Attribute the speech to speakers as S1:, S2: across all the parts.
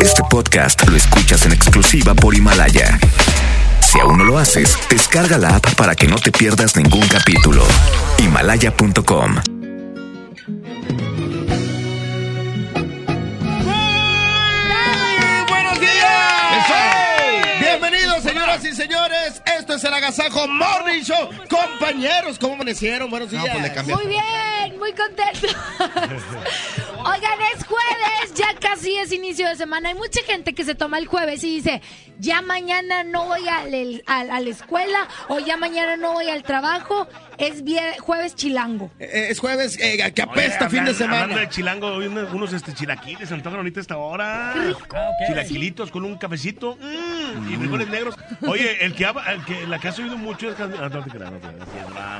S1: Este podcast lo escuchas en exclusiva por Himalaya. Si aún no lo haces, descarga la app para que no te pierdas ningún capítulo. Himalaya.com.
S2: ¡Buenos días! Bienvenidos, señoras y señores. Esto es el Agasajo Morning Show. Compañeros, ¿cómo amanecieron? Buenos días.
S3: Muy bien, muy contento. Oigan, es jueves, ya casi es inicio de semana. Hay mucha gente que se toma el jueves y dice, ya mañana no voy a, la escuela o ya mañana no voy al trabajo. Es vier- jueves chilango.
S2: Eh, Es jueves eh, que apesta
S4: Oye,
S2: fin de
S4: Hablando
S2: semana.
S4: de chilango, hoy unos, unos, este, chilaquiles se antojan ahorita a esta hora.
S3: Qué rico.
S4: Chilaquilitos con un cafecito mm, y frijoles negros. Oye, el que, el que la que ha subido mucho es... Ah, no te creas, no te creas,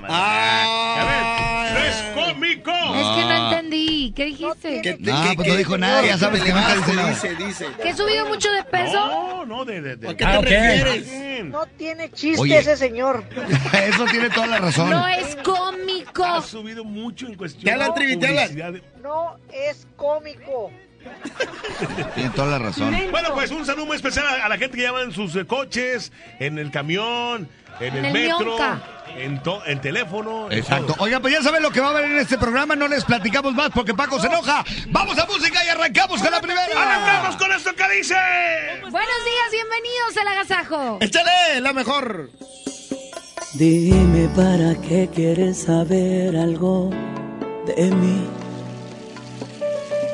S2: Ah.
S4: no es cómico.
S3: Es que no entendí. ¿Qué dijiste?
S2: Que-
S5: No,
S2: que-
S5: pues
S2: que-
S5: no dijo nada, ya sabes que nunca dice.
S2: Dice, dice.
S3: ¿Que he subido mucho de peso?
S4: No, no, de... de, de-
S2: ¿A qué te refieres?
S6: No tiene chiste
S5: Oye.
S6: ese señor.
S5: Eso tiene toda la razón.
S3: No es cómico.
S4: Ha subido mucho en cuestión
S2: Te hablan,
S4: de
S2: Trivi,
S6: No es cómico.
S5: Tiene toda la razón.
S4: Bueno, pues un saludo muy especial a, a la gente que lleva en sus eh, coches, en el camión, en,
S3: En
S4: el,
S3: el
S4: metro,
S3: Mionca.
S4: en, to- en teléfono. en
S5: Exacto.
S4: todo.
S5: Oigan, pues ya saben lo que va a haber en este programa. No les platicamos más porque Paco se enoja. Vamos a música y arrancamos con la primera.
S4: ¡Arrancamos con esto que dice!
S3: Buenos días, bienvenidos al agasajo.
S2: Échale, la mejor.
S7: Dime para qué quieres saber algo de mí.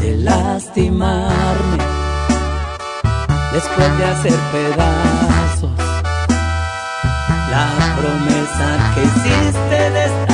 S7: De lastimarme? Después de hacer pedazos la promesa que hiciste de estar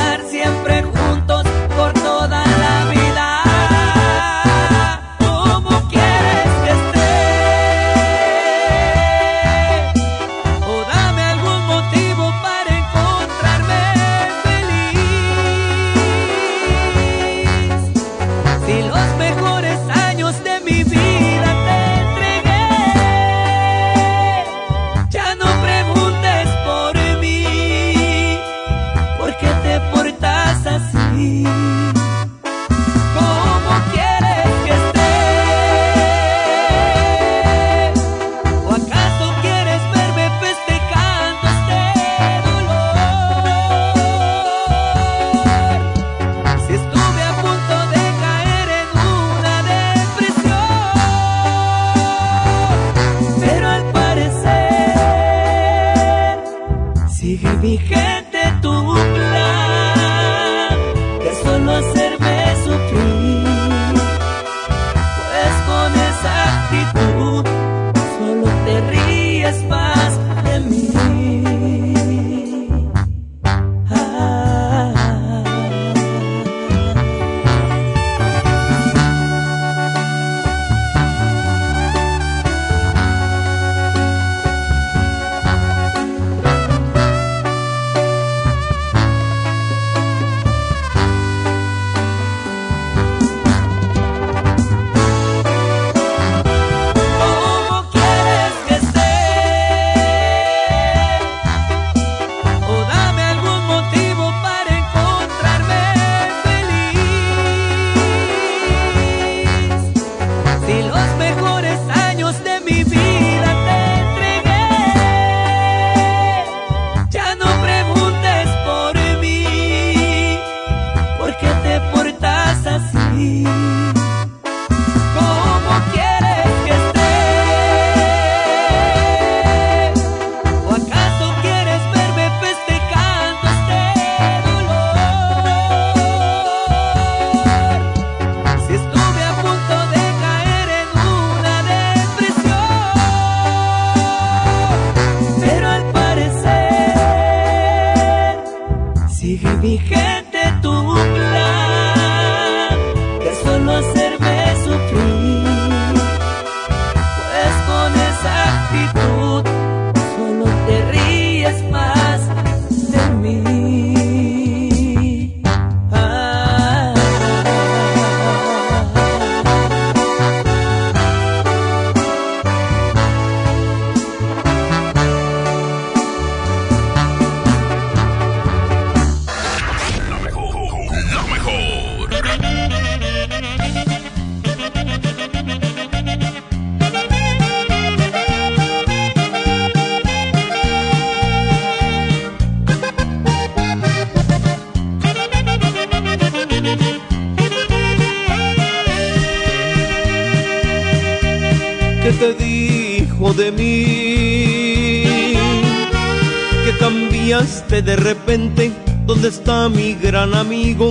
S7: de
S8: repente. ¿Dónde está mi gran amigo?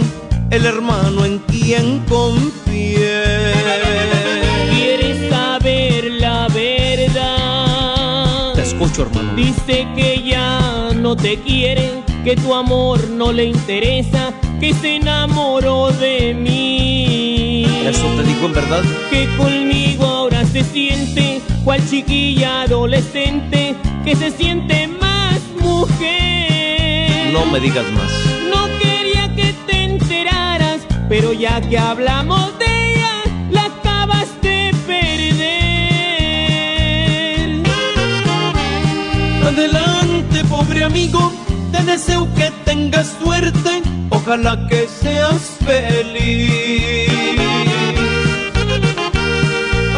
S8: El hermano en quien confié.
S9: ¿Quieres saber la verdad?
S8: Te escucho, hermano.
S9: Dice que ya no te quiere, que tu amor no le interesa, que se enamoró de mí.
S8: ¿Eso te dijo en verdad?
S9: Que conmigo ahora se siente, cual chiquilla adolescente, que se siente.
S8: No me digas más.
S9: No quería que te enteraras, pero ya que hablamos de ella, la acabas de perder.
S8: Adelante, pobre amigo, te deseo que tengas suerte, ojalá que seas feliz.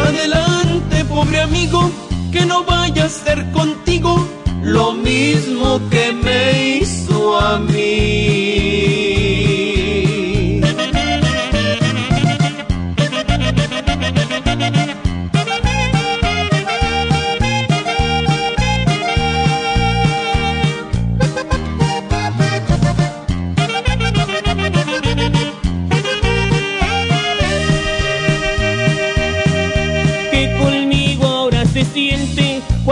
S8: Adelante, pobre amigo, que no vaya a ser contigo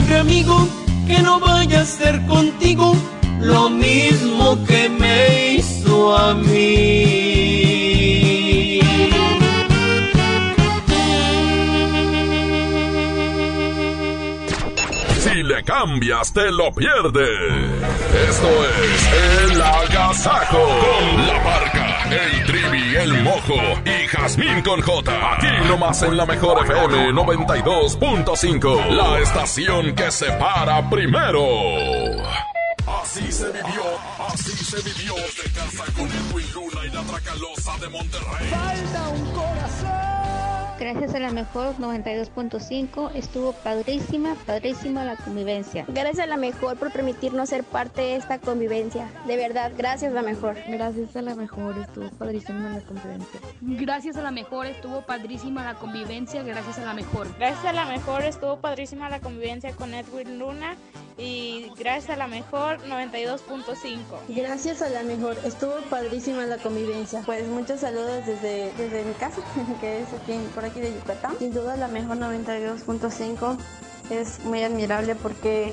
S8: pobre amigo, que no vaya a ser contigo lo mismo que me hizo a mí.
S10: Si le cambias, te lo pierdes. Esto es El Agasajo. Con la parca, el trivi, el mojo y Jazmín con J. Aquí nomás en la mejor FM 92.5. La estación que se para primero. Así se vivió, así se vivió de casa con Edwin Luna y la Tracalosa de Monterrey.
S11: Gracias a la mejor 92.5 estuvo padrísima, padrísima la convivencia.
S12: Gracias a la mejor por permitirnos ser parte de esta convivencia. De verdad, gracias la mejor.
S13: Gracias a la mejor estuvo padrísima la convivencia.
S14: Gracias a la mejor estuvo padrísima la convivencia, gracias a la mejor.
S15: Gracias a la mejor estuvo padrísima la convivencia con Edwin Luna y gracias a la mejor 92.5.
S16: Gracias a la mejor, estuvo padrísima la convivencia. Pues muchos saludos desde, desde mi casa, que es aquí por aquí de Yucatán. Sin duda la mejor 92.5 es muy admirable porque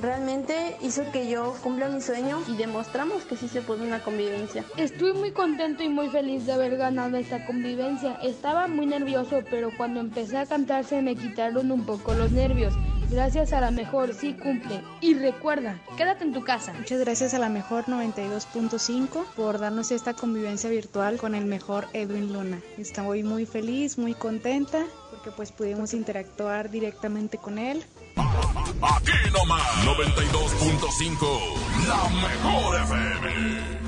S16: realmente hizo que yo cumpla mi sueño y demostramos que sí se puede una convivencia.
S14: Estoy muy contento y muy feliz de haber ganado esta convivencia. Estaba muy nervioso, pero cuando empecé a cantar se me quitaron un poco los nervios. Gracias a la mejor, sí cumple. Y recuerda, quédate en tu casa.
S13: Muchas gracias a la mejor 92.5 por darnos esta convivencia virtual con el mejor Edwin Luna. Estoy muy feliz, muy contenta porque pues pudimos interactuar directamente con él.
S10: Aquí nomás 92.5, la mejor FM.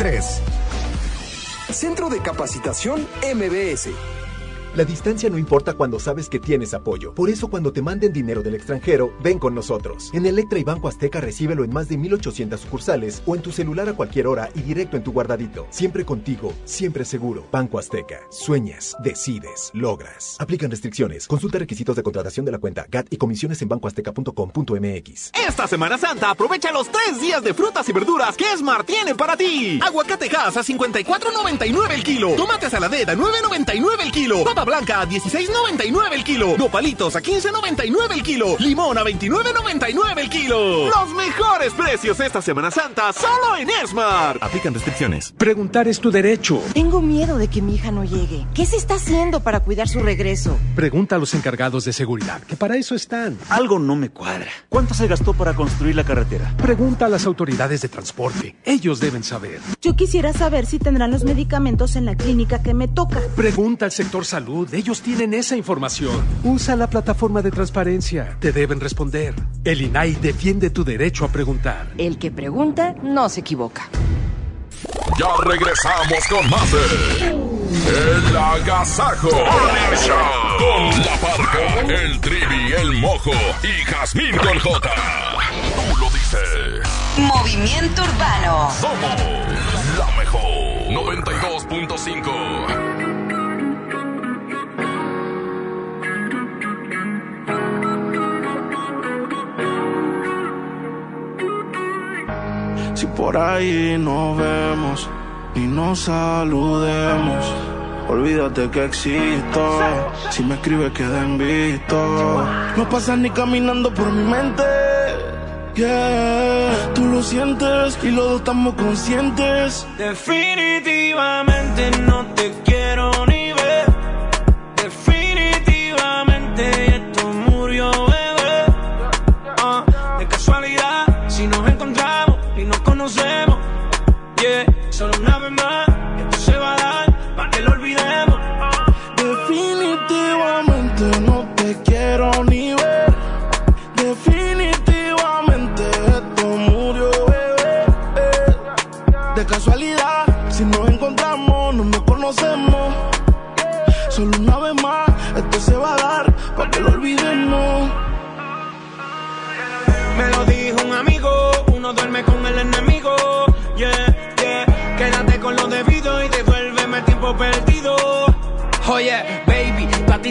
S17: Centro de Capacitación MBS.
S18: La distancia no importa cuando sabes que tienes apoyo. Por eso cuando te manden dinero del extranjero, ven con nosotros. En Electra y Banco Azteca recíbelo en más de 1800 sucursales o en tu celular a cualquier hora y directo en tu guardadito. Siempre contigo, siempre seguro. Banco Azteca. Sueñas, decides, logras. Aplican restricciones. Consulta requisitos de contratación de la cuenta GAT y comisiones en bancoazteca.com.mx.
S6: Esta Semana Santa aprovecha los tres días de frutas y verduras que Smart tiene para ti. Aguacate Hass a 54.99 el kilo. Tomate saladet a 9.99 el kilo. Blanca a 16.99 el kilo. Nopalitos a 15.99 el kilo. Limón a 29.99 el kilo. Los mejores precios esta Semana Santa solo en Smart. Aplican restricciones.
S19: Preguntar es tu derecho.
S20: Tengo miedo de que mi hija no llegue. ¿Qué se está haciendo para cuidar su regreso?
S19: Pregunta a los encargados de seguridad, que para eso están.
S21: Algo no me cuadra. ¿Cuánto se gastó para construir la carretera?
S19: Pregunta a las autoridades de transporte. Ellos deben saber.
S20: Yo quisiera saber si tendrán los medicamentos en la clínica que me toca.
S19: Pregunta al sector salud. Ellos tienen esa información. Usa la plataforma de transparencia. Te deben responder. El INAI defiende tu derecho a preguntar.
S20: El que pregunta no se equivoca.
S10: Ya regresamos con más de El Agasajo con La Parca, el Trivi, el Mojo y Jazmín con J. Tú lo dices.
S22: Movimiento Urbano.
S10: Somos la mejor 92.5.
S23: Si por ahí nos vemos y nos saludemos, olvídate que existo. Si me escribes, queda en visto. No pasas ni caminando por mi mente. Yeah, tú lo sientes y los dos estamos conscientes.
S24: Definitivamente no te quiero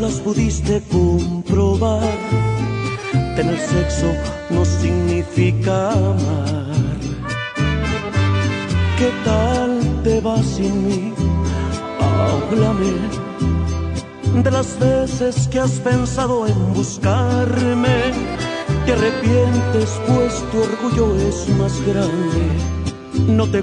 S25: las
S26: pudiste comprobar. Tener sexo no significa amar. ¿Qué tal te vas sin mí? Háblame de las veces que has pensado en buscarme. Te arrepientes pues tu orgullo es más grande. No te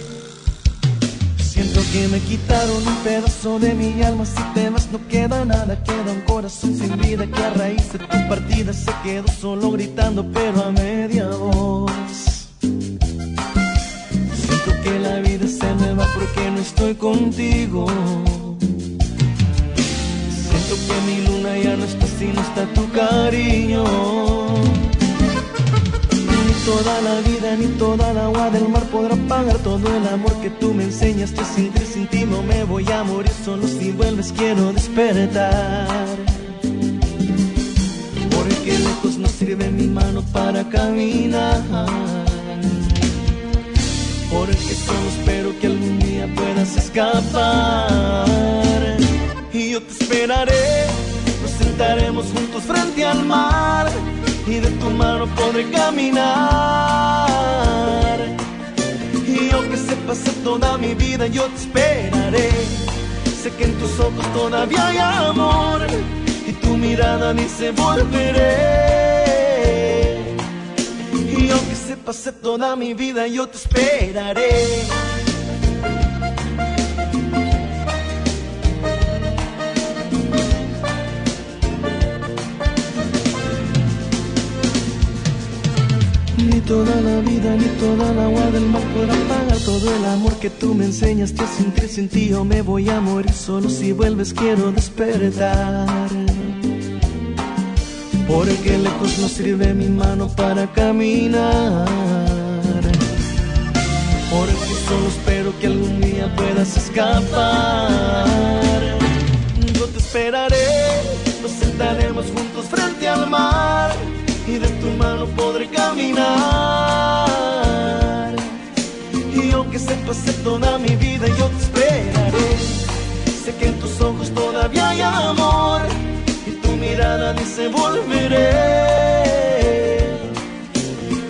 S27: Que me quitaron un pedazo de mi alma. Si te vas, no queda nada. Queda un corazón sin vida que a raíz de tu partida se quedó solo gritando, pero a media voz. Siento que la vida se me va porque no estoy contigo. Siento que mi luna ya no está si no está tu cariño. Toda la vida ni toda el agua del mar podrá pagar todo el amor que tú me enseñaste. Sin ti, sin ti no me voy a morir. Solo si vuelves quiero despertar. Porque lejos no sirve mi mano para caminar. Porque solo espero que algún día puedas escapar. Y yo te esperaré, nos sentaremos juntos frente al mar. Y de tu mano podré caminar. Y aunque se pase toda mi vida, yo te esperaré. Sé que en tus ojos todavía hay amor. Y tu mirada dice volveré. Y aunque se pase toda mi vida, yo te esperaré. Ni toda la vida, ni toda el agua del mar podrá pagar todo el amor que tú me enseñaste a sentir sin ti. Yo me voy a morir solo si vuelves, quiero despertar. Porque lejos no sirve mi mano para caminar. Porque solo espero que algún día puedas escapar. Yo te esperaré, nos sentaremos juntos frente al mar y de tu mano podré caminar. Y aunque se pase toda mi vida, yo te esperaré. Sé que en tus ojos todavía hay amor y tu mirada dice volveré.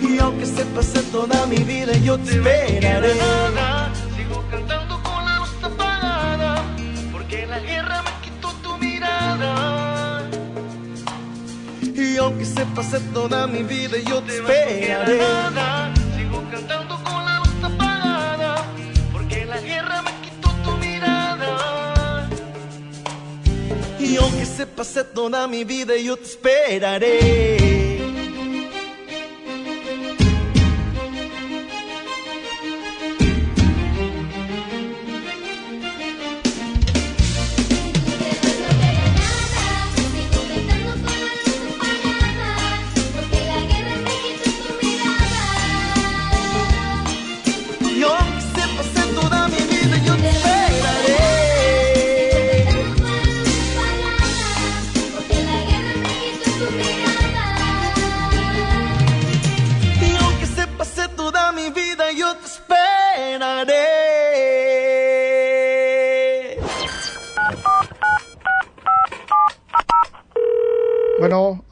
S27: Y aunque se pase toda mi vida, yo te esperaré. Sigo cantando con la luz apagada, porque la guerra me quitó tu mirada. Y aunque se pase toda mi vida, yo te, te esperaré. Sigo cantando con la luz apagada, porque la guerra me quitó tu mirada. Y aunque se pase toda mi vida, yo te esperaré.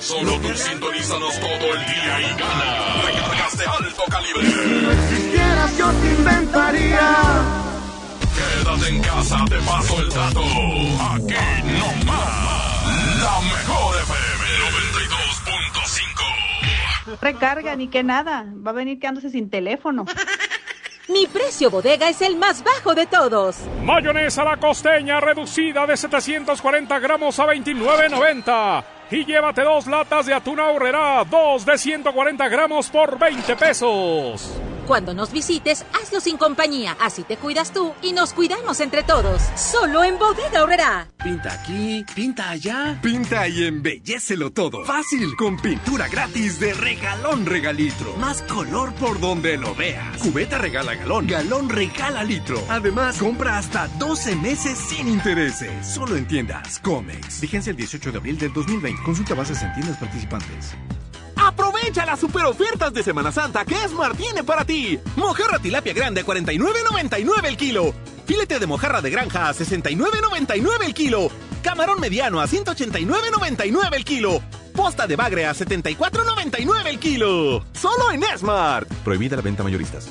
S10: Solo tú sintonízanos todo el día y gana. Recargas de alto calibre.
S27: Si no existieras, yo te inventaría.
S10: Quédate en casa, te paso el dato. Aquí no más. La mejor FM 92.5.
S28: Recarga, ni que nada. Va a venir quedándose sin teléfono.
S29: Mi precio bodega es el más bajo de todos.
S30: Mayonesa la costeña reducida de 740 gramos a 29.90. Y llévate dos latas de atún ahorrera, dos de 140 gramos por 20 pesos.
S29: Cuando nos visites, hazlo sin compañía. Así te cuidas tú y nos cuidamos entre todos. Solo en Bodega Horrera.
S31: Pinta aquí, pinta allá. Pinta y embellecelo todo. Fácil, con pintura gratis de regalón regalitro. Más color por donde lo veas. Cubeta regala galón, galón regala litro. Además, compra hasta 12 meses sin intereses. Solo en tiendas Comex. Vigencia el 18 de abril del 2020. Consulta bases en tiendas participantes. Aprovecha las super ofertas de Semana Santa que Esmar tiene para ti. Mojarra tilapia grande a 49.99 el kilo. Filete de mojarra de granja a 69.99 el kilo. Camarón mediano a 189.99 el kilo. Posta de bagre a 74.99 el kilo. Solo en Esmart. Prohibida la venta mayoristas.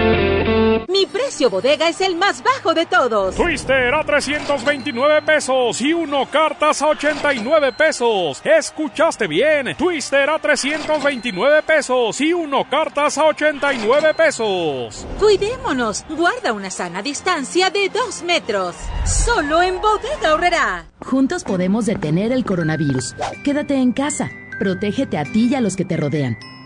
S29: Mi precio bodega es el más bajo de todos.
S30: Twister a 329 pesos y uno cartas a 89 pesos. ¿Escuchaste bien? Twister a 329 pesos y uno cartas a 89 pesos.
S29: Cuidémonos. Guarda una sana distancia de dos metros. Solo en Bodega Horrera.
S32: Juntos podemos detener el coronavirus. Quédate en casa. Protégete a ti y a los que te rodean.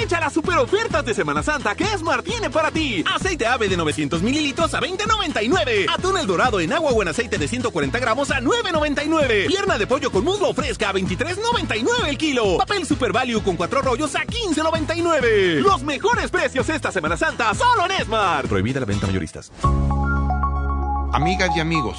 S31: Aprovecha las super ofertas de Semana Santa que Esmar tiene para ti. Aceite ave de 900 mililitros a 20.99. Atún el dorado en agua o en aceite de 140 gramos a 9.99. Pierna de pollo con muslo fresca a 23.99 el kilo. Papel Super Value con cuatro rollos a 15.99. Los mejores precios esta Semana Santa solo en Esmar. Prohibida la venta mayoristas.
S33: Amigas y amigos,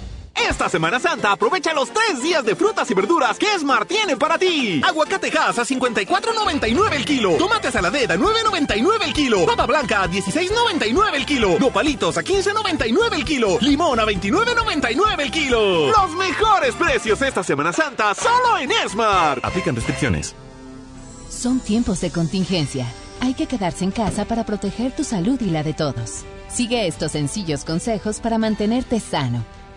S31: Esta Semana Santa aprovecha los tres días de frutas y verduras que Esmar tiene para ti. Aguacate Hass a 54.99 el kilo. Tomate saladera a 9.99 el kilo. Papa blanca a 16.99 el kilo. Nopalitos a 15.99 el kilo. Limón a 29.99 el kilo. Los mejores precios esta Semana Santa solo en Esmar. Aplican restricciones.
S34: Son tiempos de contingencia. Hay que quedarse en casa para proteger tu salud y la de todos. Sigue estos sencillos consejos para mantenerte sano.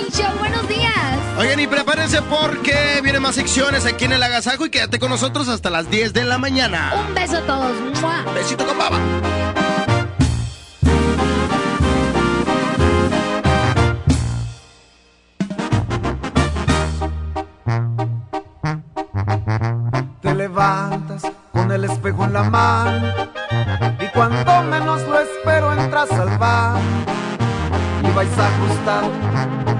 S3: Morning Show. Buenos días.
S2: Oigan, y prepárense porque vienen más secciones aquí en el Agasajo y quédate con nosotros hasta las 10 de la mañana.
S3: Un beso a todos. ¡Mua!
S2: Besito con baba.
S35: Te levantas con el espejo en la mano y cuando menos lo espero entras al bar y vais ajustado, el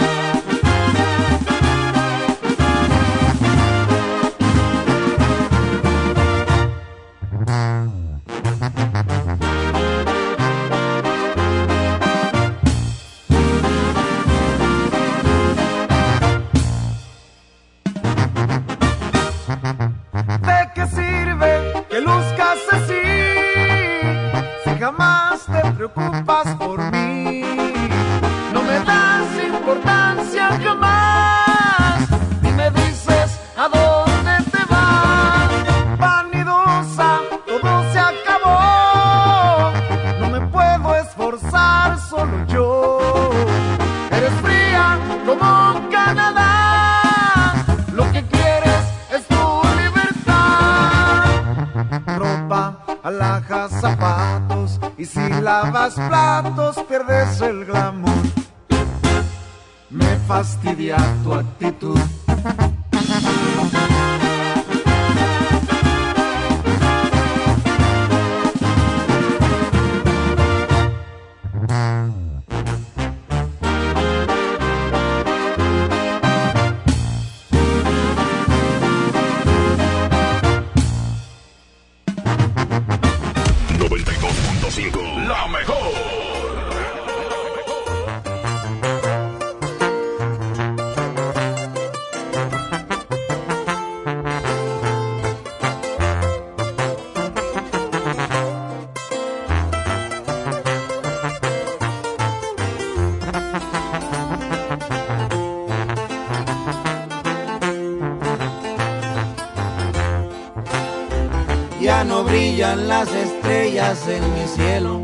S36: En mi cielo.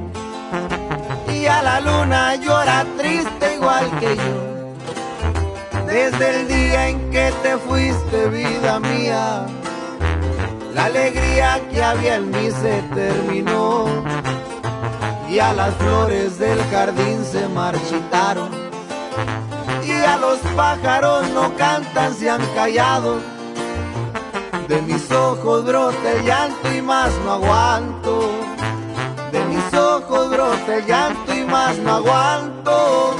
S36: Y a la luna llora triste igual que yo. Desde el día en que te fuiste, vida mía, la alegría que había en mí se terminó. Y a las flores del jardín se marchitaron. Y a los pájaros no cantan, se han callado de mis ojos brota el llanto y más no aguanto. El llanto y más no aguanto.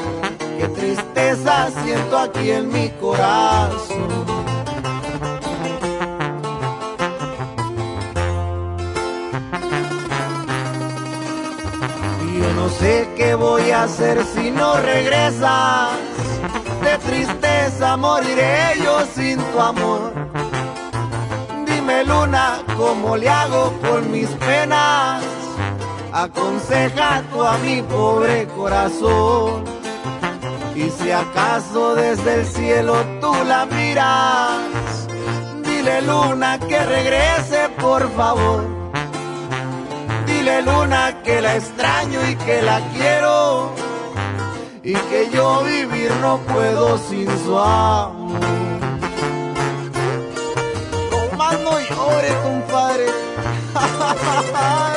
S36: Qué tristeza siento aquí en mi corazón. Yo no sé qué voy a hacer si no regresas. De tristeza moriré yo sin tu amor luna, ¿cómo le hago con mis penas? Aconseja tú a mi pobre corazón. Y si acaso desde el cielo tú la miras, dile luna que regrese por favor. Dile luna que la extraño y que la quiero. Y que yo vivir no puedo sin su amor. no llore, compadre.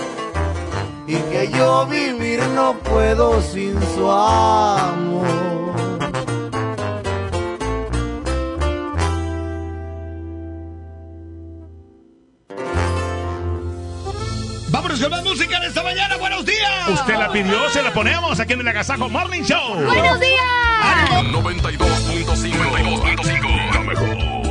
S36: y que yo vivir no puedo sin su amor.
S5: Vámonos con más música en esta mañana. ¡Buenos días!
S4: Usted la pidió, se la ponemos aquí en el Agasajo Morning Show.
S37: ¡Buenos días!
S10: 92.5 92.5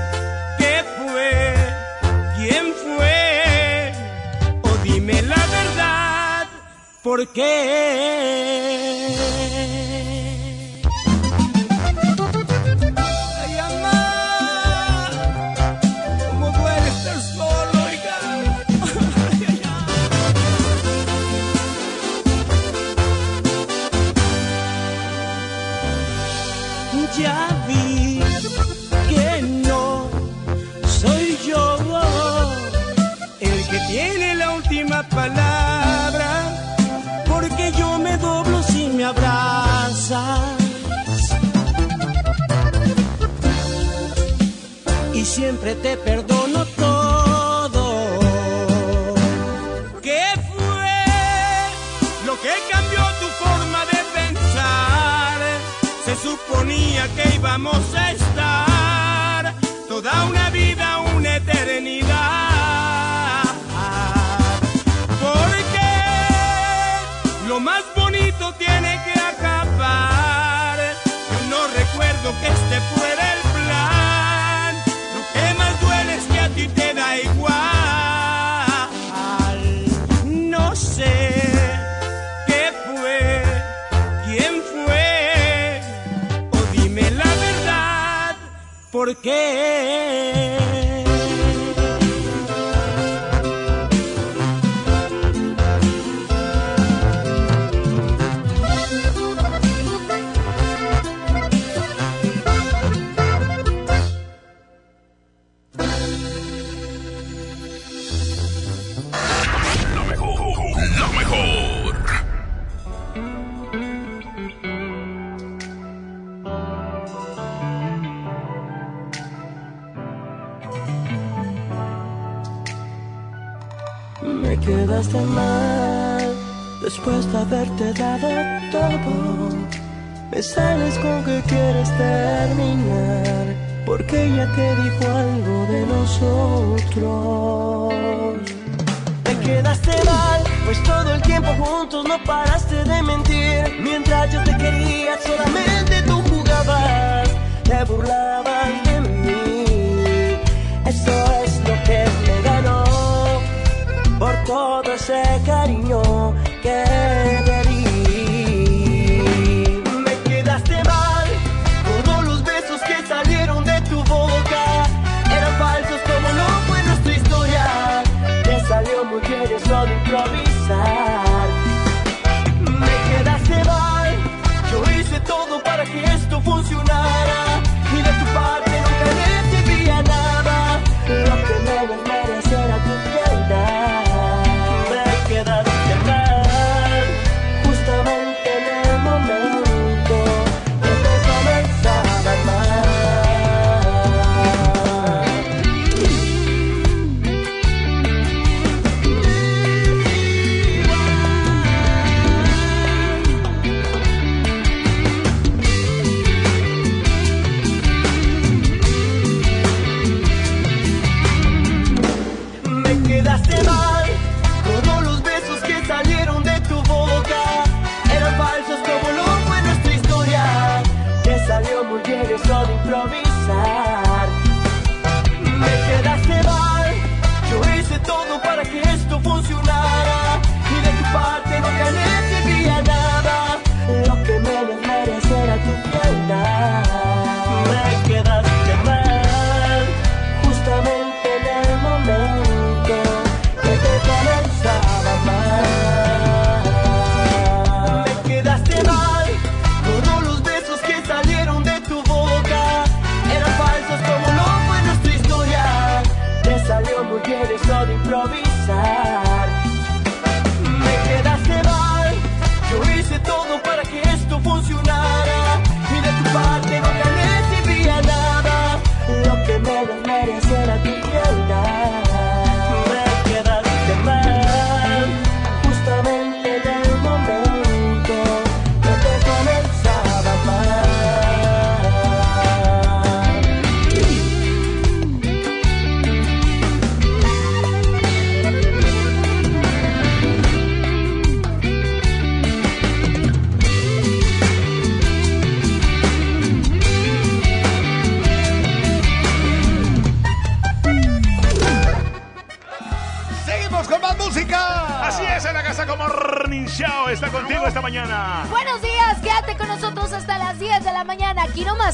S38: ¿por qué?
S39: te perdono todo. ¿Qué fue lo que cambió tu forma de pensar? Se suponía que íbamos a estar toda una vida, una eternidad. Porque lo más bonito tiene que acabar. Yo no recuerdo que este fue
S40: porque hiciste mal. Después de haberte dado todo, me sales con que quieres terminar. Porque ella te dijo algo de nosotros. Te quedaste mal, pues todo el tiempo juntos no paraste de mentir. Mientras yo te quería, solamente tú jugabas, te burlabas. por todo ese cariño que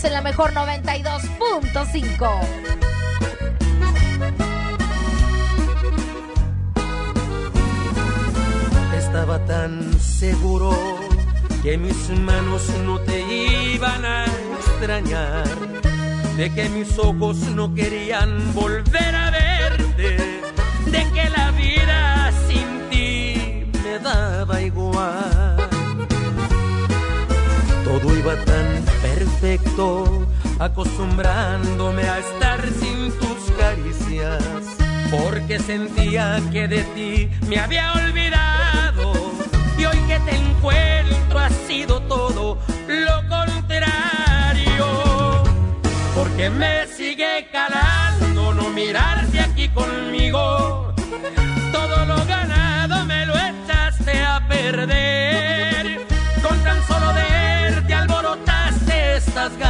S40: en
S41: la mejor 92.5.
S39: Estaba tan seguro que mis manos no te iban a extrañar, de que mis ojos no querían volver a verte, de que la vida sin ti me daba igual. Todo iba tan perfecto acostumbrándome a estar sin tus caricias, porque sentía que de ti me había olvidado. Y hoy que te encuentro ha sido todo lo contrario, porque me sigue calando no mirarte aquí conmigo.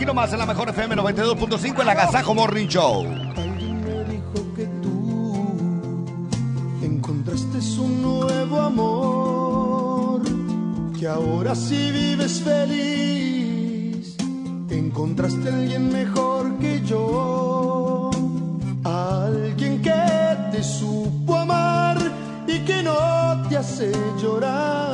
S39: Aquí
S5: nomás en la mejor FM 92.5 el Agasajo Morning Show.
S42: Encontraste un nuevo amor, que ahora sí vives feliz. Encontraste a alguien mejor que yo, alguien que te supo amar y que no te hace llorar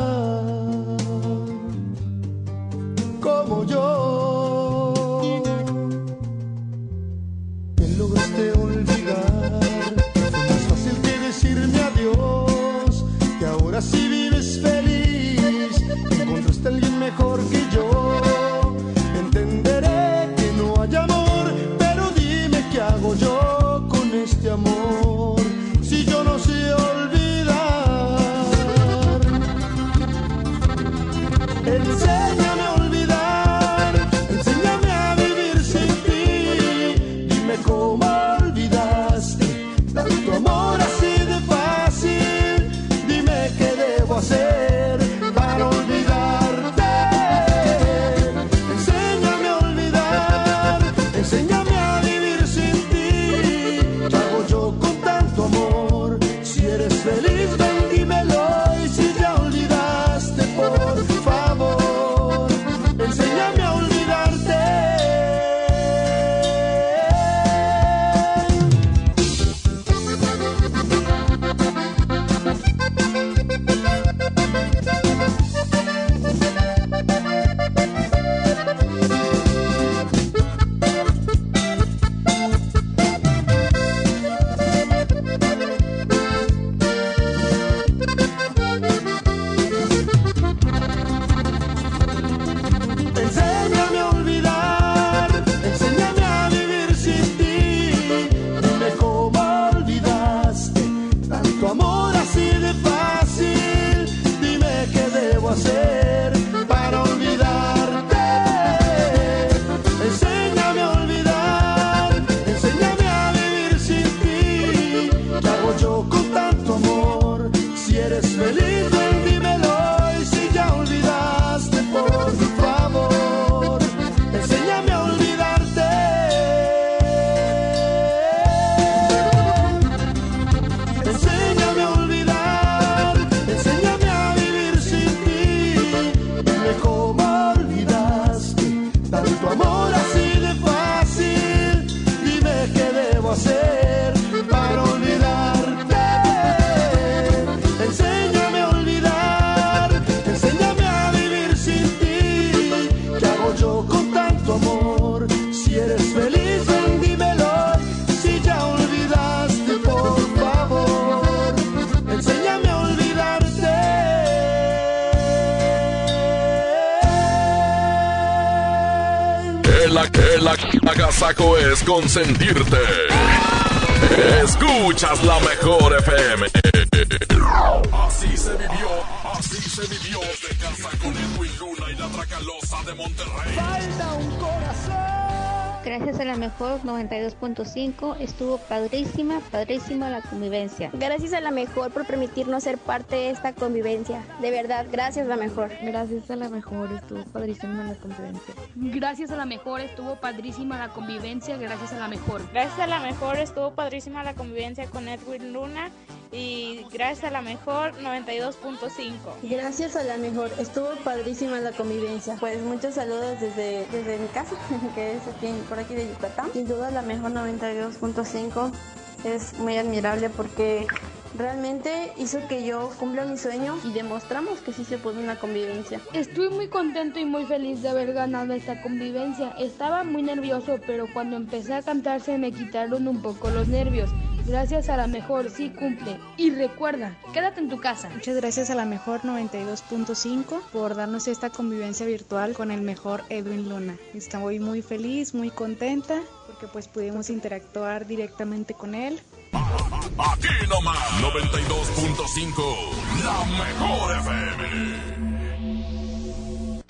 S10: agasaco es consentirte. Escuchas la mejor FM. Así se vivió, así se vivió de casa con Edwin Luna y la Tracalosa de Monterrey.
S42: Falta un corazón.
S43: Gracias a la mejor 92.5 estuvo padrísima, padrísima la convivencia.
S16: Gracias a la mejor por permitirnos ser parte de esta convivencia. De verdad, gracias la mejor.
S44: Gracias a la mejor estuvo padrísima la convivencia.
S14: Gracias a la mejor estuvo padrísima la convivencia, gracias a la mejor.
S15: Gracias a la mejor estuvo padrísima la convivencia con Edwin Luna y gracias a la mejor 92.5.
S16: Gracias a la mejor estuvo padrísima la convivencia. Pues muchos saludos desde, desde mi casa, que es aquí, por aquí de Yucatán. Sin duda la mejor 92.5 es muy admirable porque realmente hizo que yo cumpla mi sueño y demostramos que sí se puede una convivencia.
S14: Estoy muy contento y muy feliz de haber ganado esta convivencia. Estaba muy nervioso, pero cuando empecé a cantar se me quitaron un poco los nervios. Gracias a la mejor, sí cumple. Y recuerda, quédate en tu casa.
S13: Muchas gracias a la mejor 92.5 por darnos esta convivencia virtual con el mejor Edwin Luna. Estoy muy feliz, muy contenta porque pues pudimos interactuar directamente con él.
S10: Aquí nomás 92.5, la mejor FM.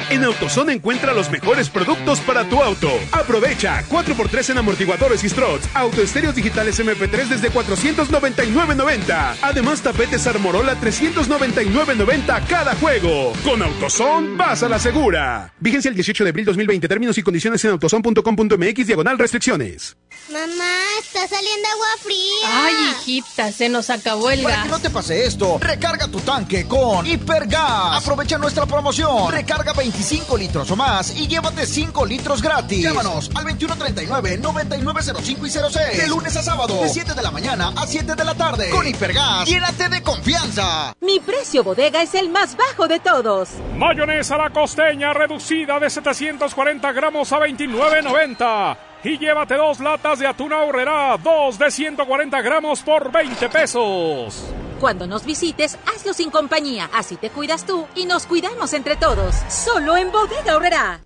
S45: En AutoZone encuentra los mejores productos para tu auto. Aprovecha 4x3 en amortiguadores y struts, autoestéreos digitales MP3 desde 499.90. Además, tapetes Armorola 399.90 cada juego. Con AutoZone, vas a la segura. Vigencia el 18 de abril 2020. Términos y condiciones en autozone.com.mx diagonal restricciones.
S46: Mamá, está saliendo agua fría.
S47: Ay, hijita, se nos acabó el
S48: Para
S47: gas.
S48: que no te pase esto, recarga tu tanque con Hipergas. Aprovecha nuestra promoción. Recarga 25 litros o más y llévate 5 litros gratis. Llámanos al 2139-9905 y 06. De lunes a sábado, de 7 de la mañana a 7 de la tarde. Con Hipergas, llénate de confianza.
S42: Mi precio bodega es el más bajo de todos.
S30: Mayonesa la costeña reducida de 740 gramos a 29.90. Y llévate dos latas de atún ahorrera, dos de 140 gramos por 20 pesos.
S42: Cuando nos visites, hazlo sin compañía. Así te cuidas tú y nos cuidamos entre todos. Solo en Bodega Horrera.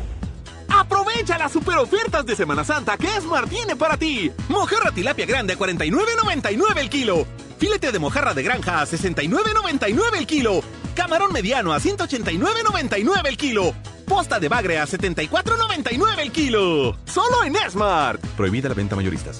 S31: Aprovecha las super ofertas de Semana Santa que Esmar tiene para ti. Mojarra tilapia grande a 49.99 el kilo. Filete de mojarra de granja a 69.99 el kilo. Camarón mediano a 189.99 el kilo. Posta de bagre a 74.99 el kilo. Solo en Smart. Prohibida la venta mayoristas.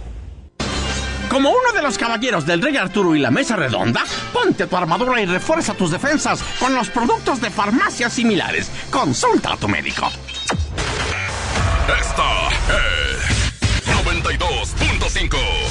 S49: Como uno de los caballeros del Rey Arturo y la Mesa Redonda, ponte tu armadura y refuerza tus defensas con los productos de farmacias similares. Consulta a tu médico.
S10: Esta es 92.5.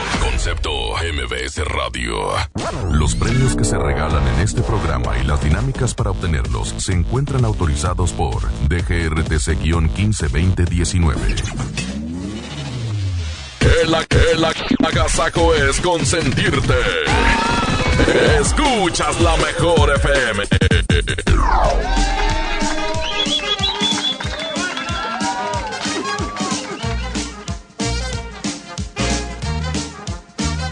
S10: Concepto MBS Radio. Los premios que se regalan en este programa y las dinámicas para obtenerlos se encuentran autorizados por DGRTC-152019. El, el agasajo es consentirte. Escuchas la mejor FM.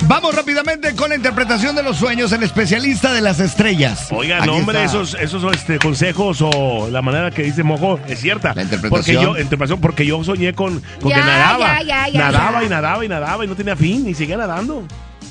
S5: Vamos rápidamente con la interpretación de los sueños, el especialista de las estrellas.
S50: Oiga,
S5: Aquí
S50: no, hombre,
S5: está.
S50: esos, esos este, consejos o la manera que dice Mojo es cierta. La
S5: interpretación.
S50: Porque yo, interpretación, porque yo soñé con, con
S37: Ya,
S50: que nadaba.
S37: ya, ya, ya,
S50: nadaba
S37: ya.
S50: y nadaba y nadaba y no tenía fin y seguía nadando.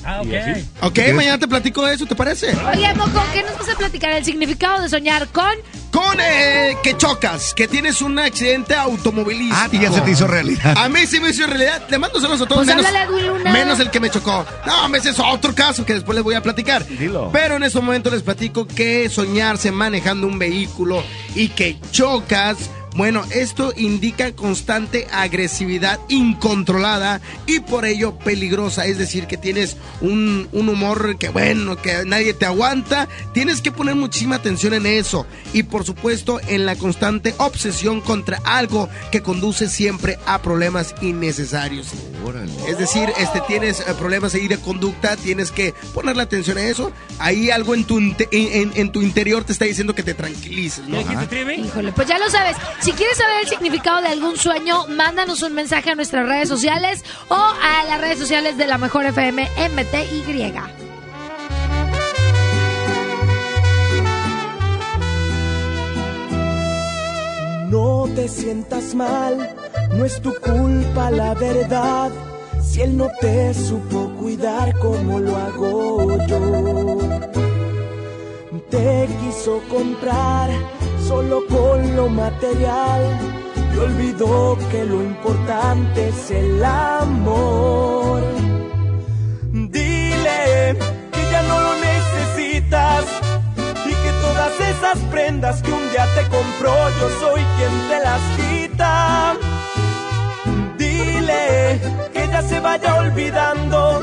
S37: Ah,
S50: así.
S2: Ok, mañana te platico de eso, ¿te parece?
S37: Oye, Moco, ¿qué nos vas a platicar? El significado de soñar con.
S2: Con eh, que chocas, que tienes un accidente automovilístico.
S5: Ah, y ya se te hizo realidad.
S2: A mí sí me hizo realidad. Le mando saludos a todos.
S37: Pues
S2: menos,
S37: háblale a Edwin Luna.
S2: menos el que me chocó. No, ese es otro caso que después les voy a platicar.
S50: Dilo.
S2: Pero en este momento les platico que soñarse manejando un vehículo y que chocas. Bueno, esto indica constante agresividad incontrolada y por ello peligrosa. Es decir, que tienes un, un humor que, bueno, que nadie te aguanta. Tienes que poner muchísima atención en eso. Y por supuesto, en la constante obsesión contra algo que conduce siempre a problemas innecesarios. Es decir, este, tienes eh, problemas ahí de conducta, tienes que ponerle atención a eso. Ahí algo en tu, en, en- en tu interior te está diciendo que te tranquilices, ¿no?
S37: Híjole, pues ya lo sabes. Si quieres saber el significado de algún sueño, mándanos un mensaje a nuestras redes sociales o a las redes sociales de la Mejor FM MTY.
S38: No te sientas mal, no es tu culpa la verdad. Si él no te supo cuidar como lo hago yo, te quiso comprar solo con lo material y olvidó que lo importante es el amor. Dile que ya no lo necesitas y que todas esas prendas que un día te compró yo soy quien te las quita. Dile que ya se vaya olvidando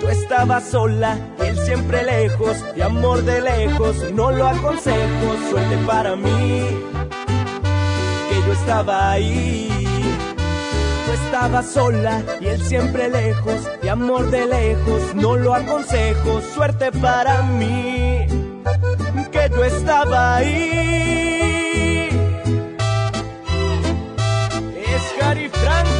S38: Tú estabas sola, él siempre lejos, y amor de lejos, no lo aconsejo, suerte para mí, que yo estaba ahí. Tú estabas sola y él siempre lejos, y amor de lejos, no lo aconsejo, suerte para mí, que yo estaba ahí. Es Gary Franco,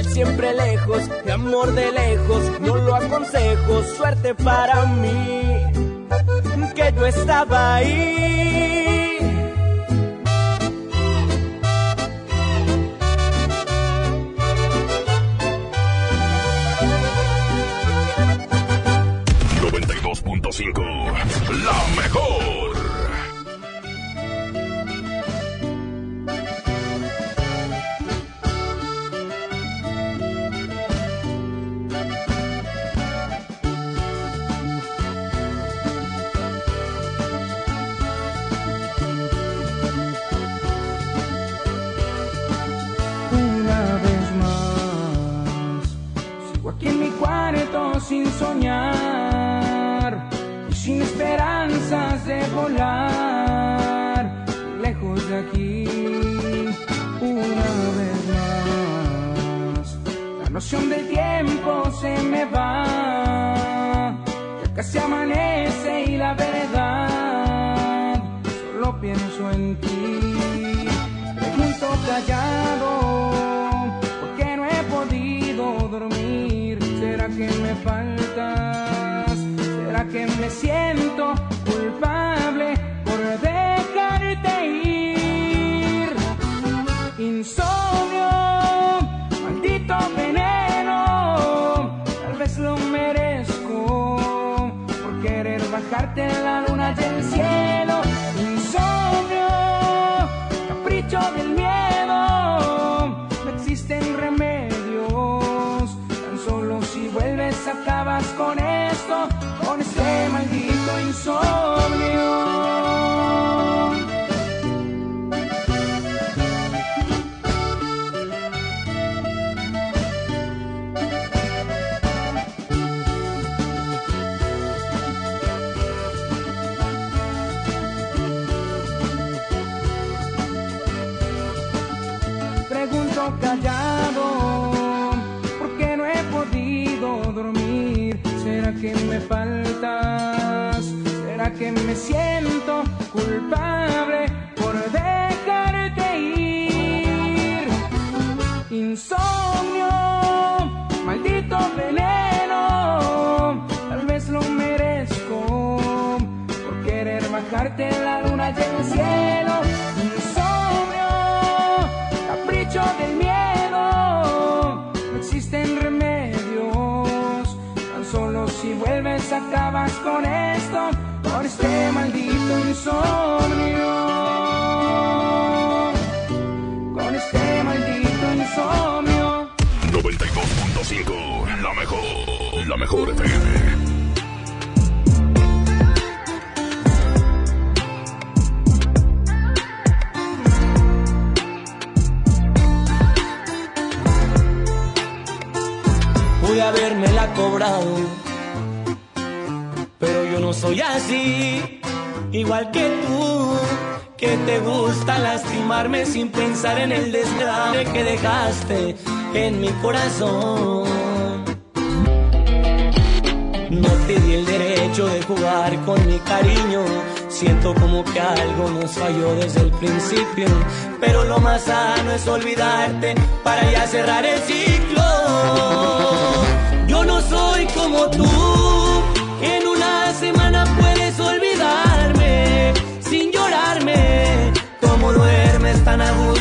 S38: siempre lejos, y amor de lejos, no lo aconsejo, suerte para mí, que yo estaba ahí.
S51: La mejor.
S38: cuarto sin soñar y sin esperanzas de volar lejos de aquí una vez más. La noción del tiempo se me va,
S51: ya casi amanece y la verdad solo pienso en ti. Pregunto callado ¿Será que me siento me
S52: 92.5, la mejor, la mejor FM.
S38: Pude habérmela cobrado, pero yo no soy así, igual que tú, que te gusta lastimarme sin pensar en el desgrave que dejaste en mi corazón. No te di el derecho de jugar con mi cariño. Siento como que algo nos falló desde el principio. Pero lo más sano es olvidarte para ya cerrar el ciclo. Yo no soy como tú.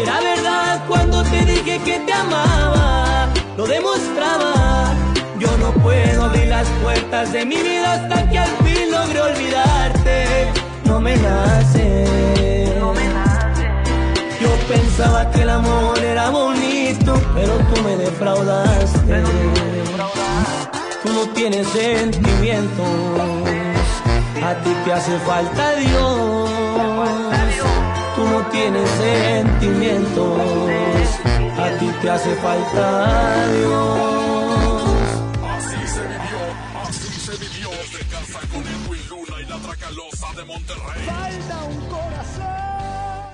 S38: y era verdad cuando te dije que te amaba, lo demostraba. Yo no puedo abrir las puertas de mi vida hasta que al fin logre olvidarte. No me nace. Yo pensaba que el amor era bonito, pero tú me defraudaste. Tú no tienes sentimientos, a ti te hace falta Dios. Tú no tienes sentimientos, a ti te hace falta Dios.
S52: Así se vivió, así se vivió de casa con el Luna y la Tracalosa de Monterrey.
S51: Falta un.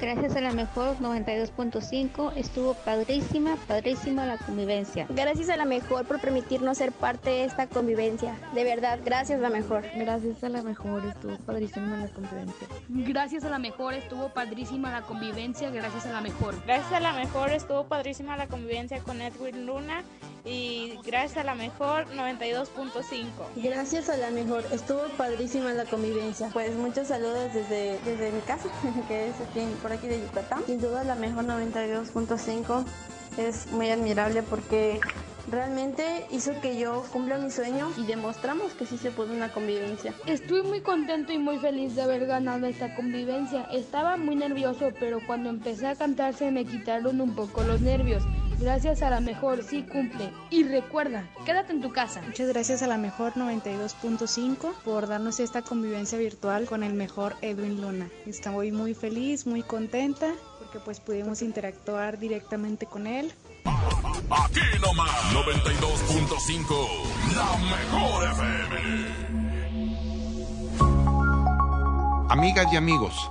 S13: Gracias a la mejor 92.5 estuvo padrísima, padrísima la convivencia.
S16: Gracias a la mejor por permitirnos ser parte de esta convivencia. De verdad, gracias a la mejor.
S13: Gracias a la mejor estuvo padrísima la convivencia.
S16: Gracias a la mejor estuvo padrísima la convivencia. Gracias a la mejor.
S13: Gracias a la mejor estuvo padrísima la convivencia con Edwin Luna y gracias a la mejor 92.5.
S16: Gracias a la mejor estuvo padrísima la convivencia. Pues muchos saludos desde, desde mi casa, que es aquí por aquí de Yucatán. Sin duda la mejor 92.5 es muy admirable porque realmente hizo que yo cumpla mi sueño y demostramos que sí se puede una convivencia. Estoy muy contento y muy feliz de haber ganado esta convivencia. Estaba muy nervioso, pero cuando empecé a cantar se me quitaron un poco los nervios. Gracias a la mejor, sí cumple. Y recuerda, quédate en tu casa.
S13: Muchas gracias a la mejor 92.5 por darnos esta convivencia virtual con el mejor Edwin Luna. Estoy muy feliz, muy contenta porque pues pudimos interactuar directamente con él.
S10: Aquí nomás 92.5, la mejor FM.
S33: Amigas y amigos,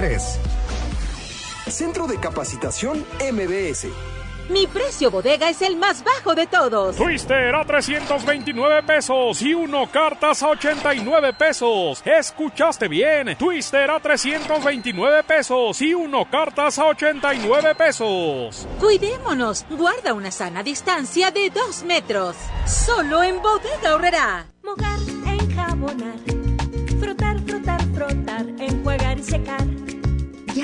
S53: Centro de Capacitación MBS.
S34: Mi precio bodega es el más bajo de todos.
S30: Twister a 329 pesos y uno cartas a 89 pesos. Escuchaste bien. Twister a 329 pesos y uno cartas a 89 pesos.
S34: Cuidémonos. Guarda una sana distancia de 2 metros. Solo en bodega horrera.
S54: Mojar, enjabonar. Frotar, frotar, frotar. Enjuagar y secar.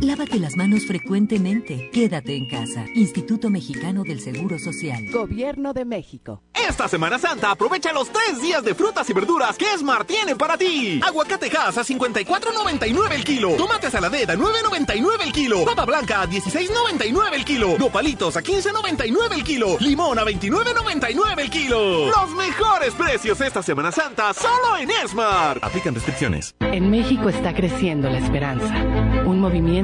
S55: Lávate las manos frecuentemente. Quédate en casa. Instituto Mexicano del Seguro Social.
S56: Gobierno de México.
S31: Esta Semana Santa aprovecha los tres días de frutas y verduras que Smart tiene para ti. Aguacate Hass a 54.99 el kilo. Tomate saladera a 9.99 el kilo. Papa blanca a 16.99 el kilo. Nopalitos a 15.99 el kilo. Limón a 29.99 el kilo. Los mejores precios esta Semana Santa solo en Smart.
S57: Aplican restricciones.
S56: En México está creciendo la esperanza. Un movimiento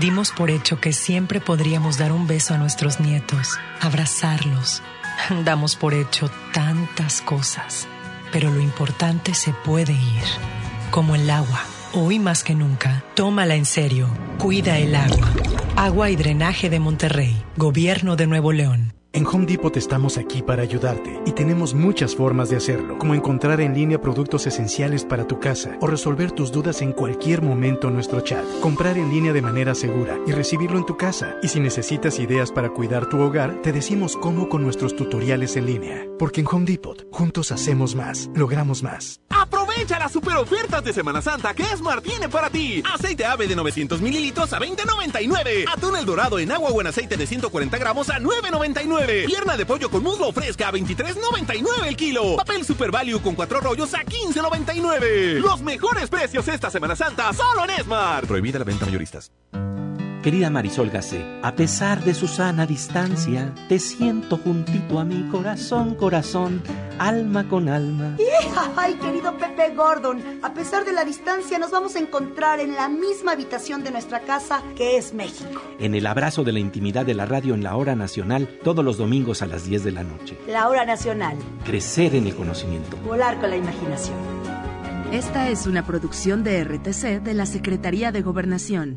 S58: Dimos por hecho que siempre podríamos dar un beso a nuestros nietos, abrazarlos. Damos por hecho tantas cosas, pero lo importante se puede ir, como el agua. Hoy más que nunca, tómala en serio. Cuida el agua. Agua y Drenaje de Monterrey, Gobierno de Nuevo León.
S19: En Home Depot estamos aquí para ayudarte y tenemos muchas formas de hacerlo, como encontrar en línea productos esenciales para tu casa o resolver tus dudas en cualquier momento en nuestro chat, comprar en línea de manera segura y recibirlo en tu casa. Y si necesitas ideas para cuidar tu hogar, te decimos cómo con nuestros tutoriales en línea. Porque en Home Depot, juntos hacemos más, logramos más.
S31: Aprovecha las super ofertas de Semana Santa que Smart tiene para ti. Aceite ave de 900 mililitros a 20.99. Atún el dorado en agua o en aceite de 140 gramos a 9.99. Pierna de pollo con muslo fresca a 23.99 el kilo. Papel Super Value con cuatro rollos a 15.99. Los mejores precios esta Semana Santa solo en Smart.
S57: Prohibida la venta mayoristas.
S59: Querida Marisol Gacé, a pesar de su sana distancia, te siento juntito a mi corazón, corazón, alma con alma.
S60: ¡Ay, querido Pepe Gordon! A pesar de la distancia, nos vamos a encontrar en la misma habitación de nuestra casa, que es México.
S59: En el abrazo de la intimidad de la radio en la hora nacional, todos los domingos a las 10 de la noche.
S60: La hora nacional.
S59: Crecer en el conocimiento.
S60: Volar con la imaginación.
S20: Esta es una producción de RTC de la Secretaría de Gobernación.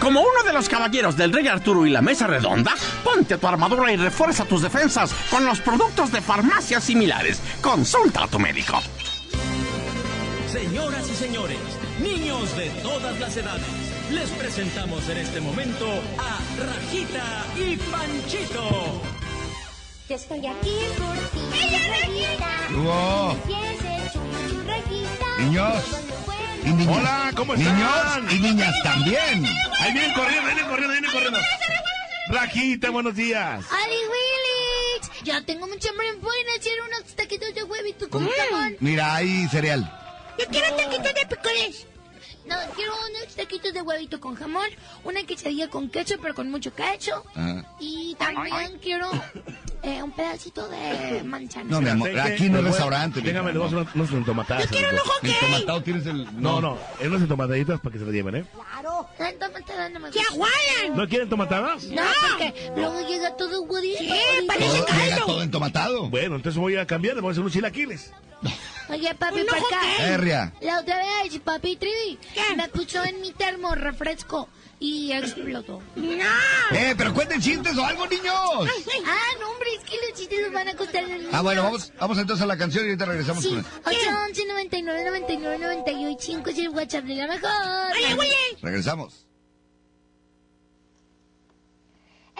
S49: Como uno de los caballeros del Rey Arturo y la Mesa Redonda, ponte tu armadura y refuerza tus defensas con los productos de farmacias similares. Consulta a tu médico.
S61: Señoras y señores, niños de todas las edades, les presentamos en este momento a Rajita y Panchito.
S46: Yo estoy aquí por ti.
S62: ¡Ella,
S46: Rajita!
S62: Niños. Y.
S63: Hola, ¿cómo están?
S62: Niños y niñas también.
S63: Ahí vienen corriendo, vienen corriendo, vienen corriendo. Rajita, buenos días.
S3: ¡Ali Willis! Ya tengo mucha hambre. ¿Pueden hacer unos taquitos de huevito con jamón?
S62: Mira, hay cereal.
S3: Yo quiero taquitos de picoles. No, quiero unos taquitos de huevito con jamón, una quesadilla con ketchup, pero con mucho ketchup.
S62: Ajá.
S3: Y también quiero eh, un pedacito de manzana.
S62: No, mi amor, aquí no es restaurante.
S63: Déjame, le voy a hacer unos, entomatadas.
S3: Yo quiero un ojo gay.
S62: Entomatado tienes el.
S63: No, no, en unas entomataditas para que se las lleven, ¿eh?
S3: Claro. Entonces, no me
S46: ¡Que
S3: gusta.
S46: aguadan!
S63: ¿No quieren entomatadas?
S3: No, porque luego llega todo guadito.
S46: Sí, parece caldo.
S62: todo entomatado.
S63: Bueno, entonces voy a cambiar, le voy a hacer unos chilaquiles.
S3: Oye, papi, para acá. La otra vez, papi Trivi,
S46: ¿Qué?
S3: me puso en mi termo refresco y explotó.
S46: ¡No!
S62: Eh, pero cuenten chistes o algo, niños.
S3: Ah, no, hombre, es que los chistes nos van a costar en el
S62: Ah, bueno, vamos, vamos entonces a la canción y ahorita regresamos
S3: Sí,
S62: con
S3: 811 99 99 98 5 es el WhatsApp de la mejor.
S46: ¡Oye, Willy!
S62: Regresamos.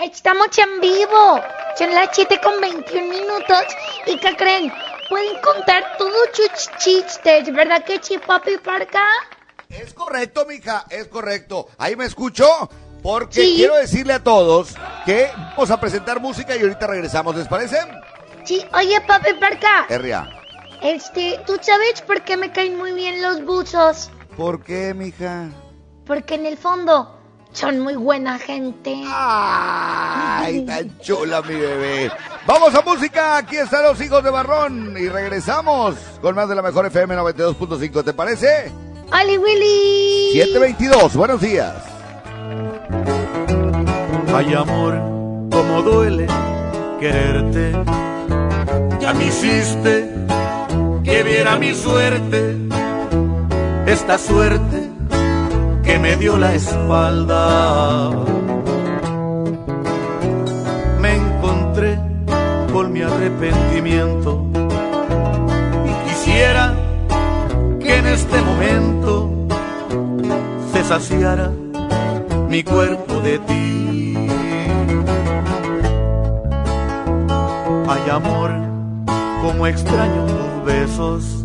S3: Estamos en vivo. Son las 7 con 21 minutos. ¿Y qué creen? Pueden contar todos sus chistes, ¿verdad que sí, papi Parca?
S5: Es correcto, mija, es correcto. Ahí me escucho. Porque
S3: Sí.
S5: quiero decirle a todos que vamos a presentar música y ahorita regresamos, ¿les parece?
S3: Sí, oye, papi Parca.
S5: Herria.
S3: Este, ¿tú sabes por qué me caen muy bien los buzos?
S5: ¿Por qué, mija?
S3: Porque en el fondo son muy buena gente.
S5: Ay, tan chula mi bebé. Vamos a música, aquí están los hijos de Barrón y regresamos con más de la mejor FM 92.5, ¿te parece?
S3: ¡Ali Willy!
S5: 722, buenos días.
S39: Ay amor, como duele quererte. Ya me hiciste que viera mi suerte, esta suerte que me dio la espalda. Me encontré con mi arrepentimiento y quisiera que en este momento se saciara mi cuerpo de ti. Ay amor, como extraño tus besos.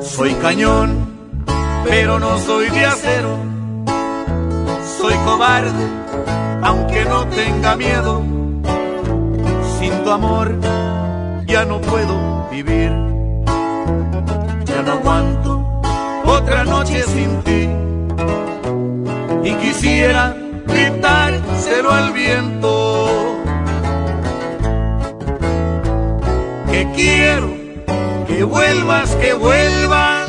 S39: Soy cañón, pero no soy de acero. Soy cobarde, aunque no tenga miedo. Sin tu amor ya no puedo vivir. Ya no aguanto otra noche sin ti y quisiera gritárselo al viento. Que quiero que vuelvas, que vuelvas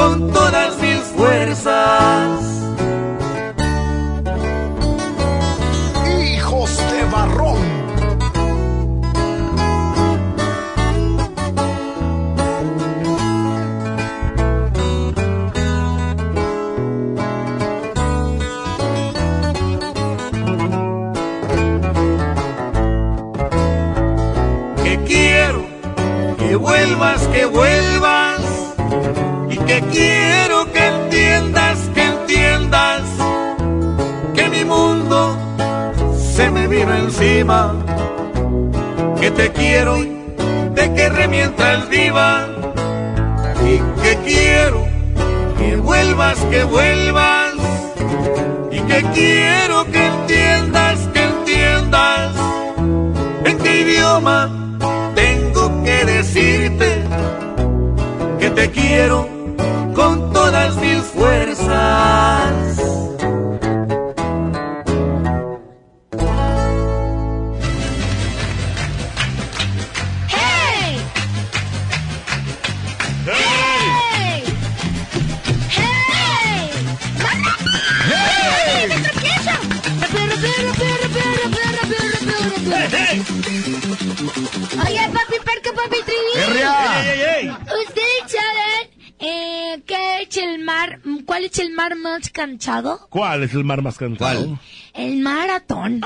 S39: con todas mis fuerzas. Que te quiero, te querré mientras viva y que quiero que vuelvas, que vuelvas. Y que quiero que entiendas, que entiendas. En qué idioma tengo que decirte que te quiero
S3: ¿Cuál es el mar más cansado?
S4: El
S3: maratón.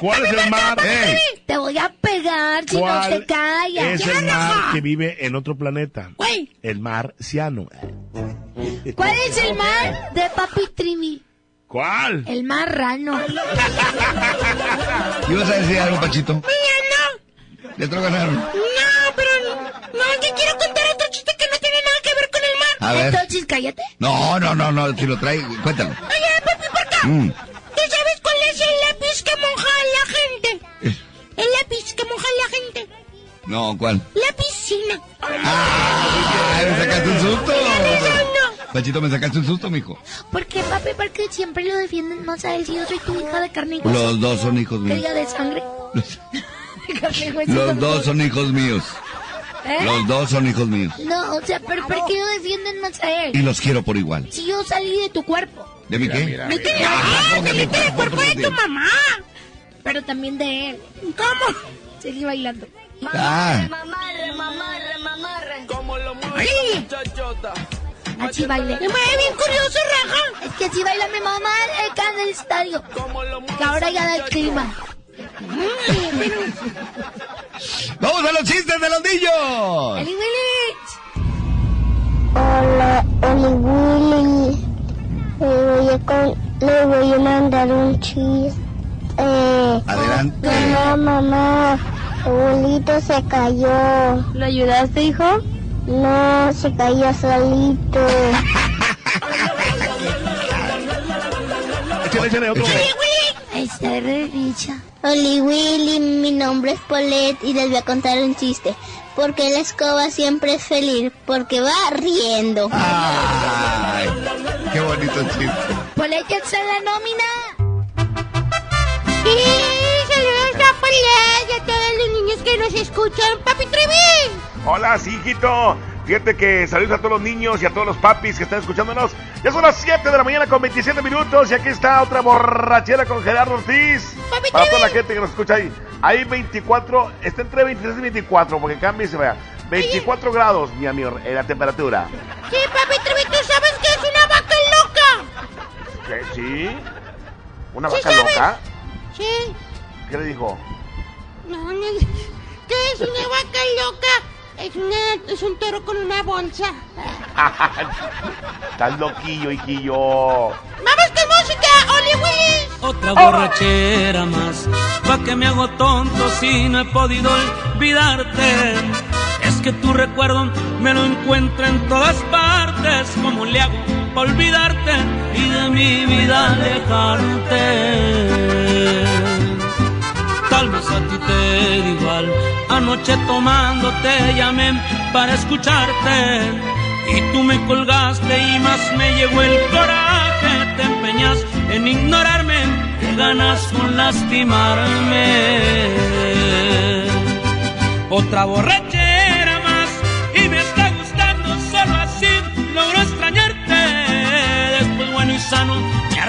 S4: ¿Cuál es el mar?
S3: Te voy a pegar si no
S4: ¿Cuál
S3: te callas.
S4: es el mar que vive en otro planeta?
S3: Güey.
S4: El mar ciano.
S3: ¿Cuál es el mar de papi Trimi?
S4: ¿Cuál?
S3: El marrano.
S5: ¿Ibas a decir algo, Pachito?
S3: Mira,
S5: Ya te lo ganaron.
S3: no. No, pero no, que quiero contar
S5: A ver.
S3: Entonces, cállate.
S5: No, no, no, no, si lo trae, cuéntalo.
S3: Oye, papi, por acá.
S5: Mm.
S3: ¿Tú sabes cuál es el lápiz que moja a la gente? El lápiz que moja a la gente.
S5: No, ¿cuál?
S3: La piscina.
S5: ¡Ay, me sacaste un susto! Pachito, me sacaste un susto, mijo.
S3: Porque papi, porque siempre lo defienden, no sabes si yo soy tu hija de carne y hueso.
S5: Los dos son hijos míos.
S3: diga de sangre. De carne y hueso
S5: Los
S3: tampoco.
S5: dos son hijos míos.
S3: ¿Eh?
S5: Los dos son hijos míos.
S3: No, o sea, pero ¿por qué lo defienden más a
S5: Y
S3: él?
S5: los quiero por igual.
S3: Si yo salí de tu cuerpo.
S5: ¿De mi qué?
S3: No te ah, saliste del cuerpo de tu mamá. Pero también de él. ¿Cómo? Seguí bailando.
S5: Ah.
S46: Mamarre, mamarre, mamarre.
S3: ¡Ay! Así baile. Me mueve bien curioso, raja. Es que así baila mi mamá acá en el estadio. Que ahora ya da el clima.
S5: ¡Vamos a los chistes de los niños!
S3: ¡Eli Willy!
S64: Hola, Oli Willy. Le voy, a con- le voy a mandar un chiste. Eh,
S5: Adelante.
S64: Mamá, mamá, abuelito se cayó. ¿Lo ayudaste, hijo? No, se cayó solito.
S4: Échale, échale otro.
S64: Oli Willy, mi nombre es Paulette y les voy a contar un chiste. Porque la escoba siempre es feliz, porque va riendo.
S5: ¡Ay! ¡Qué bonito chiste!
S3: Ahí que está la nómina.
S64: Y saludos a Paulette y a todos los niños que nos escuchan. Papi Trevi.
S4: Hola, sí, hijito. Fíjate que saludos a todos los niños y a todos los papis que están escuchándonos. Ya son las 7 de la mañana con 27 minutos y aquí está otra borrachera con Gerardo Ortiz. Para toda la gente que nos escucha ahí. Hay 24, está entre 26 y 24 porque cambia y se vea. 24 grados, mi amigo, en la temperatura.
S64: Sí, papi ¿tú sabes que es una vaca loca?
S4: ¿Qué? ¿Sí? ¿Una
S64: Sí
S4: vaca
S64: sabes.
S4: loca?
S64: Sí.
S4: ¿Qué le dijo?
S64: No, no, ¿Qué es una vaca loca? Es, una, es un toro con una bolsa.
S4: Estás loquillo, hijillo.
S64: ¡Vamos con música, Oli!
S7: Otra borrachera más, pa' que me hago tonto si no he podido olvidarte. Es que tu recuerdo me lo encuentro en todas partes. ¿Cómo le hago pa' olvidarte y de mi vida alejarte? Tal a ti te da igual. Anoche tomando te llamé para escucharte. Y tú me colgaste y más me llegó el coraje. Te empeñas en ignorarme, que ganas con lastimarme. Otra borrachera más y me está gustando solo así logro extrañarte. Después bueno y sano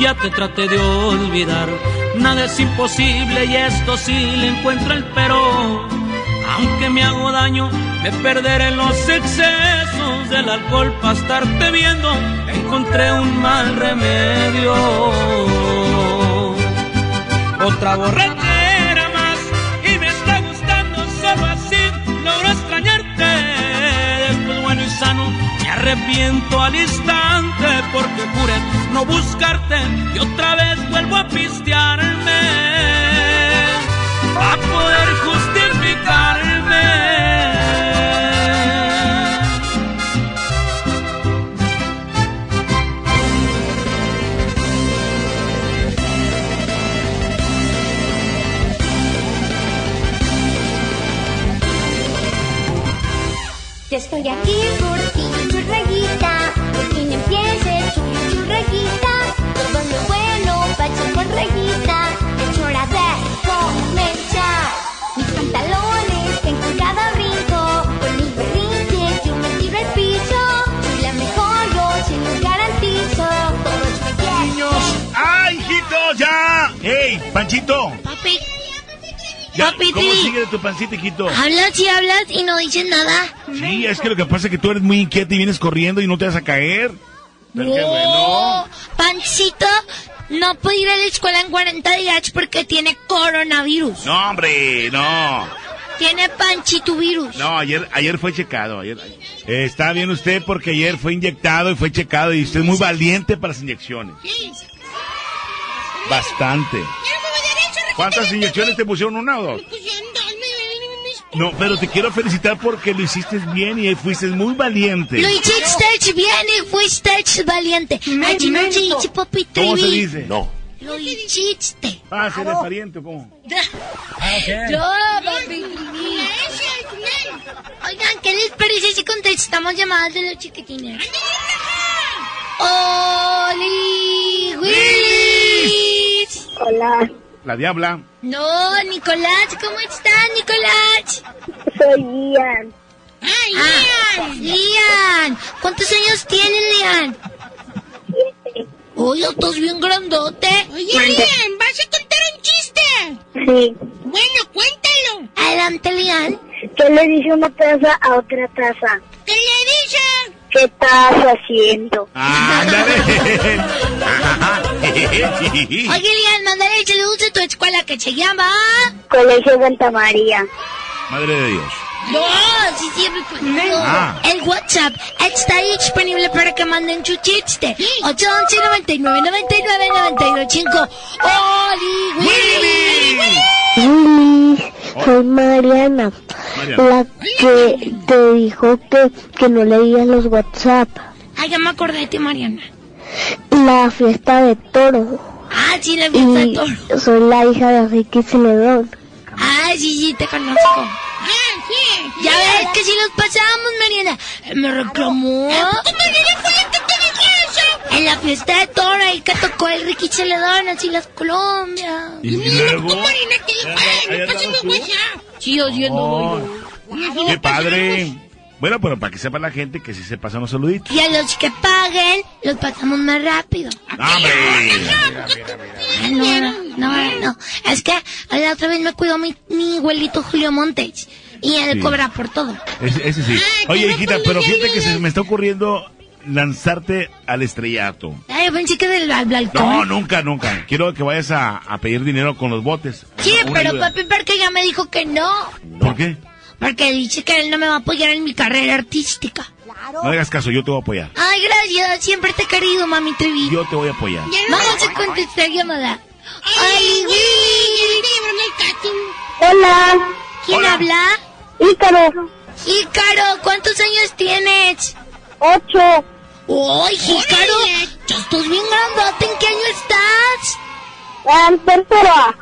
S65: Ya te traté de olvidar. Nada es imposible y esto sí le encuentro el pero. Aunque me hago daño, me perderé los excesos del alcohol para estarte viendo. Encontré un mal remedio. Otra borrachera arrepiento al instante porque juré no buscarte y otra vez vuelvo a pistearme a poder justificarme.
S66: Yo estoy aquí rayita, es hora de comenzar. Mis pantalones en cada brinco, con mis berrinches yo me tiro al piso, soy la mejor, yo se los garantizo, todos me quieren.
S4: Niños, ¡ay, hijitos, ya! ¡Ey, Panchito!
S3: Papi,
S4: Ya,
S3: Papi,
S4: ¿Cómo
S3: sí.
S4: sigue de tu pancita, hijito?
S3: hablas y hablas y no dices nada.
S4: Sí, es que lo que pasa es que tú eres muy inquieta y vienes corriendo y no te vas a caer. Pero qué bueno.
S3: No, Pancito no puede ir a la escuela en 40 días porque tiene coronavirus.
S4: No, hombre, no.
S3: Tiene panchito virus.
S4: No, ayer, ayer fue checado. Ayer, Eh, está bien usted porque ayer fue inyectado y fue checado y usted es muy valiente para las inyecciones. Bastante. ¿Cuántas inyecciones te pusieron? ¿Una o dos? No, pero te quiero felicitar porque lo hiciste bien y fuiste muy valiente.
S3: Lo hiciste bien y fuiste valiente. No se papi
S4: ¿Cómo se dice? No.
S3: Lo hiciste.
S4: Ah, ¿eres pariente o cómo?
S3: Yo, papi Trevi. Oigan, ¿qué les parece si contestamos llamadas de los chiquitines? ¡Oli! ¡Willis!
S66: Hola,
S4: La diabla.
S3: No, Nicolás, ¿cómo estás, Nicolás?
S66: soy Ian.
S3: ¡Ay, Lian! ¡Lian! ¿Cuántos años tienes, Lian? Oye, estás bien grandote.
S46: Oye, Lian, ¿vas a contar un chiste?
S66: Sí.
S46: Bueno, cuéntalo.
S3: Adelante, Lian.
S66: ¿Qué le dice una taza a otra taza?
S46: ¿Qué le dice?
S66: ¿Qué estás haciendo?
S3: Oye, Lian, mándale saludos a tu escuela que se llama...
S66: Colegio Santa María.
S4: Madre de Dios.
S3: No, sí, siempre conmigo.
S4: Ah.
S3: El WhatsApp está ahí disponible para que manden su chiste. 811 99 99 925. ¡Oli, Willy!
S66: Willis, soy Mariana,
S4: Mariana.
S66: la que te dijo que, que no leías los WhatsApp.
S3: Ah, ya me acordé de ti, Mariana.
S66: La fiesta de toro.
S3: Ah, sí, la fiesta de toro.
S66: soy la hija de Ricky Celedón.
S3: Ah, sí, sí, te conozco. Ya ves que si los pasamos, Mariana. Me reclamó. En la fiesta de toro ahí que tocó el Ricky Celedón, así las Colombia.
S4: ¿Y luego? Oh,
S3: doy.
S4: ¡Qué padre! Bueno, pero para que sepa la gente que sí se pasan los saluditos.
S3: Y a los que paguen, los pasamos más rápido.
S4: ¡Hombre!
S3: Ah, no, no, no, no. Es que la otra vez me cuidó mi, mi abuelito Julio Montes. Y él
S4: Sí.
S3: cobra por todo.
S4: Ese, ese sí. Oye, hijita, pero fíjate que se me está ocurriendo lanzarte al estrellato.
S3: Ay, yo pensé que del al balcón.
S4: No, nunca, nunca. Quiero que vayas a, a pedir dinero con los botes.
S3: Sí,
S4: Una
S3: pero
S4: ayuda.
S3: papi Parque ya me dijo que no.
S4: ¿Por qué?
S3: Porque dice que él no me va a apoyar en mi carrera artística.
S4: No hagas caso, yo te voy a apoyar.
S3: Ay, gracias. Siempre te he querido, mami Trevi.
S4: Yo te voy a apoyar.
S3: Vamos a contestar llamada. Ay,
S66: Hola.
S3: ¿Quién
S4: Hola.
S3: habla?
S66: Ícaro.
S3: Ícaro, ¿cuántos años tienes?
S66: Ocho.
S3: ¡Ay, Ícaro! Ya estás bien grandote. ¿En qué año estás?
S66: En tercero.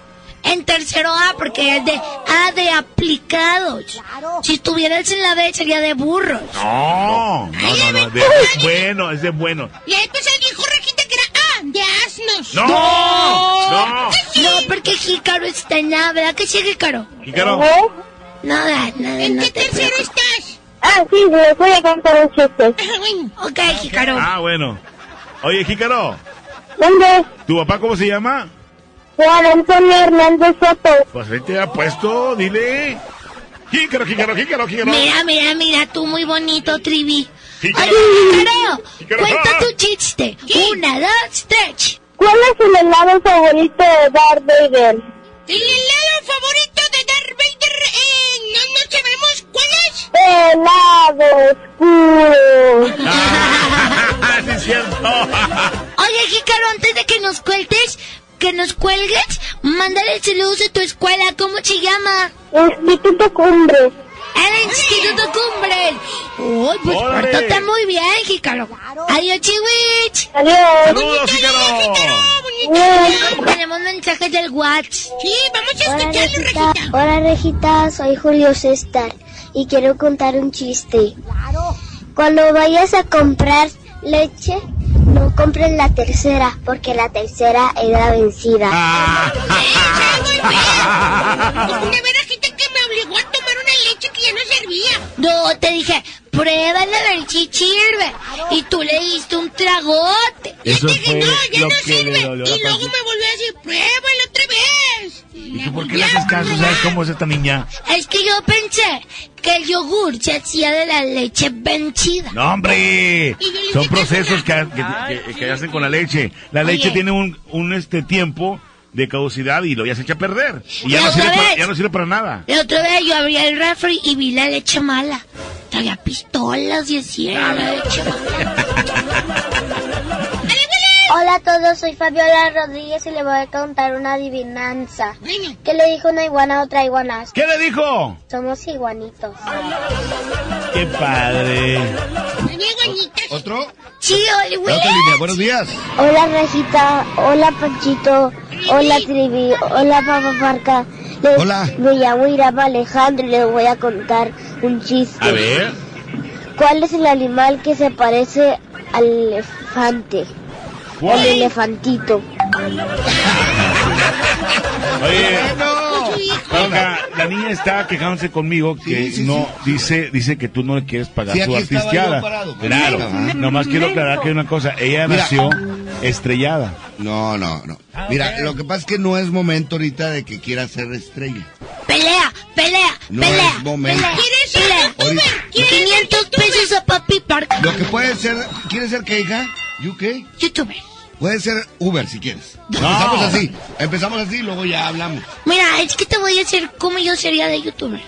S3: En tercero A, porque es de A de aplicados. Si estuvieras en la B sería de burros.
S4: No, no, no, no. de- es bueno, es de bueno.
S46: Y después él dijo Rajita que era ah, de asnos.
S4: ¡No! ¡No!
S3: No, porque Jícaro está en A, ¿verdad que sí, Jícaro?
S4: Jícaro.
S3: Nada, nada,
S46: ¿En
S3: no
S46: qué
S3: te
S46: tercero
S3: preocupes.
S46: estás?
S66: Ah, sí, les voy a contar un chiste.
S46: Ah, bueno.
S3: Ok, Jícaro.
S4: Ah, bueno. Oye, Jícaro,
S64: ¿Dónde?
S67: ¿Tu papá cómo se llama?
S64: Juan Antonio Hernández Soto.
S67: Pues ahí te ha puesto, dile. Jícaro, jícaro, jícaro, jícaro.
S3: Mira, mira, mira, tú muy bonito, Trivi.
S67: Jícaro.
S3: Oye, Jícaro,
S67: Jícaro.
S3: cuenta tu chiste. Una, dos, tres.
S64: ¿Cuál es el helado favorito de Darth Vader?
S46: El helado favorito de Darth Vader, eh, no, no sabemos cuál es.
S64: Helado oscuro.
S67: Ah, sí es cierto.
S3: Oye, Jícaro, antes de que nos cuelgues, que nos cuelgues, mándale saludos a tu escuela. ¿Cómo se llama?
S64: Instituto Cumbres.
S3: El Instituto Cumbres. Uy, pues
S64: Órale.
S3: pórtate muy bien, Jícaro. Adiós, Chiwich.
S64: Adiós.
S67: Saludos, Jícaro.
S3: Tenemos mensajes del WhatsApp.
S46: Sí, vamos a
S64: Hola
S46: escucharlo,
S64: Regita. Hola Regita, soy Julio César y quiero contar un chiste. Cuando vayas a comprar leche, no compres la tercera porque la tercera es la vencida.
S67: Ah.
S46: ya no servía.
S3: No, te dije, pruébala a ver si sirve. Y tú le diste un tragote.
S67: Eso fue
S46: No, ya
S67: lo
S46: no
S67: que le
S46: sirve. Y luego me volvió a decir, pruébalo otra vez.
S67: ¿Y tú por qué le haces caso? ¿Sabes cómo es esta niña?
S3: Es que yo pensé que el yogur se hacía de la leche vencida.
S67: No, hombre. Son procesos que, que- que- que hacen con la leche. La leche
S3: Oye.
S67: tiene un, un este tiempo de caducidad y lo ya se echa a perder. Y ya no, sirve para, ya no sirve para nada.
S3: La otra vez yo abrí el refri y vi la leche mala. Traía pistolas y así era la leche
S64: Hola a todos, soy Fabiola Rodríguez y le voy a contar una adivinanza. ¿Qué le dijo una iguana a otra iguana?
S67: ¿Qué le dijo?
S64: Somos iguanitos.
S67: ¡Qué padre!
S5: ¿Otro?
S3: Sí,
S5: otra línea, buenos días.
S64: Hola Regita, hola Panchito, hola Trivi, hola Papa Parca. Les-
S5: Hola.
S64: Me llamo Irama Alejandro y les voy a contar un chiste.
S67: A ver.
S64: ¿Cuál es el animal que se parece al elefante?
S67: ¿Cuál?
S64: El elefantito.
S67: Oye, Paca, la niña está quejándose conmigo que no dice dice que tú no le quieres pagar
S5: Sí,
S67: su
S5: yo parado.
S67: Claro, nomás quiero aclarar que una cosa, ella
S5: Mira.
S67: nació estrellada.
S5: No, no, no. Mira, lo que pasa es que no es momento ahorita de que quiera ser estrella.
S3: Pelea, pelea,
S5: No
S3: pelea.
S5: es momento.
S3: pelea,
S46: ¿Quieres ser
S3: pelea.
S5: Ahorita.
S3: 500 pesos a Papi Park.
S5: Lo que puede ser, ¿quieres ser qué, hija? ¿You qué?
S3: YouTuber.
S5: Puede ser Uber si quieres. Empezamos así, empezamos así y luego ya hablamos.
S3: Mira, es que te voy a decir cómo yo sería de youtuber.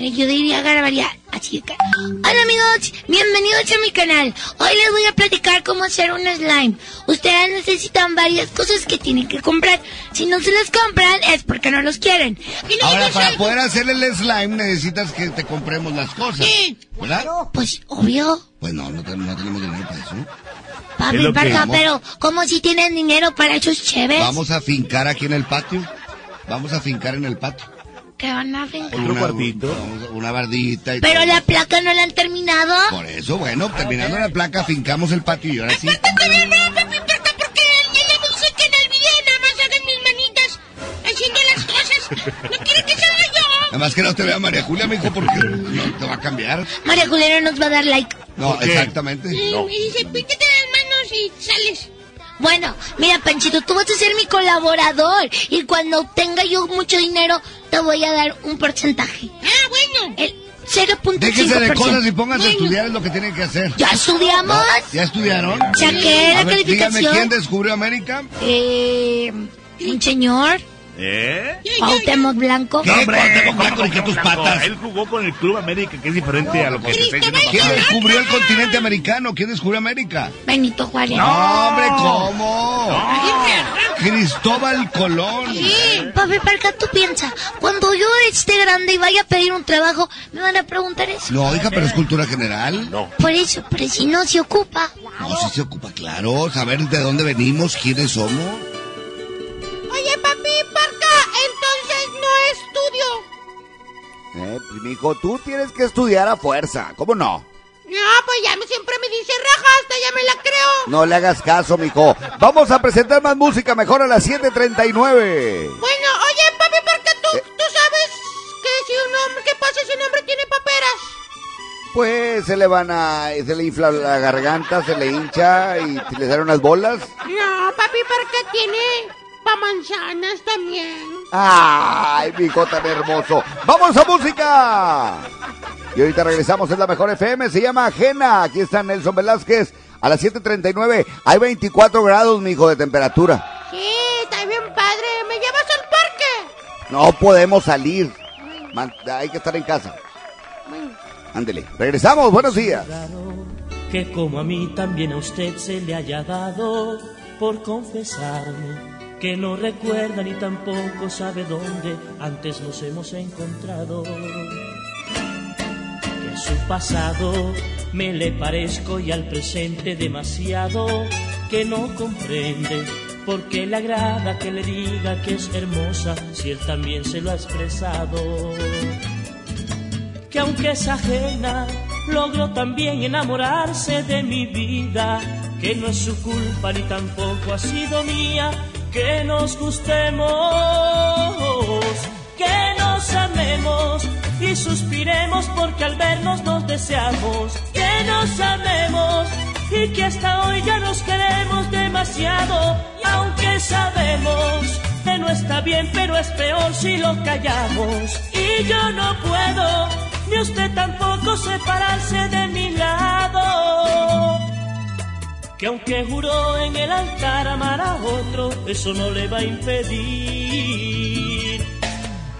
S3: Eh, Yo diría grabaría así que... Hola amigos, bienvenidos a mi canal. Hoy les voy a platicar cómo hacer un slime. Ustedes necesitan varias cosas que tienen que comprar. Si no se las compran es porque no los quieren. Y luego
S5: Ahora, para
S3: salgo-
S5: poder hacer el slime necesitas que te compremos las cosas. ¿Verdad?
S3: Pues, obvio.
S5: Pues no, no, no tenemos dinero para eso. Es
S3: Papi,
S5: lo que
S3: Parca,
S5: vamos.
S3: pero como si tienen dinero para esos chéves.
S5: Vamos a fincar aquí en el patio. Vamos a fincar en el patio.
S3: Que van a fincar.
S5: Una, vamos a- Una bardita y
S3: Pero
S5: todo.
S3: la placa no la han terminado.
S5: Por eso, bueno, terminando la placa, fincamos el patio y ahora sí.
S46: No, papi, Parca, porque ella me dice que en el video nada más hagan mis manitas haciendo las cosas. No quiere que sea yo.
S5: Nada más que no te vea María Julia, mijo, porque no te va a cambiar.
S3: María Juliana nos va a dar like.
S5: No, ¿Por qué? exactamente.
S46: Y
S5: No.
S46: me dice, manos y sales.
S3: Bueno, mira, Panchito, tú vas a ser mi colaborador. Y cuando tenga yo mucho dinero, te voy a dar un porcentaje.
S46: Ah, bueno.
S3: El 0.5%.
S5: Déjense de cosas y pónganse a estudiar es lo que tienen que hacer.
S3: ¿Ya estudiamos?
S5: ¿No? ¿Ya estudiaron?
S3: Saqué la
S5: ver, Dígame,
S3: calificación.
S5: ¿quién descubrió América?
S3: Eh, un señor,
S67: ¿Eh?
S3: Cuauhtémoc Blanco.
S5: ¿Qué? Cuauhtémoc Blanco, ni que tus patas.
S67: Él jugó con el Club América, que es diferente a lo que se está diciendo.
S5: ¿Quién descubrió el continente americano? ¿Quién descubrió América?
S3: Benito Juárez.
S5: No, hombre, ¿cómo? Cristóbal Colón.
S3: Sí, papi, Parca, tú piensa, cuando yo esté grande y vaya a pedir un trabajo, me van a preguntar eso.
S5: No, hija, pero es cultura general. No.
S3: Por eso, pero si no se ocupa.
S5: No, sí se ocupa, claro. Saber de dónde venimos, quiénes somos. Eh, mijo, tú tienes que estudiar a fuerza. ¿Cómo no?
S46: No, pues ya me, siempre me dice rajasta, ya me la creo.
S5: No le hagas caso, mijo. Vamos a presentar más música mejor a las 7.39.
S46: Bueno, oye, papi, Parca, ¿tú, tú sabes que si un hombre, qué pasa si un hombre tiene paperas?
S5: Pues se le van a, se le infla la garganta, se le hincha y le dan unas bolas.
S46: No, papi, porque tiene pa' manzanas también.
S5: Ay, mi hijo tan hermoso. ¡Vamos a música! Y ahorita regresamos, es la mejor FM, se llama Ajena. Aquí está Nelson Velázquez a las 7.39. Hay 24 grados, mi hijo, de temperatura.
S46: Sí, está bien padre. ¿Me llevas al parque?
S5: No podemos salir. Man- hay que estar en casa. Ándele. Regresamos, buenos días.
S65: que como a mí también a usted se le haya dado por confesarme que no recuerda ni tampoco sabe dónde antes nos hemos encontrado. Que a su pasado me le parezco y al presente demasiado que no comprende por qué le agrada que le diga que es hermosa si él también se lo ha expresado que aunque es ajena, logró también enamorarse de mi vida, que no es su culpa ni tampoco ha sido mía, que nos gustemos, que nos amemos y suspiremos porque al vernos nos deseamos, que nos amemos y que hasta hoy ya nos queremos demasiado, aunque sabemos que no está bien, pero es peor si lo callamos, y yo no puedo ni usted tampoco separarse de mi lado. Que aunque juró en el altar amar a otro, eso no le va a impedir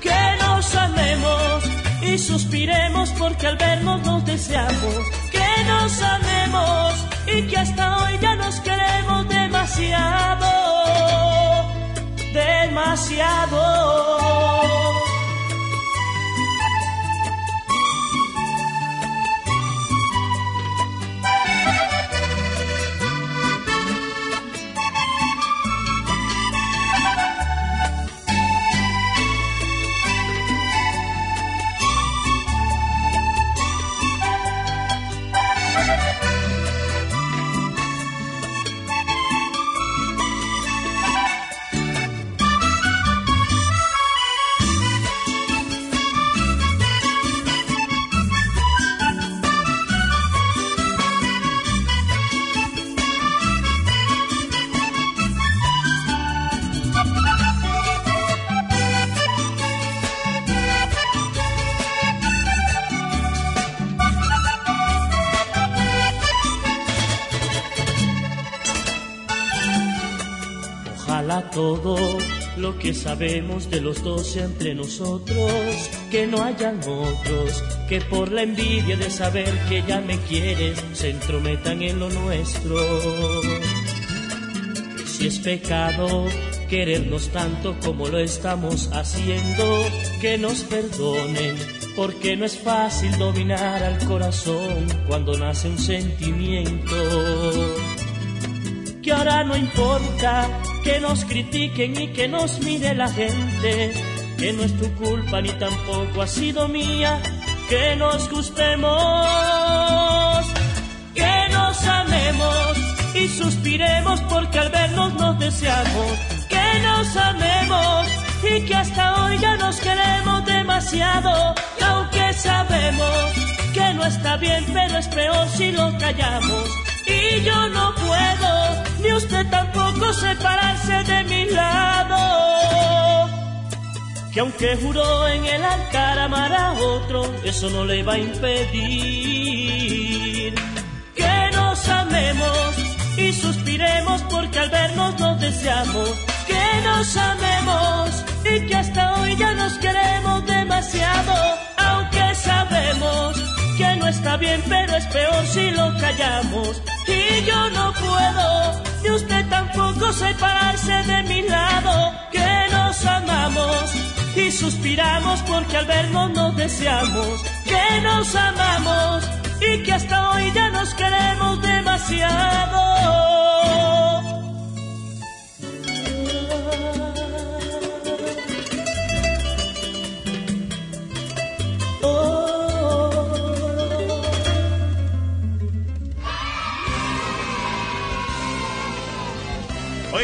S65: que nos amemos y suspiremos porque al vernos nos deseamos. Que nos amemos y que hasta hoy ya nos queremos demasiado, demasiado. Todo lo que sabemos de los dos entre nosotros, que no hayan otros, que por la envidia de saber que ya me quieres se entrometan en lo nuestro. Si es pecado querernos tanto como lo estamos haciendo, que nos perdonen, porque no es fácil dominar al corazón cuando nace un sentimiento que ahora no importa que nos critiquen y que nos mire la gente, que no es tu culpa ni tampoco ha sido mía, que nos gustemos, que nos amemos y suspiremos porque al vernos nos deseamos, que nos amemos y que hasta hoy ya nos queremos demasiado, y aunque sabemos que no está bien, pero es peor si lo callamos. Y yo no puedo, ni usted tampoco separarse de mi lado. Que aunque juró en el altar amar a otro, eso no le va a impedir que nos amemos y suspiremos porque al vernos nos deseamos. Que nos amemos y que hasta hoy ya nos queremos demasiado, aunque sabemos que no está bien, pero es peor si lo callamos. Y yo no puedo, ni usted tampoco separarse de mi lado, que nos amamos y suspiramos porque al vernos nos deseamos, que nos amamos y que hasta hoy ya nos queremos demasiado.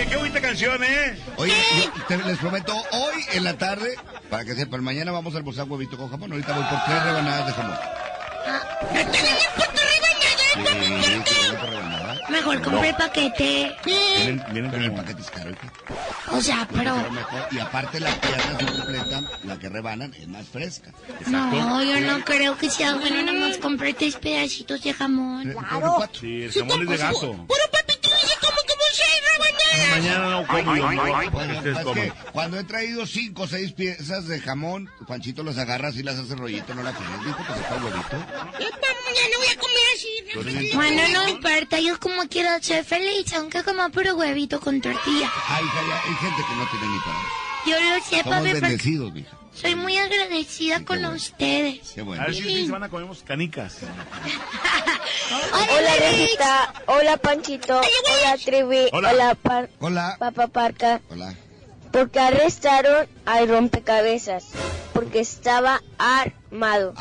S4: Oye, qué bonita canción, ¿eh?
S5: Oye, yo te- les prometo, hoy en la tarde, para que sepan, mañana vamos a almorzar huevito con jamón. Ahorita voy por tres rebanadas de jamón.
S3: Mejor compré el paquete.
S5: Vienen, vienen con el paquete es caro. hija.
S3: O sea, pero...
S5: Pero mejor. Y aparte la pierna se completa, la que rebanan es más fresca.
S3: No, yo no creo que sea bueno. Nada más compré tres pedacitos de jamón.
S5: Claro.
S4: Sí, el jamón es de gato.
S46: Puro papito rebanadas.
S4: Mañana
S5: cuando he traído cinco o seis piezas de jamón, Panchito los agarra así las hace rollito, no la quieres, dijo que se fue el huevito.
S46: Ya no voy a comer así.
S3: Bueno, no importa. Yo como quiero ser feliz, aunque como puro huevito con tortilla.
S5: Ay, hija, hay gente que no tiene ni para eso.
S3: Yo lo sé,
S5: Somos
S3: papi,
S5: bendecidos, mija.
S3: soy muy agradecida con ustedes.
S5: Qué bueno.
S4: A ver si ustedes van a comer canicas.
S64: Hola Rosita, hola Panchito, hola Trivi,
S4: Hola.
S64: hola, Par-
S5: Hola.
S64: Papa Parca.
S5: Hola.
S64: Porque arrestaron al rompecabezas, porque estaba armado.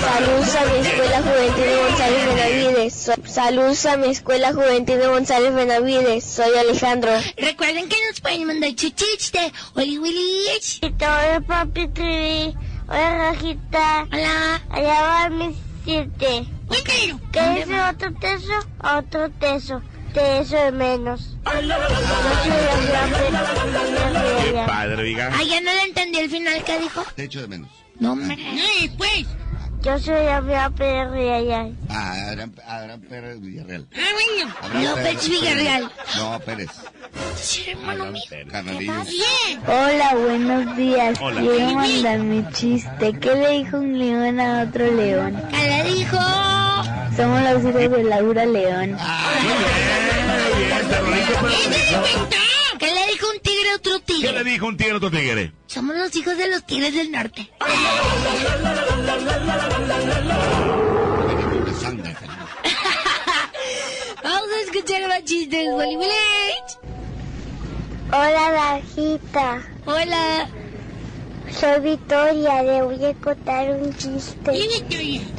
S64: Saludos a mi escuela juvenil de González Benavides. So- Saludos a mi escuela juvenil de González Benavides. Soy Alejandro.
S3: Recuerden que nos pueden mandar su chiste. Oli Willy.
S64: Hola papi Trivi, hola Rajita.
S3: Hola.
S64: Allá va mi siete. ¿Qué dice otro teso? Otro teso. Teso de menos. Yo soy la
S4: Qué padre, diga.
S3: Ay, ya no le entendí el final que dijo.
S5: Te echo de menos.
S3: No, hombre.
S46: Eh, pues.
S64: Yo soy la Pérez Villarreal.
S5: Ah, Abraham, Abraham Pérez Villarreal.
S46: Ah, bueno.
S5: Abraham
S3: López
S5: Pérez-
S3: Villarreal.
S5: No, Pérez.
S3: Sí, hermano mío.
S46: Bien.
S64: Hola, buenos días.
S4: Hola.
S64: Quiero mandar mi chiste. ¿Qué le dijo un león a otro león?
S3: ¿Qué le dijo?
S64: Somos los hijos de Laura León.
S3: ¿Qué le dijo un tigre a otro
S4: ¿Qué le
S3: tigre?
S4: dijo un tigre a otro tigre?
S3: Somos los hijos de los tigres del norte. Vamos a escuchar más chistes.
S64: Hola, Rajita.
S3: Hola.
S64: Soy Victoria. Le voy a contar un chiste.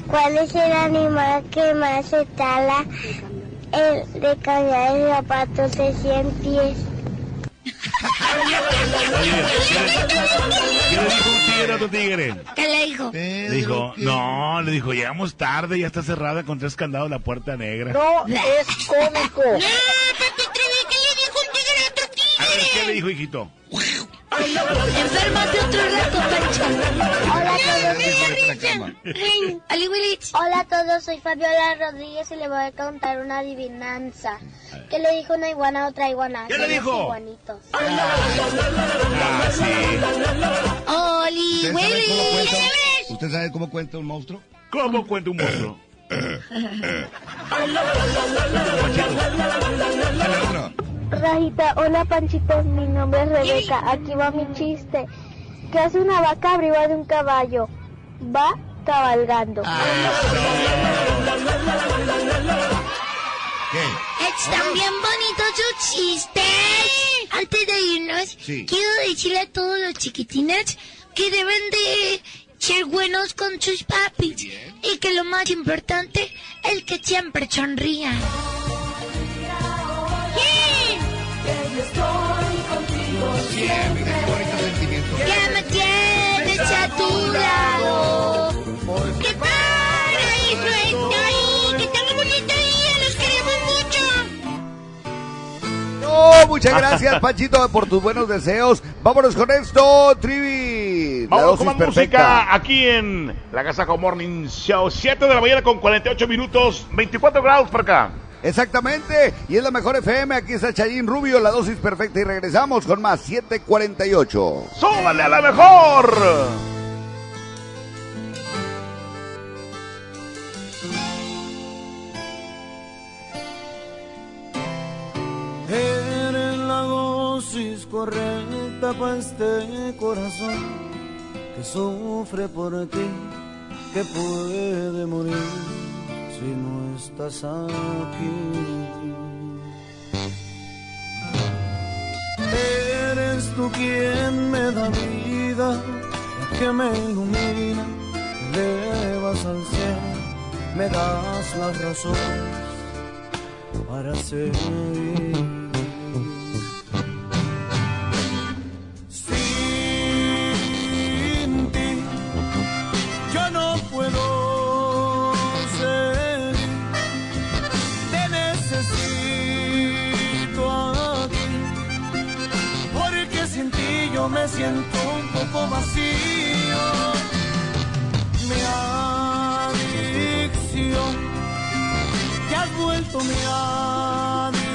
S64: ¿Cuál es el animal que más se tala el de cambiar de zapatos de 100 pies?
S4: ¿Qué le dijo un tigre a otro tigre?
S3: ¿Qué le dijo?
S4: Le dijo, no, le dijo, llegamos tarde, ya está cerrada con tres candados la puerta negra.
S64: No es cómico.
S46: Ah, ¿qué le dijo,
S4: hijito?
S3: Enfermas de otro rato, Pancho.
S64: Hola a todos. Hola a todos, soy Fabiola Rodríguez y le voy a contar una adivinanza. ¿Qué le dijo una iguana a otra iguana?
S4: ¿Qué le dijo?
S64: iguanitos.
S4: Ah, sí.
S3: Oli
S5: ¿Usted sabe cómo
S3: Willy.
S5: ¿Usted sabe cómo cuenta un monstruo?
S4: ¿Cómo cuenta un monstruo?
S5: Dale otro.
S64: Rajita, hola Panchito, mi nombre es Rebeca, aquí va mi chiste. ¿Qué hace una vaca arriba de un caballo? Va cabalgando.
S5: ¿Qué?
S3: Están bien bonitos sus chistes. Antes de irnos,
S5: Sí.
S3: quiero decirle a todos los chiquitines que deben de ser buenos con sus papis. Y que lo más importante es que siempre sonrían.
S5: Siempre, bonito sentimiento.
S3: Que me tienes a tu lado.
S46: ¡Qué padre! ¡Eso ahí! ¡Que tenga bonito día! ¡Los queremos mucho!
S5: Oh, No, muchas gracias, Panchito, por tus buenos deseos. Vámonos con esto, Trivi.
S68: Vamos con más música aquí en la Gazaco Morning Show. 7 de la mañana con 48 minutos, 24 grados por acá.
S5: Exactamente, y es la mejor FM. Aquí está Chayín Rubio, la dosis perfecta. Y regresamos con más 748.
S68: ¡Súbale a la mejor!
S69: Eres la dosis correcta para este corazón que sufre por ti, que puede morir si no estás aquí. Eres tú quien me da vida, que me ilumina, me elevas al cielo, me das las razones para seguir. Me siento un poco vacío. Mi adicción, te has vuelto mi adicción,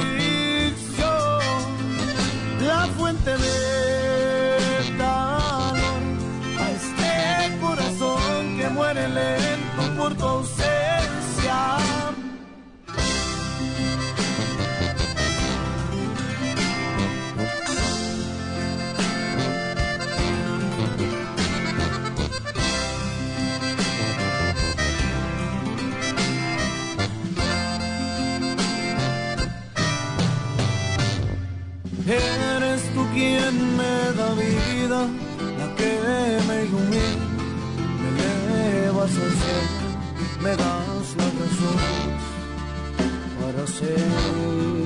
S69: la fuente de calor a este corazón que muere lento por tu me da vida, la que me ilumina, me elevas al cielo, me das la razón para ser.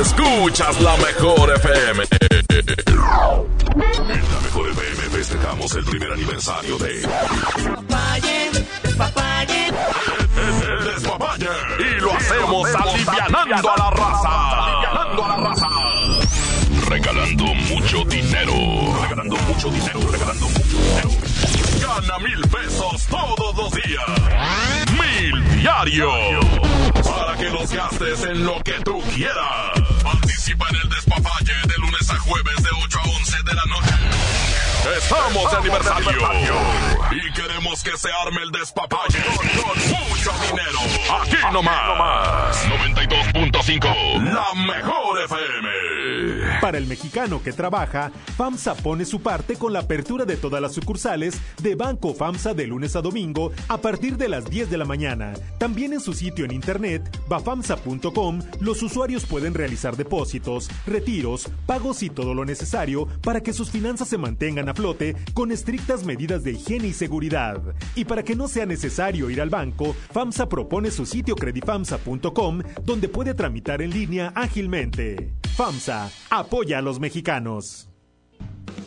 S10: Escuchas la mejor FM. En la mejor FM festejamos el primer aniversario de
S69: Despapalle, despapalle.
S10: Despapalle. Y lo hacemos alivianando a la raza. Alivianando a la raza. Regalando mucho dinero. Regalando mucho dinero. Regalando mucho dinero. Gana mil pesos todos los días. Diario. Para que los gastes en lo que tú quieras. Participa en el despapalle de lunes a jueves de 8 a 11 de la noche. Estamos de aniversario. Y queremos que se arme el despapalle con mucho dinero. Aquí nomás. 92.5. La mejor FM.
S70: Para el mexicano que trabaja, FAMSA pone su parte con la apertura de todas las sucursales de Banco FAMSA de lunes a domingo a partir de las 10 de la mañana. También en su sitio en internet, bafamsa.com, los usuarios pueden realizar depósitos, retiros, pagos y todo lo necesario para que sus finanzas se mantengan a flote con estrictas medidas de higiene y seguridad. Y para que no sea necesario ir al banco, FAMSA propone su sitio credifamsa.com donde puede tramitar en línea ágilmente. FAMSA apoya a los mexicanos.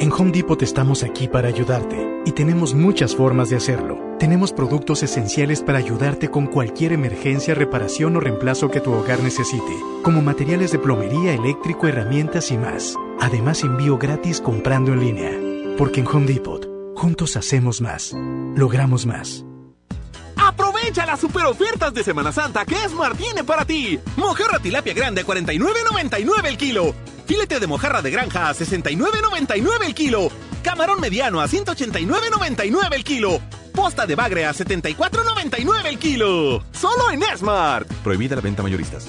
S19: En Home Depot estamos aquí para ayudarte y tenemos muchas formas de hacerlo. Tenemos productos esenciales para ayudarte con cualquier emergencia, reparación o reemplazo que tu hogar necesite, como materiales de plomería, eléctrico, herramientas y más. Además, envío gratis comprando en línea. Porque en Home Depot, juntos hacemos más, logramos más.
S31: Aprovecha las super ofertas de Semana Santa que Esmar tiene para ti. Mojarra tilapia grande a 49.99 el kilo. Filete de mojarra de granja a 69.99 el kilo. Camarón mediano a 189.99 el kilo. Posta de bagre a 74.99 el kilo. Solo en Esmart.
S71: Prohibida la venta mayoristas.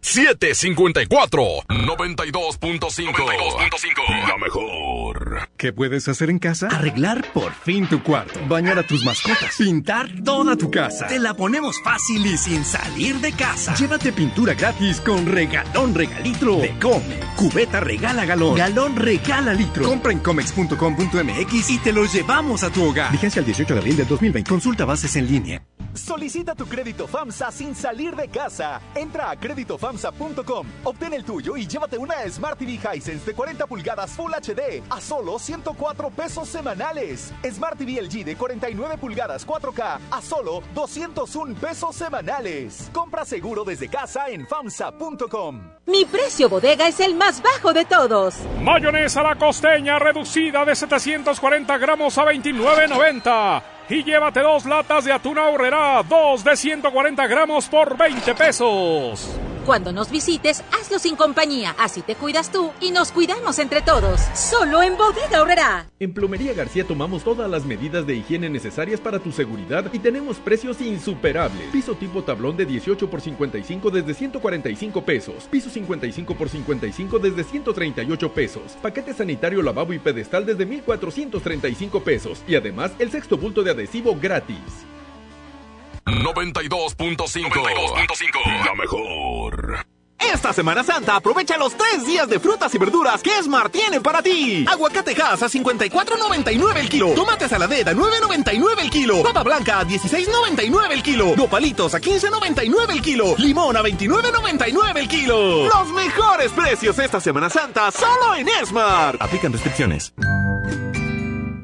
S10: 754 92.5 La mejor.
S72: ¿Qué puedes hacer en casa? Arreglar por fin tu cuarto, bañar a tus mascotas, pintar toda tu casa. Te la ponemos fácil y sin salir de casa. Llévate pintura gratis con regalón regalitro de Come. Cubeta regala galón, galón regala litro. Compra en comex.com.mx y te lo llevamos a tu hogar. Vigencia el 18 de abril del 2020. Consulta bases en línea.
S70: Solicita tu crédito FAMSA sin salir de casa. Entra a créditofamsa.com, obtén el tuyo y llévate una Smart TV Hisense de 40 pulgadas Full HD a solo 104 pesos semanales. Smart TV LG de 49 pulgadas 4K a solo 201 pesos semanales. Compra seguro desde casa en famsa.com.
S73: Mi precio bodega es el más bajo de todos.
S30: Mayonesa la costeña reducida de 740 gramos a 29.90. Y llévate dos latas de atún ahorrera, dos de 140 gramos por 20 pesos.
S73: Cuando nos visites, hazlo sin compañía. Así te cuidas tú y nos cuidamos entre todos. Solo en Bodega Aurrera.
S72: En Plomería García tomamos todas las medidas de higiene necesarias para tu seguridad y tenemos precios insuperables. Piso tipo tablón de 18 por 55 desde 145 pesos. Piso 55 por 55 desde 138 pesos. Paquete sanitario lavabo y pedestal desde 1435 pesos. Y además el sexto bulto de adhesivo gratis.
S10: 92.5 La mejor.
S31: Esta Semana Santa aprovecha los tres días de frutas y verduras que Esmar tiene para ti. Aguacate Hass a 54.99 el kilo. Tomate saladera a 9.99 el kilo. Papa blanca a 16.99 el kilo. Nopalitos a 15.99 el kilo. Limón a 29.99 el kilo. Los mejores precios esta Semana Santa solo en Esmar.
S72: Aplican restricciones.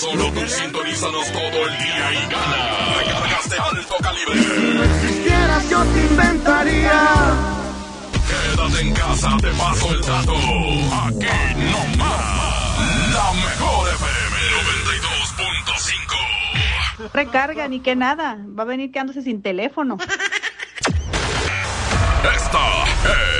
S10: Solo tú sintonízanos todo el día y gana. Recargas de alto calibre.
S74: Si quisieras yo te inventaría.
S10: Quédate en casa, te paso el dato. Aquí no más. La mejor FM 92.5.
S75: Recarga, ni que nada. Va a venir quedándose sin teléfono.
S10: Esta es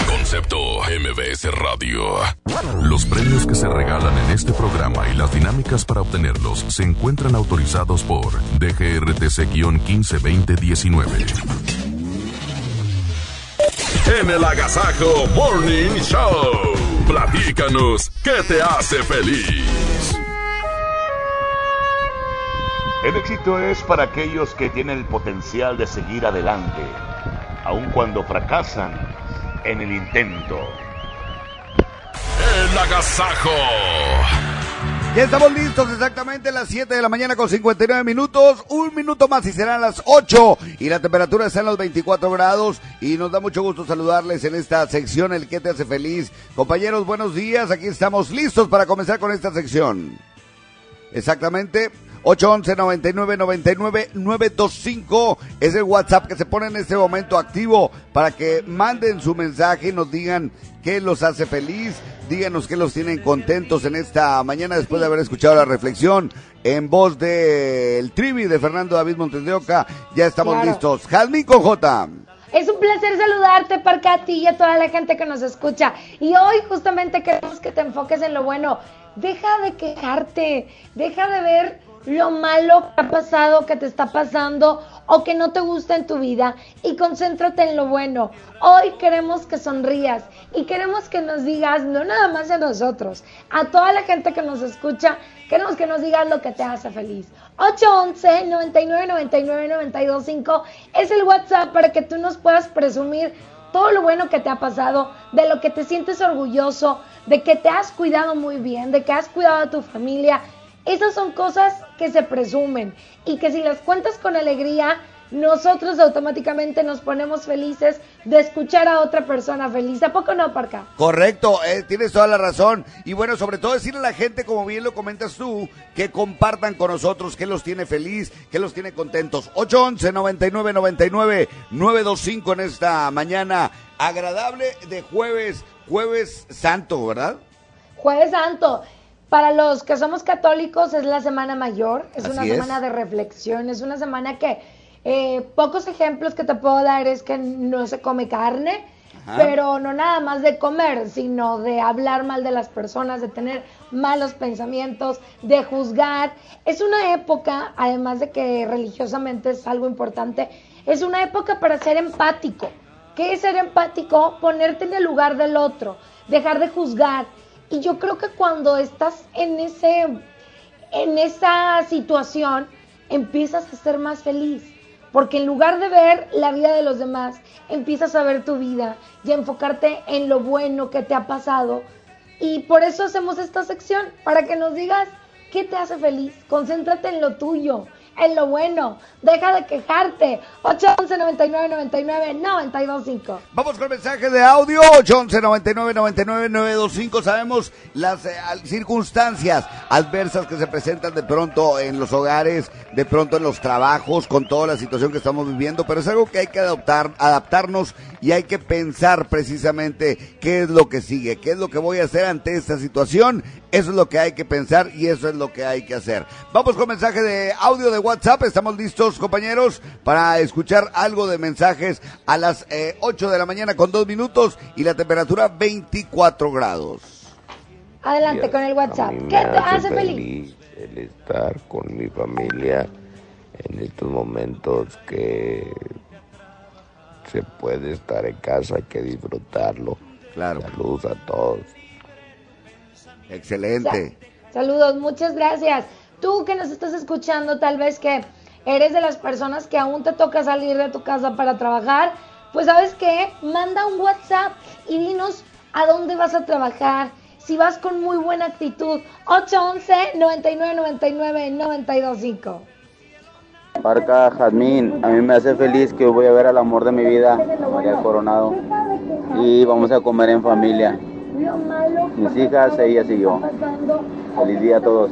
S10: Concepto MBS Radio.
S76: Los premios que se regalan en este programa y las dinámicas para obtenerlos se encuentran autorizados por DGRTC-152019.
S10: En el Agasajo Morning Show. Platícanos qué te hace feliz.
S4: El éxito es para aquellos que tienen el potencial de seguir adelante, aun cuando fracasan en el intento.
S10: El agasajo.
S5: Ya estamos listos exactamente a las 7 de la mañana con 59 minutos. Un minuto más y serán las 8. Y la temperatura está en los 24 grados. Y nos da mucho gusto saludarles en esta sección, el que te hace feliz. Compañeros, buenos días. Aquí estamos listos para comenzar con esta sección. Exactamente. 811 99 99 925 es el WhatsApp que se pone en este momento activo para que manden su mensaje y nos digan qué los hace feliz, díganos qué los tienen contentos en esta mañana después de haber escuchado la reflexión en voz del el Trivi de Fernando David Montes de Oca. Ya estamos
S37: Claro.
S5: listos. Jazmín con J.
S37: Es un placer saludarte, Parca, a ti y a toda la gente que nos escucha. Y hoy justamente queremos que te enfoques en lo bueno. Deja de quejarte, deja de ver lo malo que ha pasado, que te está pasando o que no te gusta en tu vida y concéntrate en lo bueno. Hoy queremos que sonrías y queremos que nos digas, no nada más a nosotros, a toda la gente que nos escucha, queremos que nos digas lo que te hace feliz. 811 99 99 925 es el WhatsApp para que tú nos puedas presumir todo lo bueno que te ha pasado, de lo que te sientes orgulloso, de que te has cuidado muy bien, de que has cuidado a tu familia. Esas son cosas que se presumen y que si las cuentas con alegría, nosotros automáticamente nos ponemos felices de escuchar a otra persona feliz. ¿A poco no, Parca?
S5: Correcto, eh, tienes toda la razón. Y bueno, sobre todo decirle a la gente, como bien lo comentas tú, que compartan con nosotros qué los tiene feliz, qué los tiene contentos. 811 99 99 925 en esta mañana agradable de jueves, jueves santo, ¿verdad?
S37: Jueves Santo. Para los que somos católicos es la semana mayor, es
S5: Así
S37: una
S5: es.
S37: semana de reflexión, es una semana que eh, pocos ejemplos que te puedo dar es que no se come carne,
S77: Ajá.
S37: pero no nada más de comer, sino de hablar mal de las personas, de tener malos pensamientos, de juzgar. Es una época, además de que religiosamente es algo importante, es una época para ser empático. ¿Qué es ser empático? Ponerte en el lugar del otro, dejar de juzgar. Y yo creo que cuando estás en ese en esa situación empiezas a ser más feliz. Porque en lugar de ver la vida de los demás, empiezas a ver tu vida y a enfocarte en lo bueno que te ha pasado. Y por eso hacemos esta sección, para que nos digas qué te hace feliz. Concéntrate en lo tuyo, en lo bueno. Deja de quejarte. 811 99 99 925.
S5: Vamos con mensaje de audio 811 99 99 925. Sabemos las eh, circunstancias adversas que se presentan de pronto en los hogares, de pronto en los trabajos, con toda la situación que estamos viviendo, pero es algo que hay que adoptar, adaptarnos y hay que pensar precisamente qué es lo que sigue, qué es lo que voy a hacer ante esta situación. Eso es lo que hay que pensar y eso es lo que hay que hacer. Vamos con mensaje de audio de WhatsApp. Estamos listos, compañeros, para escuchar algo de mensajes a las eh, 8 de la mañana con dos minutos y la temperatura 24 grados.
S37: Adelante con el WhatsApp. ¿Qué te hace feliz?
S78: el estar con mi familia en estos momentos que se puede estar en casa, hay que disfrutarlo.
S5: Claro.
S78: Saludos a todos.
S5: Excelente.
S37: Saludos, muchas gracias. Tú que nos estás escuchando, tal vez que eres de las personas que aún te toca salir de tu casa para trabajar, pues sabes qué, manda un WhatsApp y dinos a dónde vas a trabajar. Si vas con muy buena actitud, 811 99 99 925.
S79: Parca Jazmín, a mí me hace feliz que voy a ver al amor de mi vida, María Coronado, y vamos a comer en familia. Mis hijas, ellas y yo. Feliz día a todos.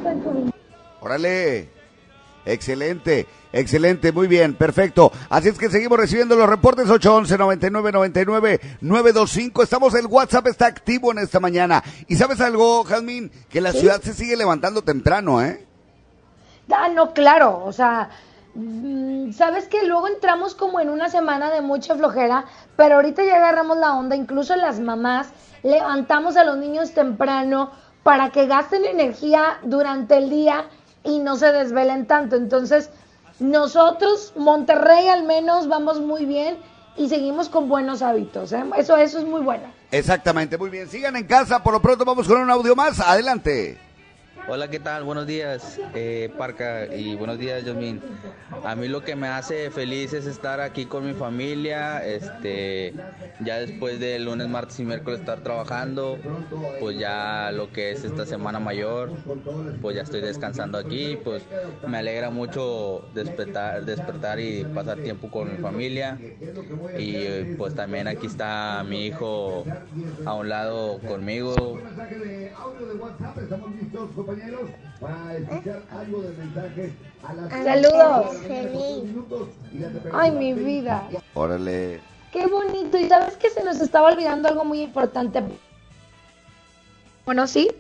S5: Órale. Excelente, excelente, muy bien, perfecto. Así es que seguimos recibiendo los reportes 811 99 99 925. Estamos, el WhatsApp está activo en esta mañana. ¿Y sabes algo, Jazmín? Que la
S37: Sí.
S5: ciudad se sigue levantando temprano, ¿eh?
S37: Ah, no, claro, o sea, mm, sabes que luego entramos como en una semana de mucha flojera, pero ahorita ya agarramos la onda, incluso las mamás levantamos a los niños temprano para que gasten energía durante el día y no se desvelen tanto. Entonces, nosotros, Monterrey al menos, vamos muy bien y seguimos con buenos hábitos. ¿eh? Eso, eso es muy bueno.
S5: Exactamente, muy bien. Sigan en casa, por lo pronto vamos con un audio más. Adelante.
S77: Hola, ¿qué tal? Buenos días, eh, Parca, y buenos días, Yasmin. A mí lo que me hace feliz es estar aquí con mi familia, este, ya después de lunes, martes y miércoles estar trabajando, pues ya lo que es esta semana mayor, pues ya estoy descansando aquí, pues me alegra mucho despertar, despertar y pasar tiempo con mi familia, y pues también aquí está mi hijo a un lado conmigo,
S37: Saludos. Ay, mi vida.
S5: Órale.
S37: Qué bonito. Y sabes que se nos estaba olvidando algo muy importante. Bueno, sí.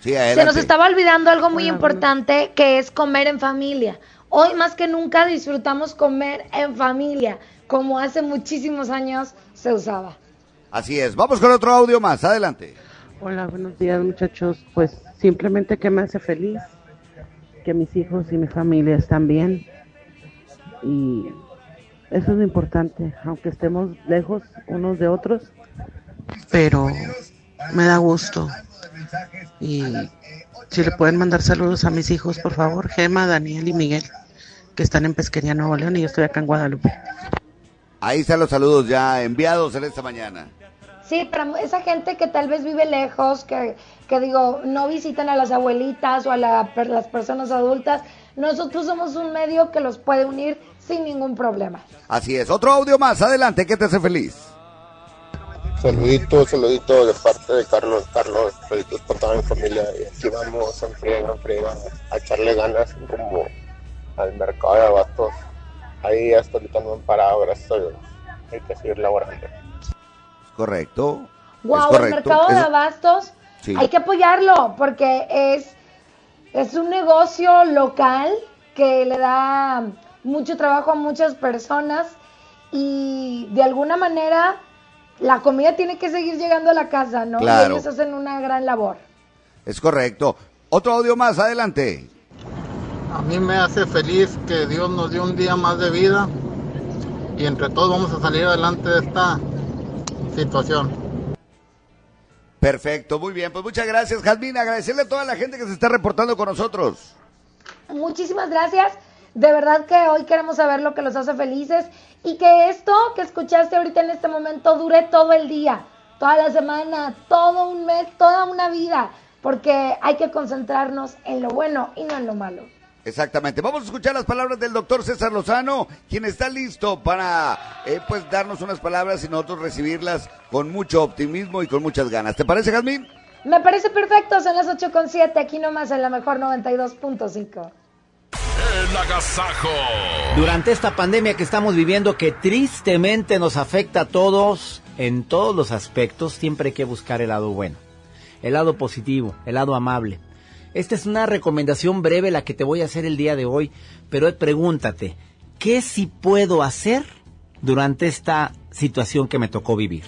S5: Sí,
S37: Se nos estaba olvidando algo muy importante que es comer en familia. Hoy más que nunca disfrutamos comer en familia, como hace muchísimos años se usaba.
S5: Así es. Vamos con otro audio más. Adelante.
S72: Hola, buenos días muchachos. Pues simplemente que me hace feliz que mis hijos y mi familia están bien. Y eso es lo importante, aunque estemos lejos unos de otros, pero me da gusto. Y si le pueden mandar saludos a mis hijos, por favor, Gema, Daniel y Miguel, que están en Pesquería Nuevo León y yo estoy acá en Guadalupe.
S5: Ahí están los saludos ya enviados en esta mañana.
S37: Sí, para esa gente que tal vez vive lejos, que, que digo, no visitan a las abuelitas o a la- las personas adultas, nosotros somos un medio que los puede unir sin ningún problema.
S5: Así es. Otro audio más. Adelante. ¿Qué te hace feliz?
S80: Saludito, saludito de parte de Carlos, Carlos, saluditos para toda mi familia y aquí vamos en friega, en friega, a echarle ganas como al mercado de abastos. Ahí hasta ahorita no han parado, gracias a Dios. Hay que seguir laborando.
S5: Correcto.
S37: Wow,
S5: Es
S37: el mercado de abastos
S5: Sí.
S37: hay que apoyarlo porque es, es un negocio local que le da mucho trabajo a muchas personas y de alguna manera la comida tiene que seguir llegando a la casa, ¿no?
S5: Claro.
S37: Y ellos hacen una gran labor.
S5: Es correcto. Otro audio más. Adelante.
S81: A mí me hace feliz que Dios nos dio un día más de vida y entre todos vamos a salir adelante de esta situación.
S5: Perfecto. Muy bien. Pues muchas gracias, Jazmín. Agradecerle a toda la gente que se está reportando con nosotros.
S37: Muchísimas gracias. De verdad que hoy queremos saber lo que los hace felices y que esto que escuchaste ahorita en este momento dure todo el día, toda la semana, todo un mes, toda una vida, porque hay que concentrarnos en lo bueno y no en lo malo.
S5: Exactamente. Vamos a escuchar las palabras del doctor César Lozano, quien está listo para eh, pues darnos unas palabras y nosotros recibirlas con mucho optimismo y con muchas ganas. ¿Te parece, Jazmín?
S37: Me parece perfecto, son las 8.7, aquí nomás en la mejor 92.5.
S10: El agasajo.
S82: Durante esta pandemia que estamos viviendo, que tristemente nos afecta a todos, en todos los aspectos, siempre hay que buscar el lado bueno, el lado positivo, el lado amable. Esta es una recomendación breve la que te voy a hacer el día de hoy, pero pregúntate, ¿qué sí puedo hacer durante esta situación que me tocó vivir?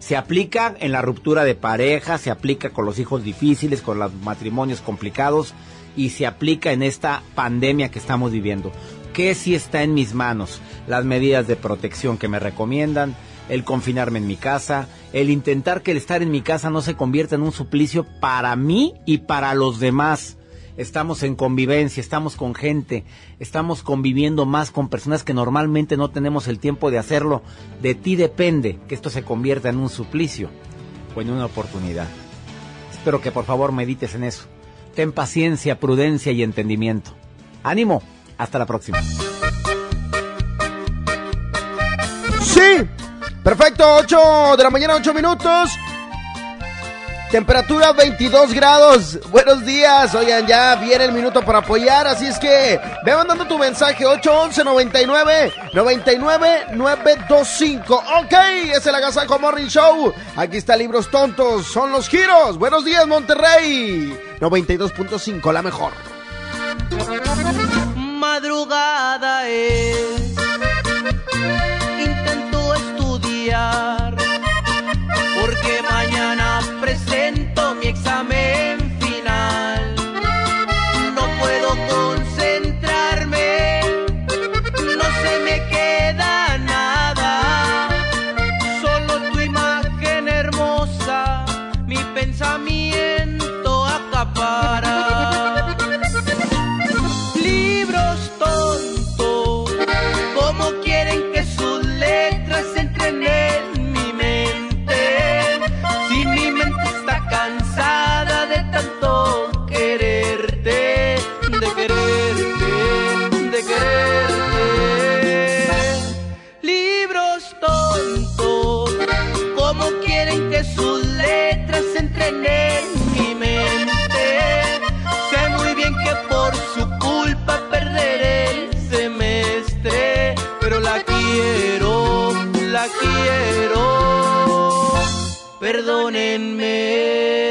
S82: Se aplica en la ruptura de pareja, se aplica con los hijos difíciles, con los matrimonios complicados y se aplica en esta pandemia que estamos viviendo. ¿Qué sí está en mis manos? Las medidas de protección que me recomiendan, el confinarme en mi casa, el intentar que el estar en mi casa no se convierta en un suplicio para mí y para los demás. Estamos en convivencia, estamos con gente, estamos conviviendo más con personas que normalmente no tenemos el tiempo de hacerlo. De ti depende que esto se convierta en un suplicio o en una oportunidad. Espero que por favor medites en eso. Ten paciencia, prudencia y entendimiento. Ánimo, hasta la próxima.
S2: Sí, perfecto, 8 de la mañana, 8 minutos. Temperatura 22 grados. Buenos días. Oigan, ya viene el minuto para apoyar. Así es que ve mandando tu mensaje 811 99 99 925. Ok, es el Agasajo Morning Show. Aquí está Libros Tontos. Son los giros. Buenos días, Monterrey. 92.5, la mejor.
S7: Madrugada es, porque mañana presento mi examen in me.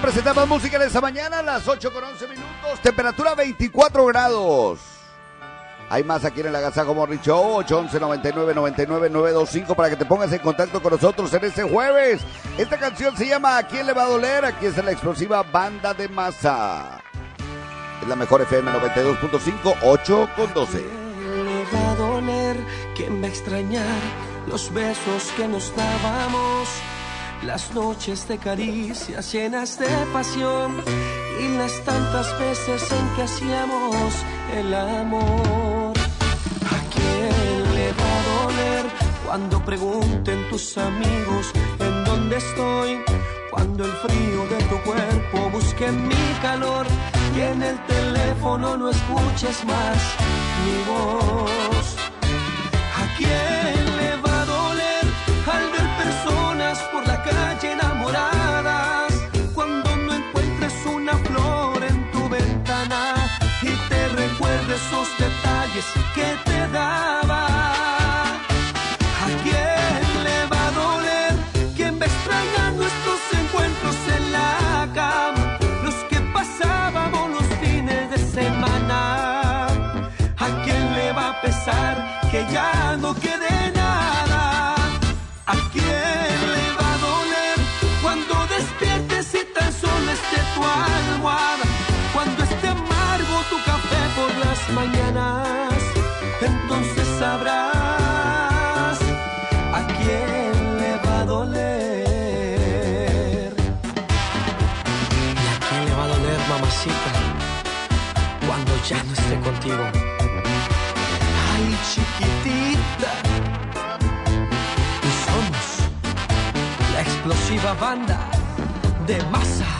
S38: A
S5: presentar más música en esta mañana a las 8 con 11 minutos. Temperatura 24 grados. Hay más aquí en el Agasajo Morning Show, 811 99 99 925 para que te pongas en contacto con nosotros en este jueves. Esta canción se llama ¿A quién le va a doler? Aquí es la explosiva banda de masa. Es la mejor FM 92.5, 8 con 12.
S38: le va a doler? ¿Quién va a extrañar los besos que nos dábamos? Las noches de caricias llenas de pasión y las tantas veces en que hacíamos el amor. ¿A quién le va a doler cuando pregunten tus amigos en dónde estoy? Cuando el frío de tu cuerpo busque mi calor y en el teléfono no escuches más mi voz. ¿A quién que Ay, chiquitita. Y somos la explosiva banda de masa.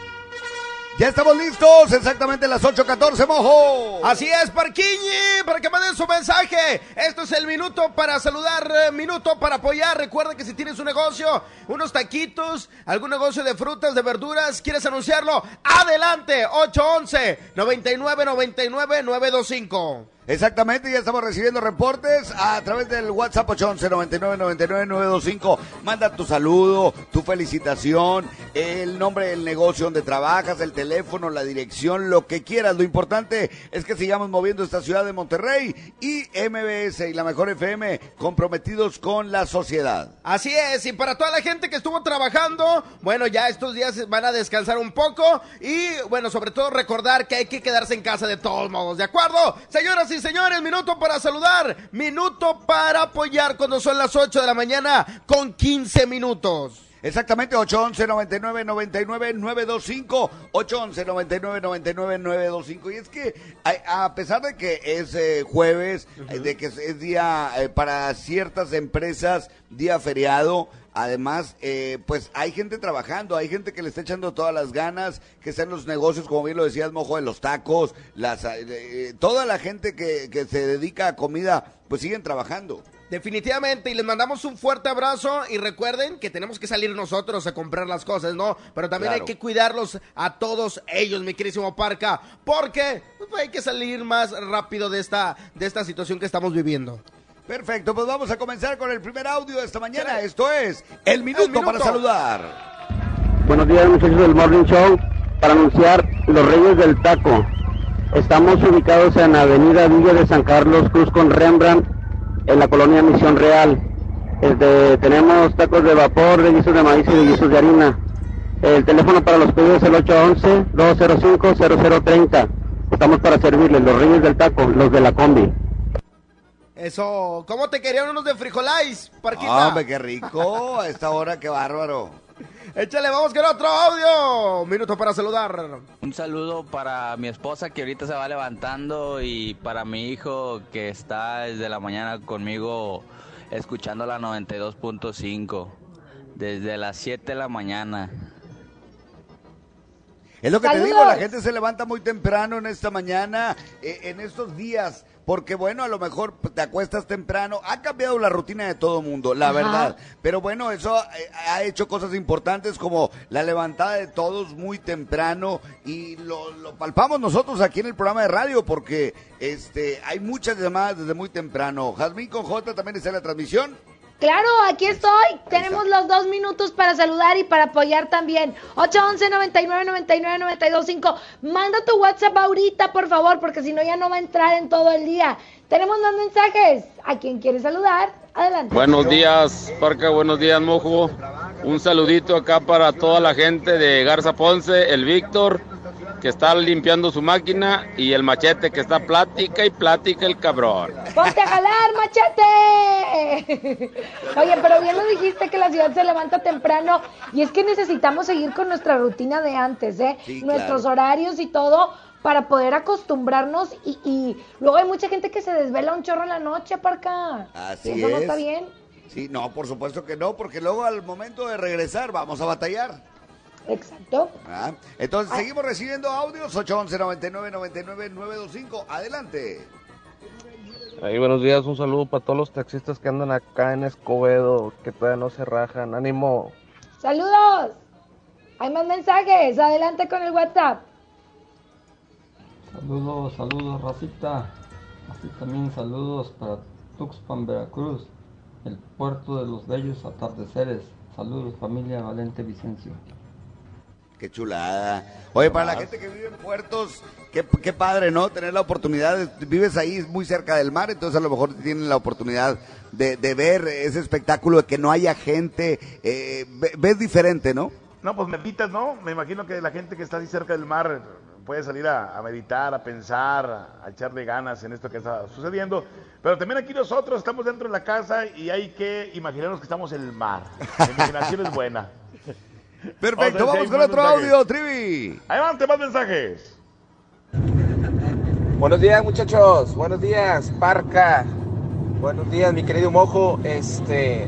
S5: Ya estamos listos, exactamente las 8.14, mojo.
S2: Así es, Parquiñi, para que manden su mensaje. Esto es el minuto para saludar, eh, minuto para apoyar. Recuerda que si tienes un negocio, unos taquitos, algún negocio de frutas, de verduras, quieres anunciarlo, adelante, 811 99 99 925.
S5: Exactamente, ya estamos recibiendo reportes a través del WhatsApp 811 99 99 925. Manda tu saludo, tu felicitación, el nombre del negocio donde trabajas, el teléfono, la dirección, lo que quieras. Lo importante es que sigamos moviendo esta ciudad de Monterrey y MBS y la mejor FM comprometidos con la sociedad.
S2: Así es, y para toda la gente que estuvo trabajando, bueno, ya estos días van a descansar un poco y, bueno, sobre todo recordar que hay que quedarse en casa de todos modos, ¿de acuerdo? Señoras y señores, minuto para saludar, minuto para apoyar cuando son las 8 de la mañana con 15 minutos.
S5: Exactamente, 811 99 99 925 811 99 99 925 Y es que a, a pesar de que es eh, jueves, eh, de que es, es día eh, para ciertas empresas, día feriado, Además, eh, pues hay gente trabajando, hay gente que le está echando todas las ganas, que está en los negocios, como bien lo decías, mojo de los tacos, las, eh, eh, toda la gente que, que se dedica a comida, pues siguen trabajando.
S2: Definitivamente, y les mandamos un fuerte abrazo y recuerden que tenemos que salir nosotros a comprar las cosas, ¿no? Pero también
S5: Claro.
S2: hay que cuidarlos a todos ellos, mi querísimo Parca, porque pues, hay que salir más rápido de esta, de esta situación que estamos viviendo.
S5: Perfecto, pues vamos a comenzar con el primer audio de esta mañana. Esto es El Minuto, para saludar.
S83: Buenos días muchachos del Morning Show. Para anunciar Los Reyes del Taco. Estamos ubicados en Avenida Villa de San Carlos Cruz con Rembrandt, en la colonia Misión Real. Este, tenemos tacos de vapor, de guisos de maíz y de guisos de harina. El teléfono para los pedidos es el 811-205-0030. Estamos para servirles Los Reyes del Taco, los de la combi.
S2: Eso, ¿cómo te querían unos de frijolais, Parquita?
S5: Ah, Hombre, qué rico, a esta hora, qué bárbaro.
S2: Échale, vamos con otro audio. Minuto para saludar.
S77: Un saludo para mi esposa que ahorita se va levantando y para mi hijo que está desde la mañana conmigo escuchando la 92.5 desde las 7 de la mañana.
S5: Es lo que te digo, la gente se levanta muy temprano en esta mañana, eh, en estos días, porque bueno, a lo mejor te acuestas temprano, ha cambiado la rutina de todo mundo, la
S84: Ajá.
S5: verdad, pero bueno, eso eh, ha hecho cosas importantes como la levantada de todos muy temprano y lo, lo palpamos nosotros aquí en el programa de radio porque este hay muchas llamadas desde muy temprano. Jazmín con J también está en la transmisión.
S37: Claro, aquí estoy. Tenemos los dos minutos para saludar y para apoyar también. 811 99 99 925. Manda tu WhatsApp ahorita, por favor, porque si no ya no va a entrar en todo el día. Tenemos más mensajes. ¿A quien quiere saludar? Adelante.
S85: Buenos días, Parca, buenos días, Mojo. Un saludito acá para toda la gente de Garza Ponce, el Víctor, que está limpiando su máquina, y el machete, que está plática y plática el cabrón.
S37: ¡Ponte a jalar, machete! Oye, pero bien lo dijiste que la ciudad se levanta temprano y es que necesitamos seguir con nuestra rutina de antes, ¿eh?
S5: Sí,
S37: Nuestros
S5: claro.
S37: horarios y todo para poder acostumbrarnos y, y luego hay mucha gente que se desvela un chorro en la noche, parca.
S5: Así
S37: Y eso no
S5: es.
S37: está bien.
S5: Sí, no, por supuesto que no, porque luego al momento de regresar vamos a batallar.
S37: Exacto.
S5: Ah, Entonces seguimos recibiendo audios 811 99 99 925. Adelante.
S70: Ahí, buenos días, un saludo para todos los taxistas que andan acá en Escobedo, que todavía no se rajan. Ánimo.
S37: Saludos. Hay más mensajes. Adelante con el WhatsApp.
S86: Saludos, saludos, racita. Así también saludos para Tuxpan, Veracruz, el puerto de los bellos atardeceres. Saludos, familia Valente Vicencio.
S5: Qué chulada. Oye, para la gente que vive en puertos, qué, qué padre, ¿no? Tener la oportunidad, de- vives ahí muy cerca del mar, entonces a lo mejor tienen la oportunidad de, de ver ese espectáculo, de que no haya gente, eh, ve- ves diferente, ¿no?
S4: No, pues meditas, ¿no? Me imagino que la gente que está así cerca del mar puede salir a, a meditar, a pensar, a echarle ganas en esto que está sucediendo. Pero también aquí nosotros estamos dentro de la casa y hay que imaginarnos que estamos en el mar. La imaginación es buena.
S5: Perfecto,
S4: Vamos
S5: con otro audio. Trivi.
S4: Adelante, más mensajes.
S87: Buenos días, muchachos. Buenos días, Parca. Buenos días, mi querido Mojo. Este,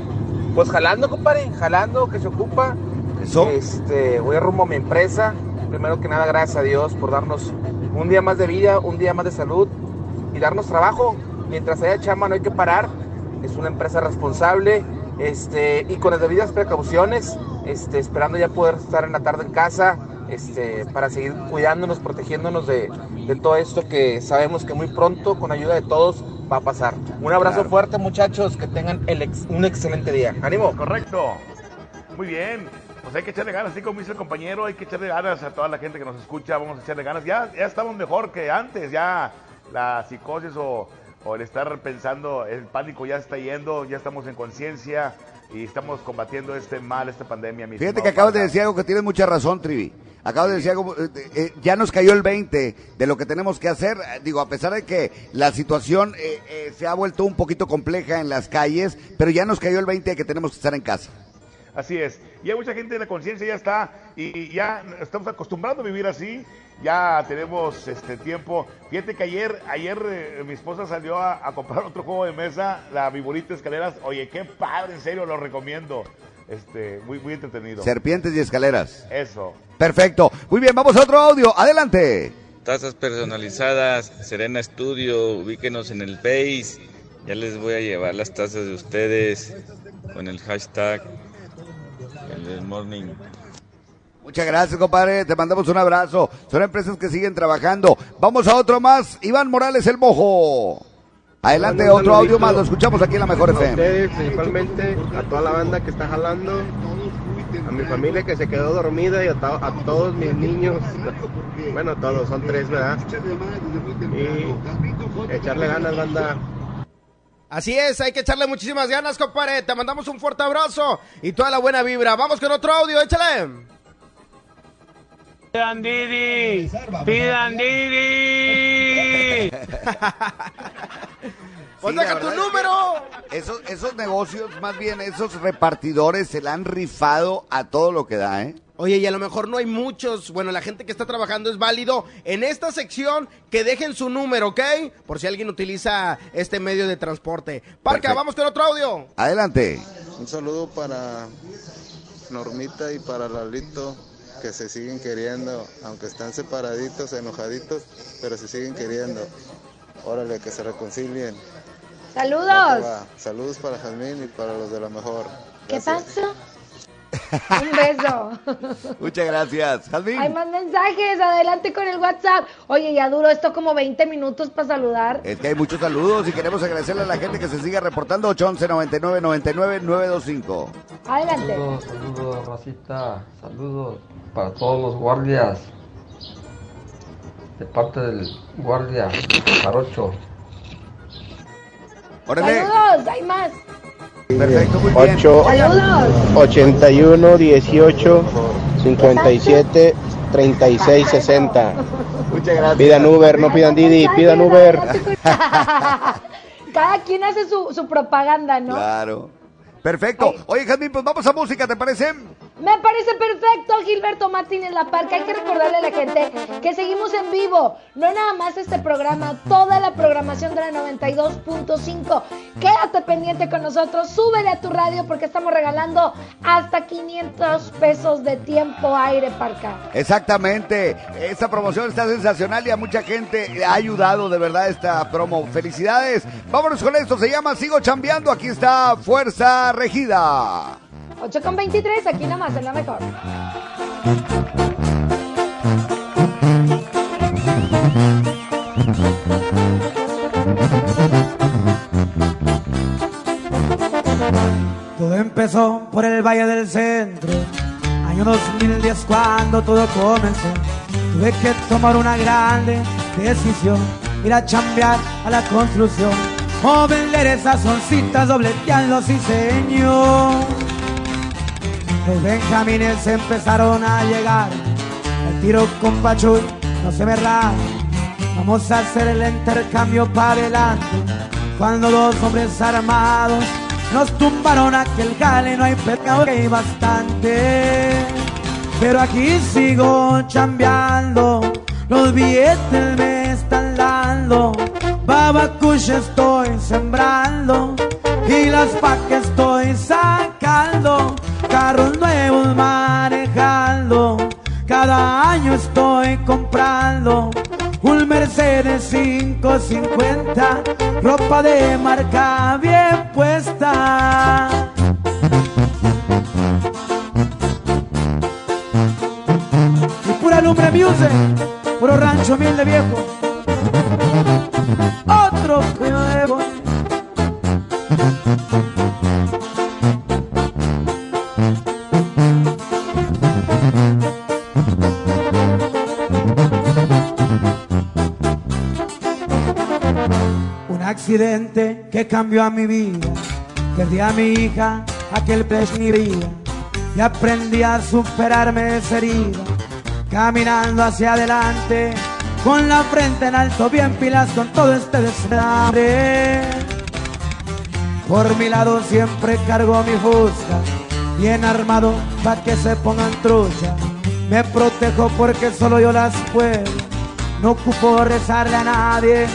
S87: pues jalando, compadre, jalando, que se ocupa.
S5: Eso.
S87: Este, voy a rumbo a mi empresa. Primero que nada, gracias a Dios por darnos un día más de vida, un día más de salud y darnos trabajo. Mientras haya chamba no hay que parar. Es una empresa responsable, este, y con las debidas precauciones, este, esperando ya poder estar en la tarde en casa, este, para seguir cuidándonos, protegiéndonos de, de todo esto que sabemos que muy pronto, con ayuda de todos, va a pasar. Un abrazo
S4: Claro.
S87: fuerte, muchachos, que tengan el ex- un excelente día. ¡Ánimo!
S4: Correcto. Muy bien. Pues hay que echarle ganas, así como dice el compañero, hay que echarle ganas a toda la gente que nos escucha, vamos a echarle ganas. Ya, ya estamos mejor que antes, ya la psicosis o, o el estar pensando, el pánico ya está yendo, ya estamos en conciencia y estamos combatiendo este mal, esta pandemia. mi
S5: Fíjate que acabas de decir algo que tienes mucha razón, Trivi. Acabas de decir algo, eh, eh, ya nos cayó el 20 de lo que tenemos que hacer. Eh, Digo, a pesar de que la situación eh, eh, se ha vuelto un poquito compleja en las calles, pero ya nos cayó el 20 de que tenemos que estar en casa.
S4: Así es. Y hay mucha gente de la conciencia ya está y, ya estamos acostumbrados a vivir así. Ya tenemos este tiempo. Fíjate que ayer, ayer eh, mi esposa salió a, a comprar otro juego de mesa, la Viborita Escaleras. Oye, qué padre, en serio, lo recomiendo. Este, muy, muy entretenido.
S5: Serpientes y escaleras.
S4: Eso.
S5: Perfecto. Muy bien, vamos a otro audio. Adelante.
S88: Tazas personalizadas, Serena Studio, ubíquenos en el Face. Ya les voy a llevar las tazas de ustedes con el hashtag el del morning.
S5: Muchas gracias, compadre. Te mandamos un abrazo. Son empresas que siguen trabajando. Vamos a otro más. Iván Morales, el mojo. Adelante, otro audio más. Lo escuchamos aquí en la Mejor
S89: a
S5: FM.
S89: ustedes, principalmente a toda la banda que está jalando, a mi familia que se quedó dormida y a, to- a todos mis niños, bueno, todos, son tres, ¿verdad? Y echarle ganas, banda.
S90: Así es, hay que echarle muchísimas ganas, compadre. Te mandamos un fuerte abrazo y toda la buena vibra. Vamos con otro audio, échale.
S91: Pidan Didi, pidan Didi.
S90: Pues
S5: Sí,
S90: deja tu
S5: es
S90: número.
S5: que Esos, esos negocios, más bien esos repartidores, se la han rifado a todo lo que da, ¿eh?
S90: Oye, y a lo mejor no hay muchos, bueno, la gente que está trabajando es válido en esta sección que dejen su número, ¿ok? Por si alguien utiliza este medio de transporte. Parca,
S5: Perfecto.
S90: vamos con otro audio.
S5: Adelante.
S92: Un saludo para Normita y para Lalito, que se siguen queriendo, aunque están separaditos, enojaditos, pero se siguen queriendo. Órale, que se reconcilien.
S37: Saludos.
S92: Saludos para Jazmín y para los de la mejor.
S37: ¿Qué
S92: Gracias.
S37: Un beso.
S5: Muchas gracias. Jazmín.
S37: Hay más mensajes, adelante con el WhatsApp. Oye, ya duró esto como 20 minutos para saludar.
S5: Es que hay muchos saludos y queremos agradecerle a la gente que se sigue reportando 811 99 99 925.
S37: Adelante.
S93: Saludos, saludos, racita. Saludos para todos los guardias. De parte del guardia Jarocho.
S37: Saludos, hay más.
S5: Perfecto, muy bien.
S89: 8,
S37: Saludos.
S89: 81, 18, 57, 36, 60.
S5: Muchas gracias.
S89: Pidan Uber, no pidan Didi, pidan Uber.
S37: Cada quien hace su, su propaganda, ¿no?
S5: Claro. Perfecto. Oye, Jazmín, pues vamos a música, ¿te parece?
S37: Me parece perfecto, Gilberto Martínez La Parca. Hay que recordarle a la gente que seguimos en vivo. No nada más este programa, toda la programación de la 92.5. Quédate pendiente con nosotros, súbele a tu radio porque estamos regalando hasta 500 pesos de tiempo aire, Parca.
S5: Exactamente. Esta promoción está sensacional y a mucha gente ha ayudado de verdad esta promo. Felicidades. Vámonos con esto. Se llama Sigo Chambeando. Aquí está Fuerza Regida.
S37: 8 con 23, aquí nada más, en la mejor.
S94: Todo empezó por el Valle del Centro, año 2010 cuando todo comenzó. Tuve que tomar una grande decisión, ir a chambear a la construcción, o vender esas oncitas dobleteando, sí señor. Los benjamines empezaron a llegar, el tiro con Pachuy no se raja. Vamos a hacer el intercambio para adelante. Cuando dos hombres armados nos tumbaron aquel jale, no hay pecado que hay bastante. Pero aquí sigo chambeando, los billetes me están dando. noche estoy sembrando y las pa' que estoy sacando, carros nuevos manejando, cada año estoy comprando un Mercedes 550, ropa de marca bien puesta. Y pura lumbre music, puro rancho humilde viejo. Otro nuevo. Que cambió a mi vida. Perdí a mi hija, aquel pez mi vida. Y aprendí a superarme esa herida. Caminando hacia adelante, con la frente en alto, bien pilas con todo este desmadre. Por mi lado siempre cargo mi fusca, bien armado pa' que se pongan trucha. Me protejo porque solo yo las puedo, no ocupo rezarle a nadie.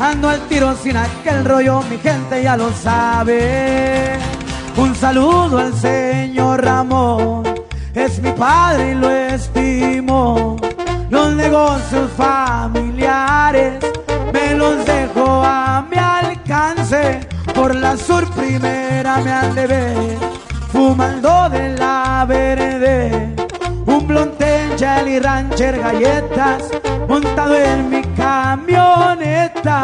S94: Ando al tiro sin aquel rollo, mi gente ya lo sabe. Un saludo al señor Ramón, es mi padre y lo estimo. Los negocios familiares me los dejo a mi alcance. Por la sur primera me han de ver, fumando de la verde. Un Jelly Rancher galletas, montado en mi camioneta.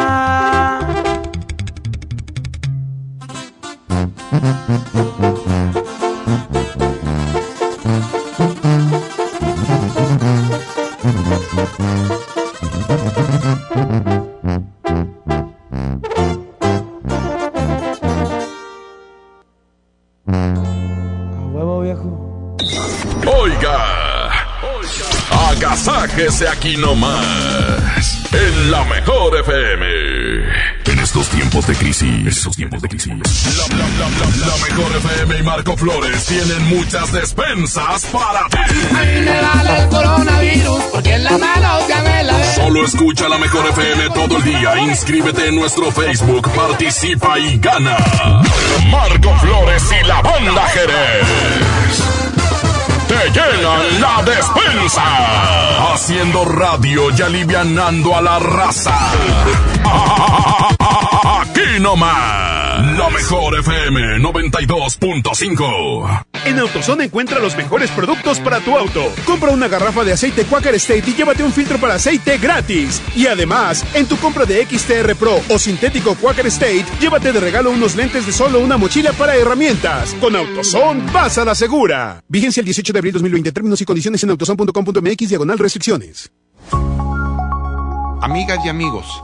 S10: Agasáquese aquí nomás, en la mejor FM. En estos tiempos de crisis, estos tiempos de crisis. La, la, la, la, la mejor FM y Marco Flores tienen muchas despensas para ti.
S95: A mí me vale el coronavirus porque en la mano ya me la ve.
S10: Solo escucha la mejor FM todo el día. Inscríbete en nuestro Facebook, participa y gana. Marco Flores y la banda Jerez. Te llenan la despensa. Haciendo radio y alivianando a la raza. Aquí nomás. La mejor FM 92.5.
S96: En AutoZone encuentra los mejores productos para tu auto. Compra una garrafa de aceite Quaker State y llévate un filtro para aceite gratis. Y además, en tu compra de XTR Pro o sintético Quaker State, llévate de regalo unos lentes de solo una mochila para herramientas. Con AutoZone, vas a la segura. Vigencia el 18 de abril 2020. Términos y condiciones en autozone.com.mx diagonal restricciones.
S33: Amigas y amigos,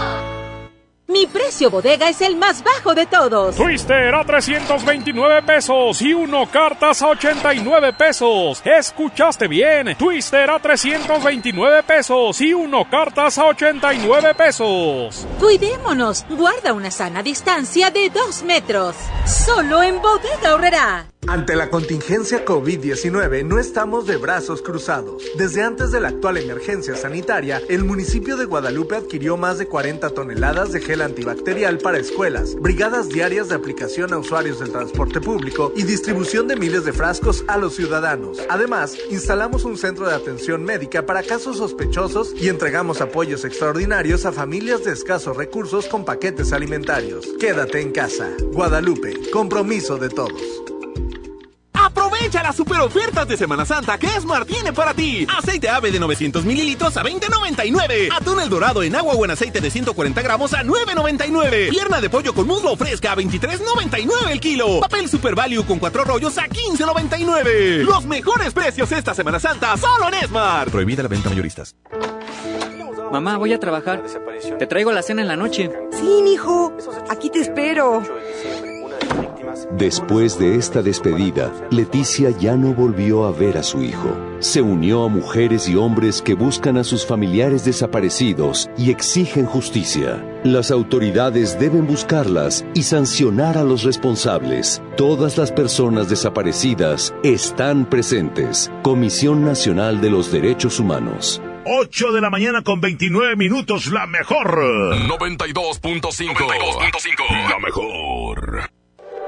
S97: Mi precio bodega es el más bajo de todos.
S98: Twister a 329 pesos y uno cartas a 89 pesos. ¿Escuchaste bien? Twister a 329 pesos y uno cartas a 89 pesos.
S97: Cuidémonos. Guarda una sana distancia de 2 metros. Solo en bodega horrera.
S99: Ante la contingencia COVID-19 no estamos de brazos cruzados. Desde antes de la actual emergencia sanitaria, el municipio de Guadalupe adquirió más de 40 toneladas de gel antibacterial para escuelas, brigadas diarias de aplicación a usuarios del transporte público y distribución de miles de frascos a los ciudadanos. Además, instalamos un centro de atención médica para casos sospechosos y entregamos apoyos extraordinarios a familias de escasos recursos con paquetes alimentarios. Quédate en casa. Guadalupe, compromiso de todos.
S31: Aprovecha las super ofertas de Semana Santa que Esmar tiene para ti. Aceite ave de 900 mililitros a 20.99. Atún el dorado en agua o en aceite de 140 gramos a 9.99. Pierna de pollo con muslo fresca a 23.99 el kilo. Papel Super Value con cuatro rollos a 15.99. Los mejores precios esta Semana Santa solo en Esmar.
S70: Prohibida la venta mayoristas.
S100: Mamá, voy a trabajar. Te traigo la cena en la noche.
S101: Sí, mijo. Aquí te espero.
S99: Después de esta despedida, Leticia ya no volvió a ver a su hijo. Se unió a mujeres y hombres que buscan a sus familiares desaparecidos y exigen justicia. Las autoridades deben buscarlas y sancionar a los responsables. Todas las personas desaparecidas están presentes. Comisión Nacional de los Derechos Humanos.
S4: 8 de la mañana con 29 minutos, la mejor.
S10: 92.5. La mejor.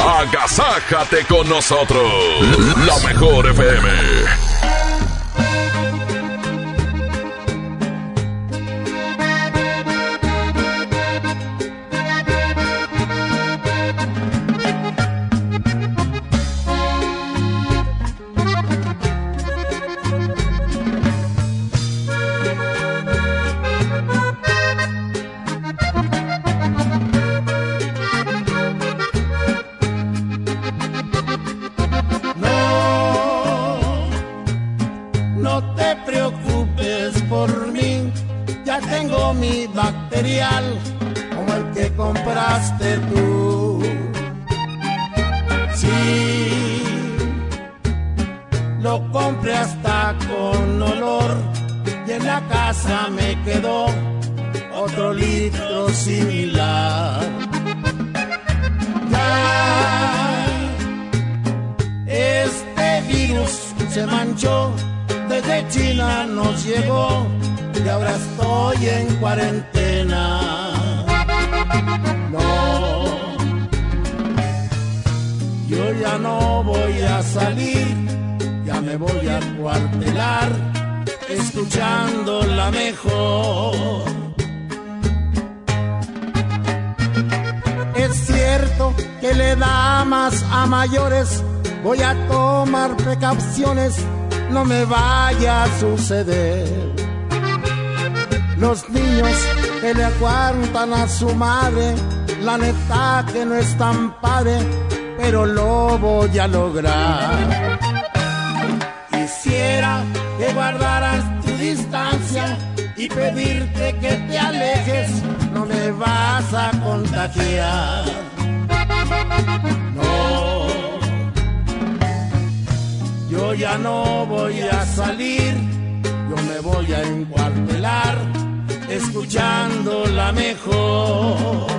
S10: Agasájate con nosotros. La mejor FM.
S102: Sí, lo compré hasta con olor y en la casa me quedó otro litro similar. Ya, este virus se manchó, desde China nos llegó,
S103: y ahora estoy en cuarentena. No voy a salir, ya me voy a cuartelar, escuchando la mejor. Es cierto que le da más a mayores, voy a tomar precauciones, no me vaya a suceder. Los niños que le aguantan a su madre, la neta que no es tan padre, pero lo voy a lograr. Quisiera que guardaras tu distancia y pedirte que te alejes, no me vas a contagiar. No, yo ya no voy a salir, yo me voy a encuartelar escuchando la mejor.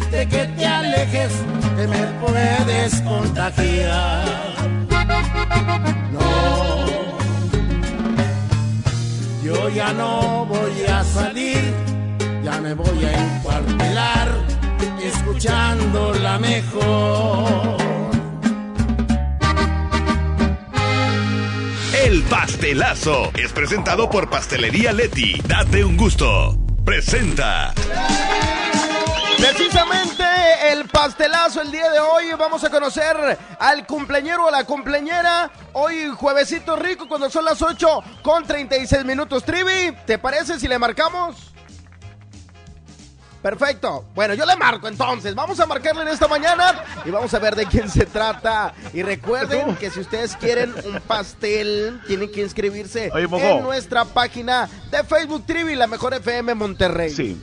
S103: Pedirte que te alejes, que me puedes contagiar. No, yo ya no voy a salir, ya me voy a encuartelar, escuchando la mejor.
S10: El pastelazo es presentado por Pastelería Leti. Date un gusto. Presenta.
S2: Precisamente el pastelazo el día de hoy vamos a conocer al cumpleañero o la cumpleañera. Hoy juevesito rico cuando son las 8 con 36 minutos. Trivi, ¿te parece si le marcamos? Perfecto. Bueno, yo le marco entonces. Vamos a marcarle en esta mañana y vamos a ver de quién se trata. Y recuerden que si ustedes quieren un pastel, tienen que inscribirse
S4: Oye,
S2: en nuestra página de Facebook Trivi, la mejor FM Monterrey.
S4: Sí.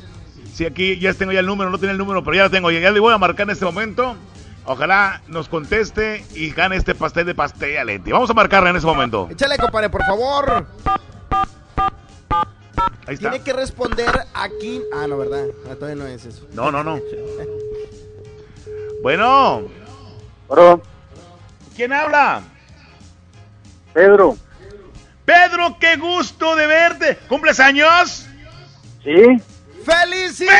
S4: Sí, aquí ya tengo ya el número, no tenía el número, pero ya lo tengo. Ya le voy a marcar en este momento. Ojalá nos conteste y gane este pastel de pastel Leti. Vamos a marcarle en este momento.
S2: Échale, compadre, por favor.
S4: Ahí está.
S2: Tiene que responder aquí. Ah, no, ¿verdad? Ah, todavía no es eso.
S4: No, no, no. Bueno. ¿Quién habla?
S104: Pedro.
S4: Pedro, qué gusto de verte. ¿Cumples años?
S104: Sí.
S2: ¡Felicidades!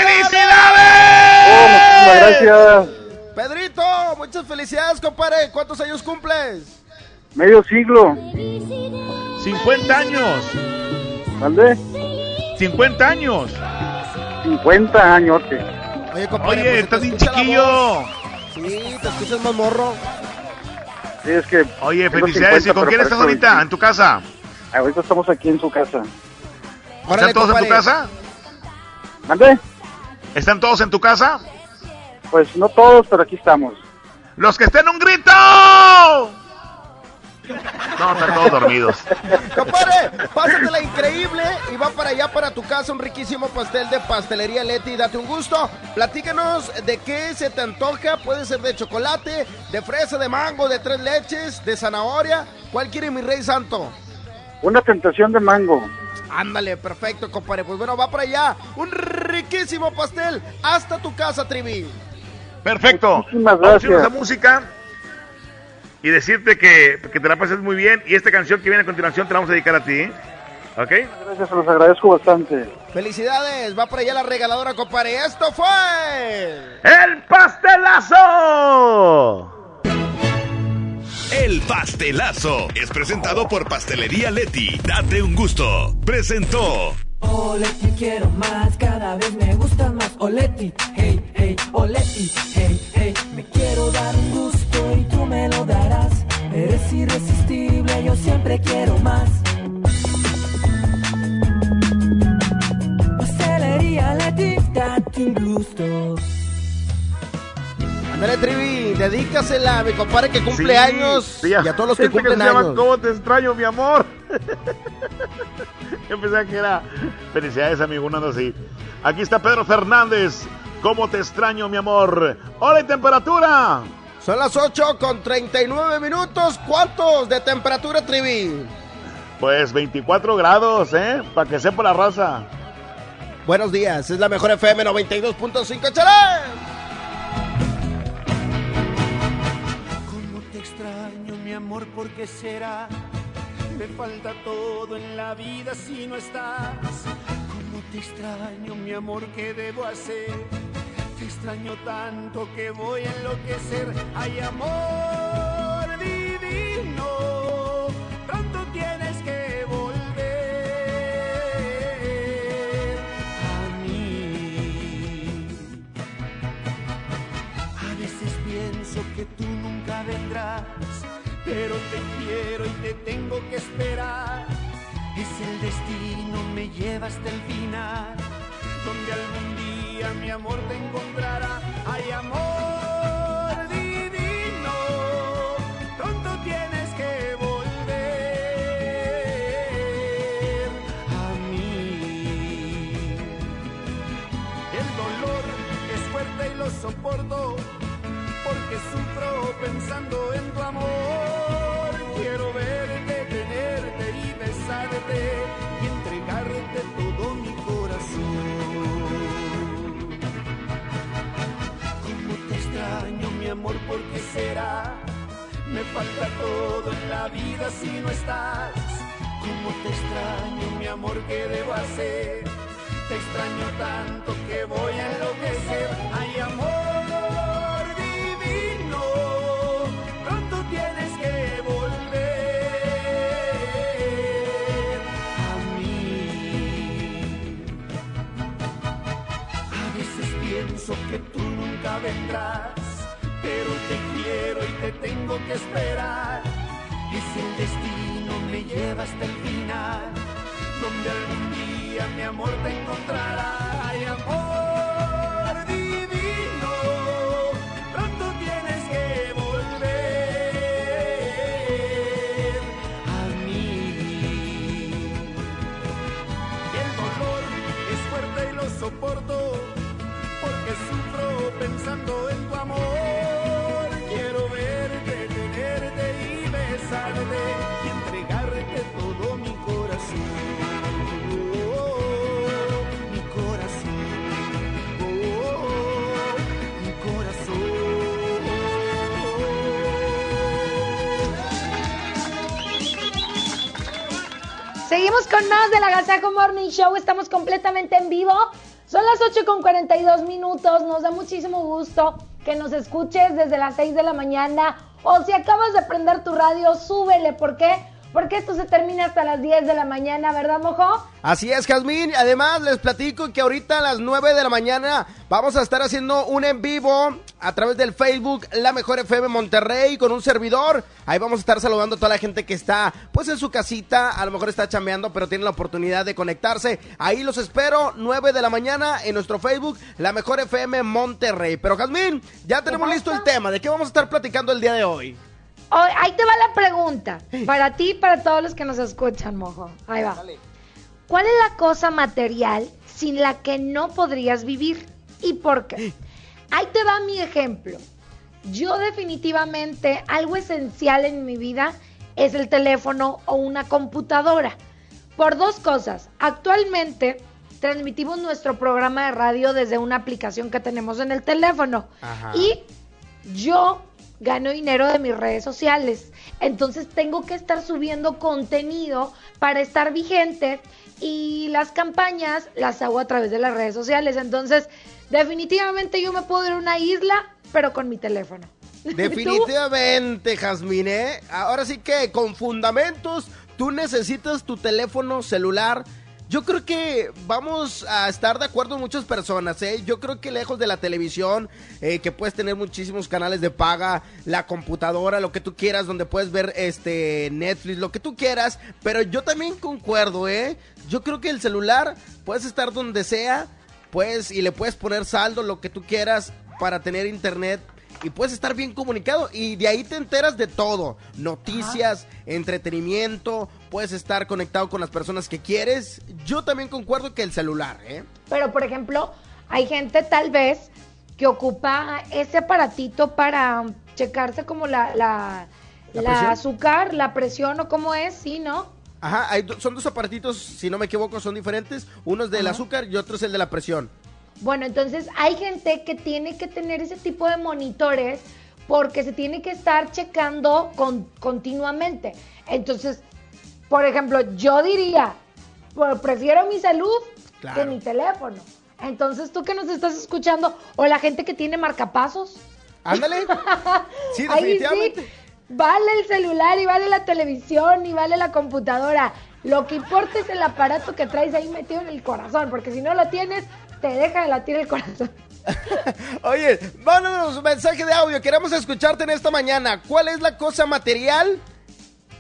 S104: Oh, muchísimas gracias.
S2: Pedrito, muchas felicidades, compadre. ¿Cuántos años cumples?
S104: Medio siglo.
S4: 50 años.
S104: ¿Dónde?
S4: 50 años.
S104: 50 años.
S2: Oye, compadre,
S4: Oye,
S2: pues,
S4: estás bien chiquillo.
S2: Sí, te escuchas más morro.
S104: Sí, es que.
S4: Oye, felicidades.
S104: 50,
S4: ¿Y con quién estás ahorita? ¿En tu casa?
S104: 20. Ahorita estamos aquí en su casa.
S4: ¿Están todos en tu casa?
S104: ¿Dónde?
S4: ¿Están todos en tu casa?
S104: Pues no todos, pero aquí estamos.
S4: ¡Los que estén un grito! No, están todos dormidos.
S2: Compadre, pásatela increíble y va para allá, para tu casa, un riquísimo pastel de pastelería Leti. Date un gusto. Platícanos de qué se te antoja. Puede ser de chocolate, de fresa, de mango, de tres leches, de zanahoria. ¿Cuál quiere mi rey santo?
S104: Una tentación de mango.
S2: Ándale, perfecto, compadre. Pues bueno, va para allá. Un riquísimo pastel hasta tu casa, Trivi.
S4: Perfecto.
S104: Muchísimas gracias.
S4: esa música y decirte que, que te la pases muy bien. Y esta canción que viene a continuación te la vamos a dedicar a ti. ¿eh? ¿Ok?
S104: Gracias, se los agradezco bastante.
S2: Felicidades, va para allá la regaladora, compadre. Esto fue.
S4: ¡El pastelazo!
S10: El pastelazo es presentado por Pastelería Leti. Date un gusto. Presentó.
S105: Oleti quiero más, cada vez me gustan más. Oleti, hey, hey, Oleti, hey, hey. Me quiero dar un gusto y tú me lo darás. Eres irresistible, yo siempre quiero más. Pastelería Leti, date un gusto.
S2: Ándale, Trivi, dedícasela a mi compadre que cumple años y a todos los que cumplen
S4: se llama
S2: años.
S4: ¿Cómo te extraño, mi amor? Yo pensaba que era felicidades, amigo, una así. Aquí está Pedro Fernández. ¿Cómo te extraño, mi amor? Hola, ¿y temperatura?
S2: Son las 8 con 39 minutos. ¿Cuántos de temperatura, Trivi?
S4: Pues 24 grados, ¿eh? Para que sepa la raza.
S2: Buenos días, es la mejor FM 92.5, ¡chale!
S106: Mi amor? ¿Por qué será? Me falta todo en la vida si no estás. ¿Cómo te extraño, mi amor? ¿Qué debo hacer? Te extraño tanto que voy a enloquecer. Ay, amor divino, pronto tienes que volver a mí. A veces pienso que tú nunca vendrás, pero te quiero y te tengo que esperar. Es el destino, me lleva hasta el final, donde algún día mi amor te encontrará. Ay, amor divino, pronto tienes que volver a mí. El dolor es fuerte y lo soporto porque sufro pensando en tu amor. Amor? ¿Por qué será? Me falta todo en la vida si no estás. ¿Cómo te extraño, mi amor? ¿Qué debo hacer? Te extraño tanto que voy a enloquecer. Ay, amor divino, pronto tienes que volver a mí. A veces pienso que tú nunca vendrás, pero te quiero y te tengo que esperar. Es el destino, me lleva hasta el final, donde algún día mi amor te encontrará. Ay, amor divino, pronto tienes que volver a mí. El dolor es fuerte y lo soporto, porque sufro pensando en tu amor.
S37: Seguimos con más de la Gazajo Morning Show. Estamos completamente en vivo. Son las 8 con 42 minutos. Nos da muchísimo gusto que nos escuches desde las 6 de la mañana. O si acabas de prender tu radio, súbele. ¿Por qué? Porque esto se termina hasta las 10 de la mañana, ¿verdad, mojo?
S2: Así es, Jazmín. Además, les platico que ahorita a las 9 de la mañana vamos a estar haciendo un en vivo a través del Facebook La Mejor FM Monterrey con un servidor. Ahí vamos a estar saludando a toda la gente que está pues en su casita, a lo mejor está chambeando, pero tiene la oportunidad de conectarse. Ahí los espero, 9 de la mañana en nuestro Facebook La Mejor FM Monterrey. Pero Jazmín, ya tenemos listo el tema. ¿De qué vamos a estar platicando el día de hoy?
S37: Ahí te va la pregunta. Para ti y para todos los que nos escuchan, mojo. Ahí va. ¿Cuál es la cosa material sin la que no podrías vivir? ¿Y por qué? Ahí te va mi ejemplo. Yo definitivamente algo esencial en mi vida es el teléfono o una computadora. Por dos cosas. Actualmente transmitimos nuestro programa de radio desde una aplicación que tenemos en el teléfono.
S107: Ajá.
S37: Y yo gano dinero de mis redes sociales. Entonces tengo que estar subiendo contenido para estar vigente y las campañas las hago a través de las redes sociales. Entonces, definitivamente yo me puedo ir a una isla, pero con mi teléfono.
S2: Definitivamente, Jazmín, ¿eh? Ahora sí que con fundamentos, tú necesitas tu teléfono celular. Yo creo que vamos a estar de acuerdo muchas personas, ¿eh? Yo creo que lejos de la televisión, eh, que puedes tener muchísimos canales de paga, la computadora, lo que tú quieras, donde puedes ver este Netflix, lo que tú quieras, pero yo también concuerdo, ¿eh? Yo creo que el celular puedes estar donde sea, pues, y le puedes poner saldo, lo que tú quieras, para tener internet y puedes estar bien comunicado y de ahí te enteras de todo, noticias, entretenimiento, puedes estar conectado con las personas que quieres. Yo también concuerdo que el celular, ¿eh?
S37: Pero, por ejemplo, hay gente tal vez que ocupa ese aparatito para checarse como la, la,
S2: ¿La
S37: azúcar, la presión o cómo es, ¿sí, no?
S2: Ajá, hay do- son dos aparatitos, si no me equivoco, son diferentes. Uno es del
S37: Ajá.
S2: azúcar y otro es el de la presión.
S37: Bueno, entonces hay gente que tiene que tener ese tipo de monitores porque se tiene que estar checando con- continuamente. Entonces, por ejemplo, yo diría, pues, prefiero mi salud
S2: Claro.
S37: que mi teléfono. Entonces, tú que nos estás escuchando, o la gente que tiene marcapasos.
S2: Ándale. Sí,
S37: Ahí
S2: definitivamente.
S37: sí, vale el celular y vale la televisión y vale la computadora. Lo que importa es el aparato que traes ahí metido en el corazón, porque si no lo tienes, te deja de latir el corazón.
S2: Oye, mándanos un mensaje de audio. Queremos escucharte en esta mañana. ¿Cuál es la cosa material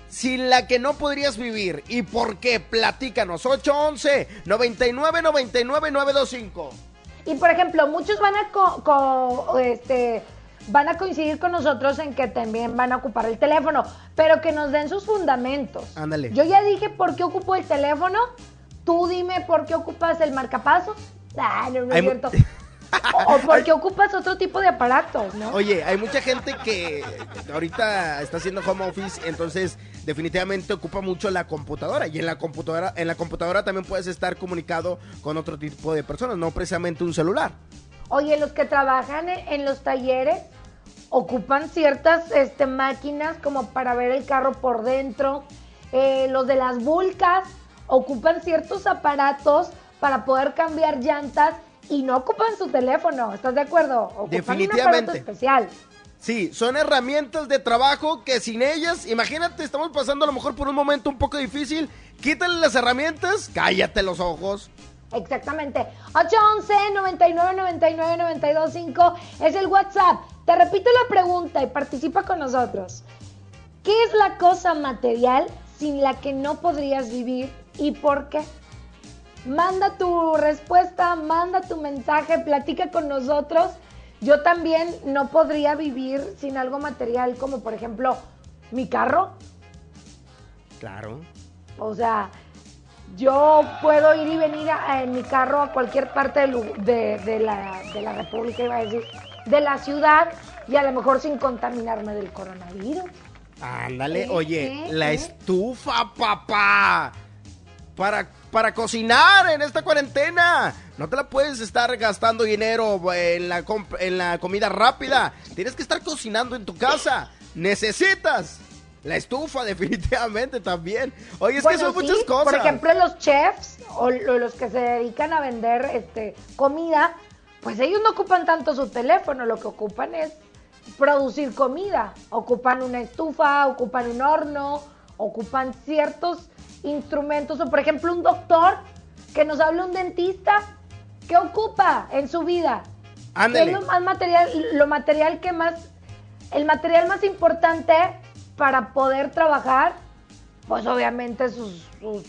S2: sin la que no podrías vivir? ¿Y por qué? Platícanos. 811 99 99 925.
S37: Y por ejemplo, muchos van a co- co- este van a coincidir con nosotros en que también van a ocupar el teléfono, pero que nos den sus fundamentos.
S2: Ándale.
S37: Yo ya dije por qué ocupo el teléfono. Tú dime por qué ocupas el marcapasos. Ah, no, es cierto. O, o por qué ocupas otro tipo de aparatos, ¿no?
S2: Oye, hay mucha gente que ahorita está haciendo home office, entonces definitivamente ocupa mucho la computadora y en la computadora en la computadora también puedes estar comunicado con otro tipo de personas, no precisamente un celular.
S37: Oye, los que trabajan en, en los talleres ocupan ciertas este, máquinas como para ver el carro por dentro. Eh, los de las vulcas ocupan ciertos aparatos para poder cambiar llantas y no ocupan su teléfono. ¿Estás de acuerdo? Ocupan un
S2: Definitivamente.
S37: especial.
S2: Sí, son herramientas de trabajo que sin ellas, imagínate, estamos pasando a lo mejor por un momento un poco difícil, quítale las herramientas, cállate los ojos.
S37: Exactamente. 811 99 99 925 es el WhatsApp. Te repito la pregunta y participa con nosotros. ¿Qué es la cosa material sin la que no podrías vivir y por qué? Manda tu respuesta, manda tu mensaje, platica con nosotros. Yo también no podría vivir sin algo material como por ejemplo mi carro.
S2: Claro.
S37: O sea, yo puedo ir y venir a- en mi carro a cualquier parte del lu- de, de la, de la República, iba a decir, de la ciudad y a lo mejor sin contaminarme del coronavirus.
S2: Ándale,
S37: ¿Eh?
S2: oye,
S37: ¿Eh?
S2: la
S37: ¿Eh?
S2: estufa, papá. Para, para cocinar en esta cuarentena. No te la puedes estar gastando dinero en la, en la comida rápida. Tienes que estar cocinando en tu casa. Necesitas la estufa, definitivamente también. Oye, es
S37: Bueno,
S2: que son
S37: sí,
S2: muchas cosas.
S37: Por ejemplo, los chefs o lo- los que se dedican a vender este, comida, pues ellos no ocupan tanto su teléfono, lo que ocupan es producir comida. Ocupan una estufa, ocupan un horno, ocupan ciertos instrumentos. O por ejemplo, un doctor que nos habla un dentista, ¿qué ocupa en su vida? ¿Qué
S2: Ándale.
S37: es lo más material, lo material que más, el material más importante para poder trabajar? Pues obviamente sus, sus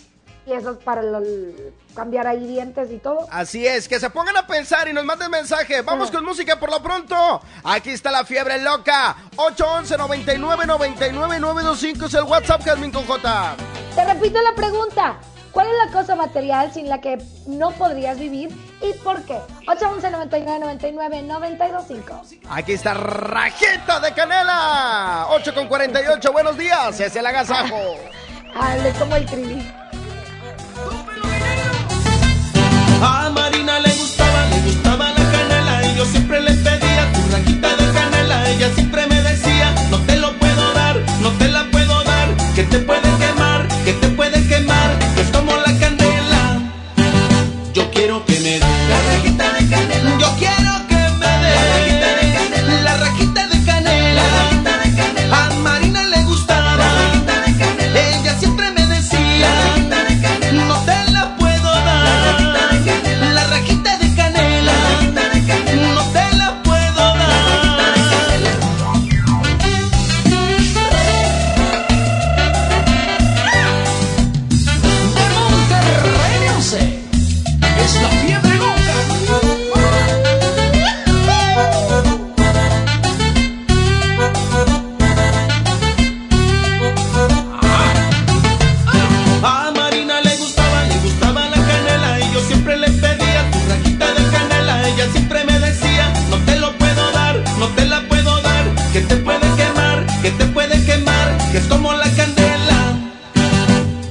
S37: piezas para el- cambiar ahí dientes y todo.
S2: Así es, que se pongan a pensar y nos manden mensaje. Vamos con música por lo pronto. Aquí está la fiebre loca. 811 99 99 925 es el WhatsApp Jasmine con J.
S37: Te repito la pregunta. ¿Cuál es la cosa material sin la que no podrías vivir y por qué? 811 99 99 925.
S2: Aquí está Rajita de Canela. 8 con 48. Buenos días. Es el agasajo.
S37: Hable como el trilí.
S108: A Marina le gustaba, le gustaba la canela y yo siempre le pedía tu rajita de canela. Ella siempre me decía, no te lo puedo dar, no te la puedo dar, que te puede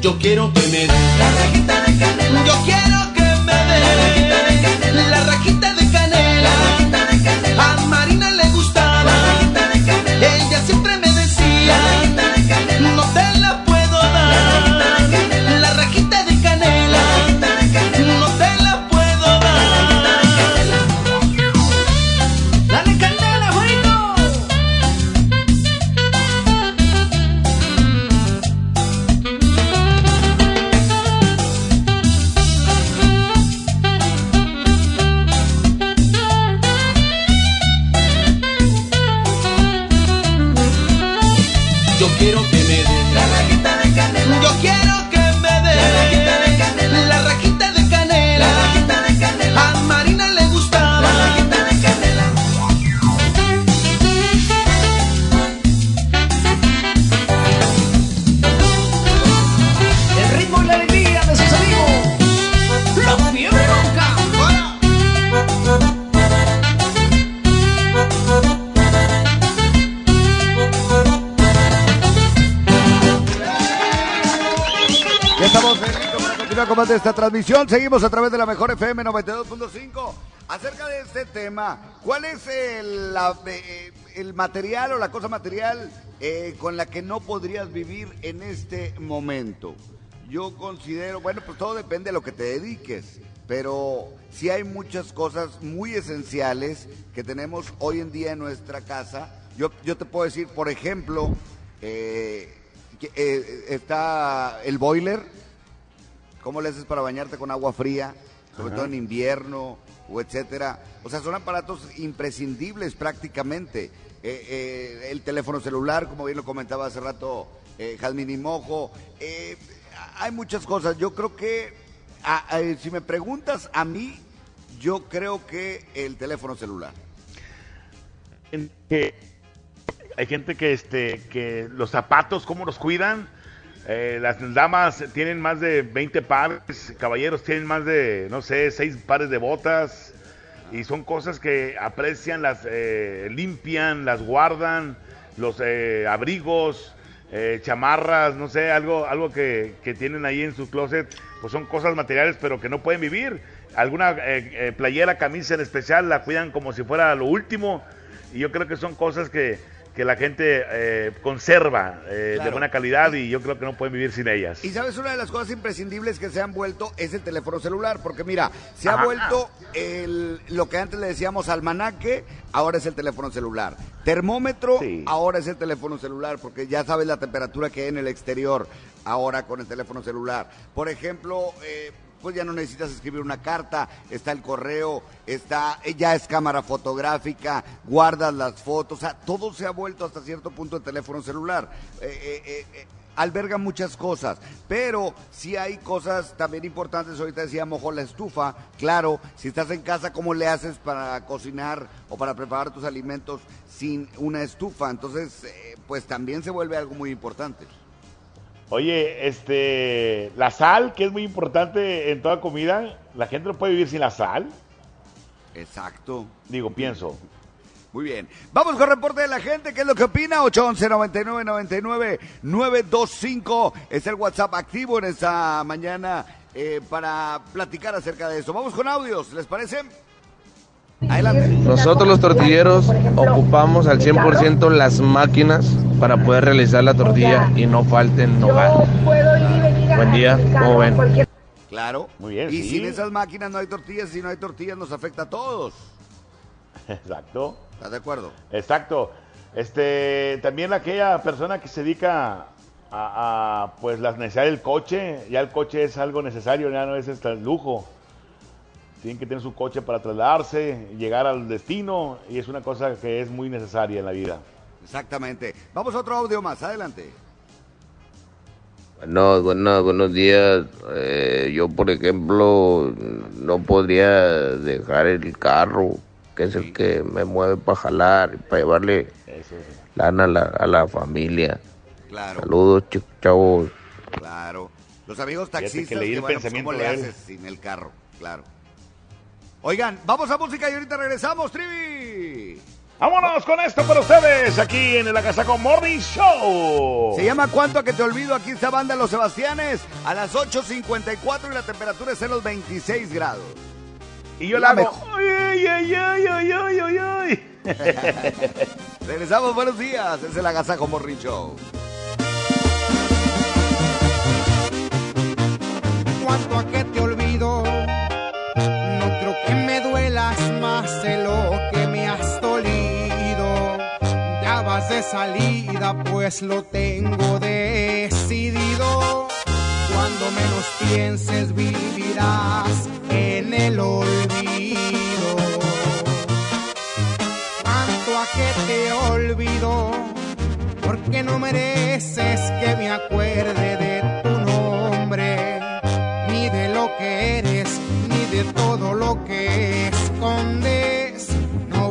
S108: yo quiero que me
S5: más de esta transmisión. Seguimos a través de la mejor FM 92.5. Acerca de este tema, ¿cuál es el, la- eh, el material o la cosa material eh, con la que no podrías vivir en este momento? Yo considero, bueno, pues todo depende de lo que te dediques, pero sí hay muchas cosas muy esenciales que tenemos hoy en día en nuestra casa. Yo, yo te puedo decir, por ejemplo, eh, que, eh, está el boiler, ¿Cómo le haces para bañarte con agua fría? Sobre
S4: Ajá.
S5: todo en invierno o etcétera. O sea, son aparatos imprescindibles prácticamente. Eh, eh, el teléfono celular, como bien lo comentaba hace rato eh, y Mojo. Eh, hay muchas cosas. Yo creo que, a- a- si me preguntas a mí, yo creo que el teléfono celular.
S4: hay gente que este que los zapatos cómo los cuidan Eh, las damas tienen más de 20 pares caballeros tienen más de no sé 6 pares de botas y son cosas que aprecian las eh, limpian las guardan los eh, abrigos eh, chamarras no sé algo algo que, que tienen ahí en su closet pues son cosas materiales pero que no pueden vivir. Alguna eh, playera camisa en especial la cuidan como si fuera lo último y yo creo que son cosas que, que la gente eh, conserva eh, de buena calidad y yo creo que no pueden vivir sin ellas.
S5: Y sabes, una de las cosas imprescindibles que se han vuelto es el teléfono celular, porque mira, se ha vuelto el, lo que antes le decíamos almanaque, ahora es el teléfono celular. Termómetro, ahora es el teléfono celular, porque ya sabes la temperatura que hay en el exterior, ahora con el teléfono celular. Por ejemplo, eh, pues ya no necesitas escribir una carta, está el correo, está, eh, ya es cámara fotográfica, guardas las fotos, o sea, todo se ha vuelto hasta cierto punto el teléfono celular. Eh, eh, alberga muchas cosas, pero sí hay cosas también importantes. Ahorita decíamos, ojo, la estufa, claro, si estás en casa, ¿cómo le haces para cocinar o para preparar tus alimentos sin una estufa? Entonces, pues también se vuelve algo muy importante.
S4: Oye, este, la sal, que es muy importante en toda comida, la gente no puede vivir sin la sal.
S5: Exacto.
S4: Digo, pienso.
S5: Muy bien. Vamos con reporte de la gente. ¿Qué es lo que opina? 811 99 99 925 es el WhatsApp activo en esta mañana eh, para platicar acerca de eso. Vamos con audios, ¿les parece? Adelante.
S109: Nosotros los tortilleros ocupamos al 100% las máquinas para poder realizar la tortilla y no falten hogar. Buen día, ¿cómo ven?
S5: Claro.
S4: Muy bien,
S5: Y
S4: sí.
S5: sin esas máquinas no hay tortillas. Si no hay tortillas nos afecta a todos.
S4: Exacto.
S5: ¿Estás de acuerdo?
S4: Exacto. Este, también aquella persona que se dedica a, a, pues las necesidades del coche, ya el coche es algo necesario, ya no es hasta el lujo. Tienen que tener su coche para trasladarse, llegar al destino y es una cosa que es muy necesaria en la vida.
S5: Exactamente. Vamos a otro audio más. Adelante.
S110: Bueno, bueno, buenos días. Eh, yo, por ejemplo, no podría dejar el carro, que es el que me mueve para jalar, y para llevarle lana a la, a la familia.
S5: Claro.
S110: Saludos, ch- chavos.
S5: Claro. Los amigos
S4: Fíjate que
S5: taxistas,
S4: leí
S5: que,
S4: el
S5: bueno, pues,
S4: pensamiento
S5: ¿cómo le haces sin el carro? Claro. Oigan, vamos a música y ahorita regresamos, Trivi.
S4: Vámonos con esto para ustedes aquí en el Agasaco Morning Show.
S5: Se llama ¿Cuánto a que te olvido? Aquí está Banda Los Sebastianes a las 8.54 y la temperatura es en los 26 grados.
S4: Y yo la hago.
S5: mejor.
S4: Ay, ay, ay, ay, ay, ay, ay.
S5: Regresamos, buenos días. Es el Agasajo Morning Show.
S111: cuanto a que te olvido. De salida, pues lo tengo decidido. Cuando menos pienses, vivirás en el olvido. Cuanto a que te olvido, porque no mereces que me acuerde de tu nombre, ni de lo que eres, ni de todo lo que escondes.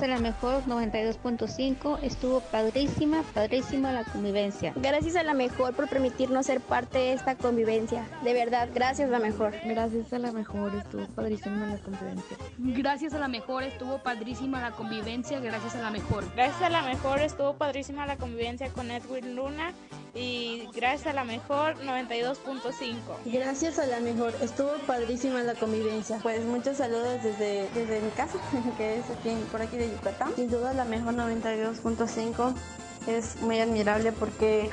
S112: Gracias a la mejor 92.5 estuvo padrísima, padrísima la convivencia.
S113: Gracias a la mejor por permitirnos ser parte de esta convivencia. De verdad, gracias la mejor.
S112: Gracias a la mejor estuvo padrísima la convivencia.
S14: Gracias a la mejor estuvo padrísima la convivencia, gracias a la mejor.
S111: Gracias a la mejor estuvo padrísima la convivencia con Edwin Luna y gracias a la mejor 92.5.
S16: Gracias a la mejor, estuvo padrísima la convivencia. Pues muchos saludos desde, desde mi casa, que es aquí, por aquí de Yucatán. Sin duda la mejor 92.5 es muy admirable porque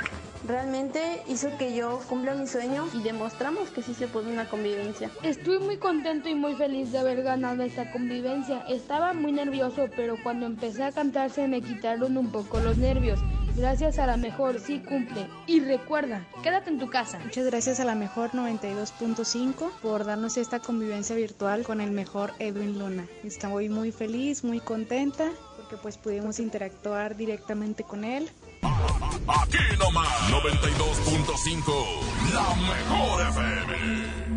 S16: realmente hizo que yo cumpla mi sueño y demostramos que sí se puede una convivencia.
S14: Estoy muy contento y muy feliz de haber ganado esta convivencia. Estaba muy nervioso, pero cuando empecé a cantar se me quitaron un poco los nervios. Gracias a la mejor, sí cumple. Y recuerda, quédate en tu casa.
S114: Muchas gracias a la mejor 92.5 por darnos esta convivencia virtual con el mejor Edwin Luna. Estoy muy feliz, muy contenta porque pues pudimos interactuar directamente con él.
S10: Aquí nomás, 92.5, la mejor FM.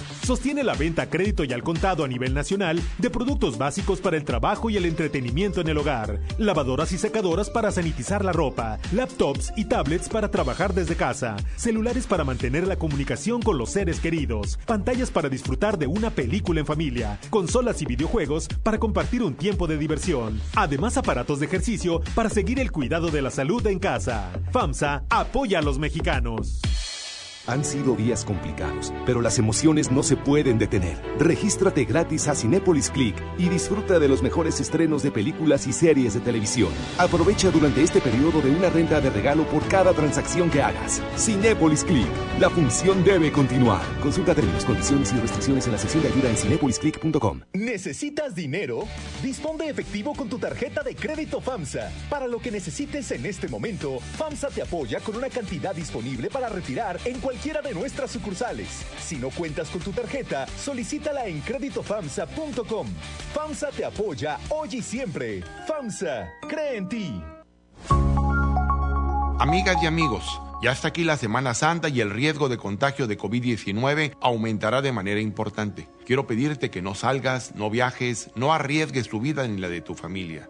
S109: sostiene la venta a crédito y al contado a nivel nacional de productos básicos para el trabajo y el entretenimiento en el hogar, lavadoras y secadoras para sanitizar la ropa, laptops y tablets para trabajar desde casa, celulares para mantener la comunicación con los seres queridos, pantallas para disfrutar de una película en familia, consolas y videojuegos para compartir un tiempo de diversión, además aparatos de ejercicio para seguir el cuidado de la salud en casa. FAMSA apoya a los mexicanos.
S115: Han sido días complicados, pero las emociones no se pueden detener. Regístrate gratis a Cinépolis Click y disfruta de los mejores estrenos de películas y series de televisión. Aprovecha durante este periodo de una renta de regalo por cada transacción que hagas. Cinépolis Click. La función debe continuar. Consulta términos, condiciones y restricciones en la sección de ayuda en cinepolisclick.com.
S70: ¿Necesitas dinero? Dispón de efectivo con tu tarjeta de crédito FAMSA. Para lo que necesites en este momento, FAMSA te apoya con una cantidad disponible para retirar en cualquiera de nuestras sucursales. Si no cuentas con tu tarjeta, solicítala en creditofamsa.com. FAMSA te apoya hoy y siempre. FAMSA, cree en ti.
S33: Amigas y amigos, ya está aquí la Semana Santa y el riesgo de contagio de COVID-19 aumentará de manera importante. Quiero pedirte que no salgas, no viajes, no arriesgues tu vida ni la de tu familia.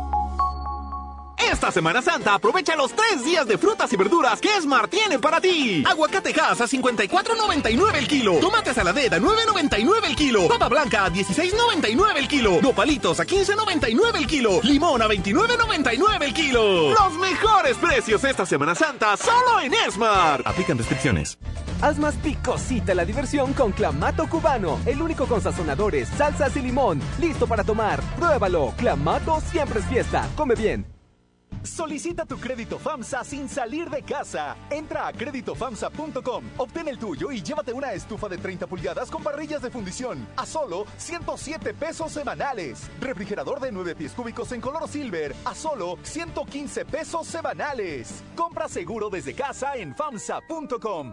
S31: Esta Semana Santa aprovecha los tres días de frutas y verduras que Esmar tiene para ti. Aguacate Hass a 54.99 el kilo. Tomate saladera a 9.99 el kilo. Papa blanca a 16.99 el kilo. Nopalitos a 15.99 el kilo. Limón a 29.99 el kilo. Los mejores precios esta Semana Santa solo en Esmar. Aplican restricciones.
S109: Haz más picosita la diversión con Clamato Cubano, el único con sazonadores, salsas y limón. Listo para tomar. Pruébalo. Clamato siempre es fiesta. Come bien.
S116: Solicita tu crédito FAMSA sin salir de casa. Entra a créditofamsa.com, obtén el tuyo y llévate una estufa de 30 pulgadas con parrillas de fundición a solo 107 pesos semanales. Refrigerador de 9 pies cúbicos en color silver a solo 115 pesos semanales. Compra seguro desde casa en famsa.com.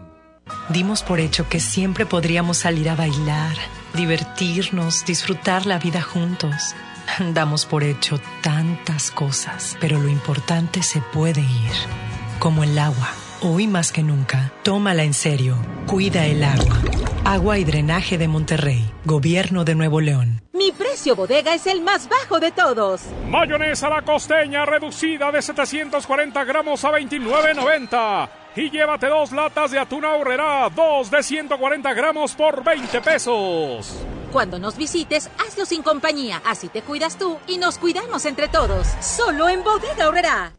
S112: Dimos por hecho que siempre podríamos salir a bailar, divertirnos, disfrutar la vida juntos. Damos por hecho tantas cosas, pero lo importante se puede ir, como el agua. Hoy más que nunca, tómala en serio. Cuida el agua. Agua y Drenaje de Monterrey, Gobierno de Nuevo León.
S117: Mi precio bodega es el más bajo de todos.
S111: Mayonesa la costeña reducida de 740 gramos a 29.90. Y llévate dos latas de atún ahorrera, dos de 140 gramos por 20 pesos.
S117: Cuando nos visites, hazlo sin compañía. Así te cuidas tú y nos cuidamos entre todos. Solo en Bodega Ahorrera.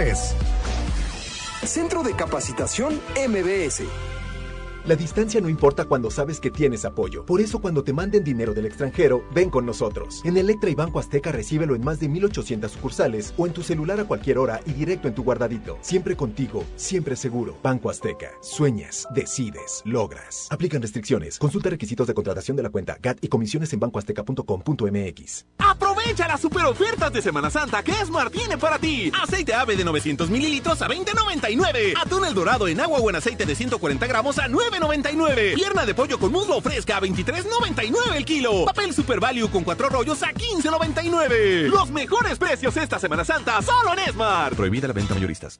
S70: Centro de Capacitación MBS. La distancia no importa cuando sabes que tienes apoyo. Por eso cuando te manden dinero del extranjero, ven con nosotros. En Electra y Banco Azteca recíbelo en más de 1800 sucursales o en tu celular a cualquier hora y directo en tu guardadito. Siempre contigo, siempre seguro. Banco Azteca. Sueñas, decides, logras. Aplican restricciones. Consulta requisitos de contratación de la cuenta GAT y comisiones en bancoazteca.com.mx.
S31: Aprovecha las super ofertas de Semana Santa que Esmar tiene para ti. Aceite ave de 900 mililitros a 20.99. Atún el dorado en agua o en aceite de 140 gramos a 9.99. Pierna de pollo con muslo fresca a 23.99 el kilo. Papel Super Value con cuatro rollos a 15.99. Los mejores precios esta Semana Santa solo en Esmar.
S116: Prohibida la venta mayoristas.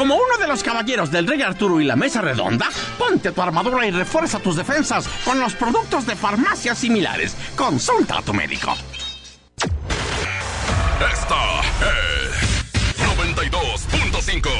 S118: Como uno de los caballeros del Rey Arturo y la Mesa Redonda, ponte tu armadura y refuerza tus defensas con los productos de farmacias similares. Consulta a tu médico.
S10: Esta es 92.5.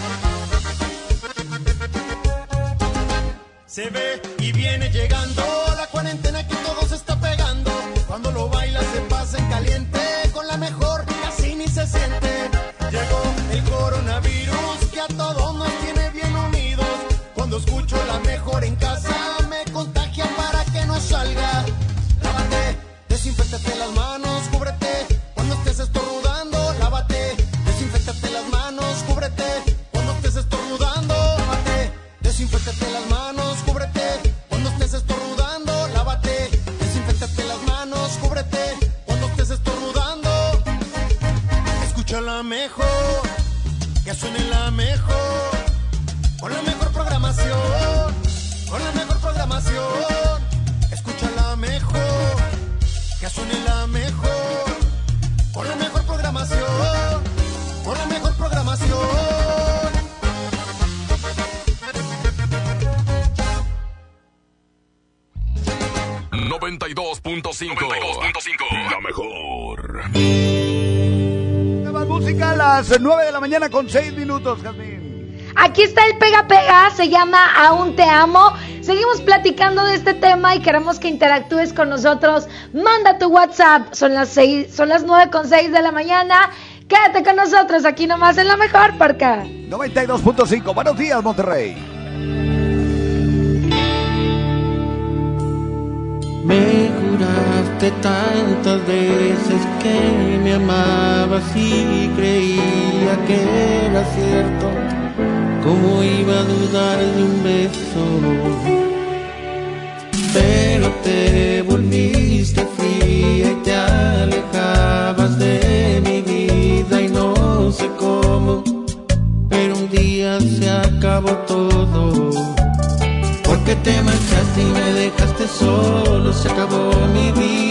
S119: Se ve y viene llegando la cuarentena que todo se está pegando. Cuando lo baila se pasa en caliente, con la mejor casi ni se siente.
S5: 9 de la mañana con 6 minutos, Jazmín.
S37: Aquí está el Pega Pega, se llama Aún Te Amo. Seguimos platicando de este tema y queremos que interactúes con nosotros. Manda tu WhatsApp, son las, seis, son las 9 con 6 de la mañana. Quédate con nosotros aquí nomás en la mejor, Parca.
S5: 92.5. Buenos días, Monterrey.
S111: Me juraste tantas veces que me amabas y creía que era cierto. ¿Cómo iba a dudar de un beso? Pero te volviste fría y te alejabas de mi vida y no sé cómo. Pero un día se acabó todo. Porque te marchaste y me dejaste solo, se acabó mi vida,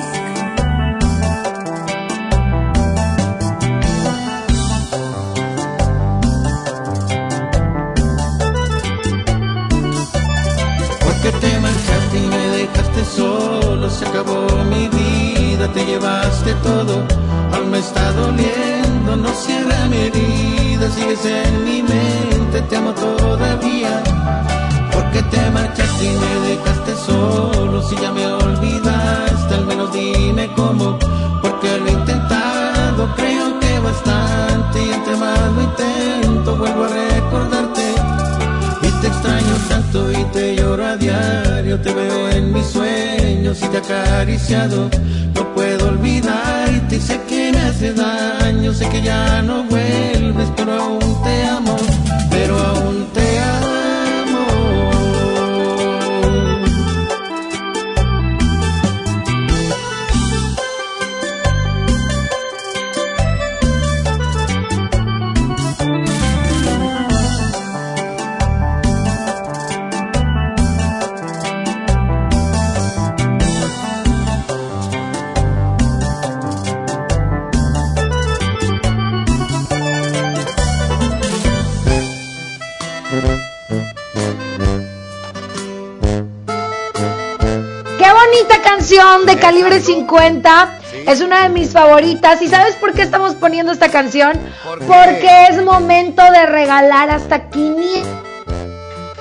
S111: Todo, aún me está doliendo, no cierra mi herida, sigues en mi mente, te amo todavía. Porque te marchaste y me dejaste solo, si ya me olvidaste, al menos dime cómo, porque lo he intentado, creo que bastante, y entre más lo intento, vuelvo a recordarte. Y te extraño tanto y te lloro a diario, te veo en mis sueños y te acariciado. No puedo olvidarte sé que me hace daño, sé que ya no vuelves, pero aún te amo, pero aún te amo.
S37: Canción de calibre 50. Es una de mis favoritas. ¿Y sabes por qué estamos poniendo esta canción? Porque es momento de regalar hasta 500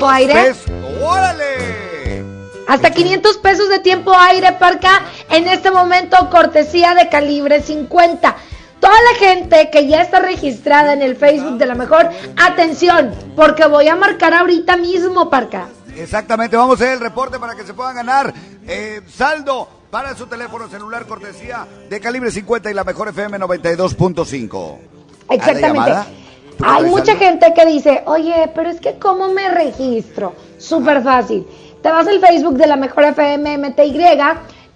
S37: aire.
S5: ¡Órale!
S37: Hasta 500 pesos de tiempo aire, Parca. En este momento, cortesía de calibre 50. Toda la gente que ya está registrada en el Facebook de la mejor, atención, porque voy a marcar ahorita mismo, Parca.
S5: Exactamente, vamos a hacer el reporte para que se puedan ganar eh, saldo para su teléfono celular cortesía de calibre 50 y la mejor FM 92.5. ¿A la
S37: Exactamente. Hay mucha gente que dice, oye, pero es que ¿cómo me registro? Súper fácil. Te vas al Facebook de la Mejor FM MTY,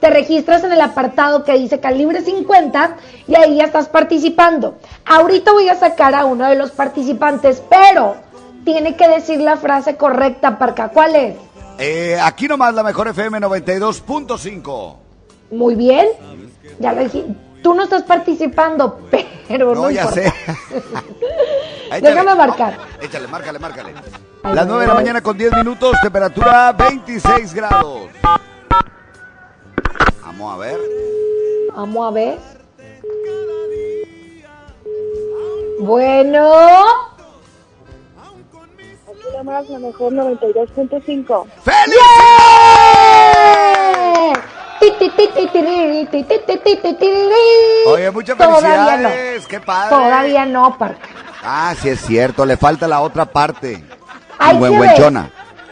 S37: te registras en el apartado que dice calibre 50 y ahí ya estás participando. Ahorita voy a sacar a uno de los participantes, pero tiene que decir la frase correcta, Parca. ¿Cuál es?
S5: Eh, aquí nomás la mejor FM 92.5.
S37: Muy bien. Ya lo dije. Tú no estás participando, pero no,
S5: No, ya
S37: importa.
S5: sé.
S37: Déjame marcar.
S5: Échale, márcale, márcale. Las 9 de la mañana con 10 minutos, temperatura 26 grados. Vamos a ver.
S37: Vamos a ver. Bueno.
S109: Más, la mejor 92.5.
S37: ¡Yeah! Ti, ti, ti, ti, tiriri, ti, ti, ti, ti, ti, tiriri.
S5: Oye, muchas
S37: Todavía no.
S5: felicidades. Qué padre.
S37: Todavía no, Parca.
S5: Ah, sí es cierto, le falta la otra parte.
S37: Hay
S5: Buen
S37: que ver
S5: buenchona.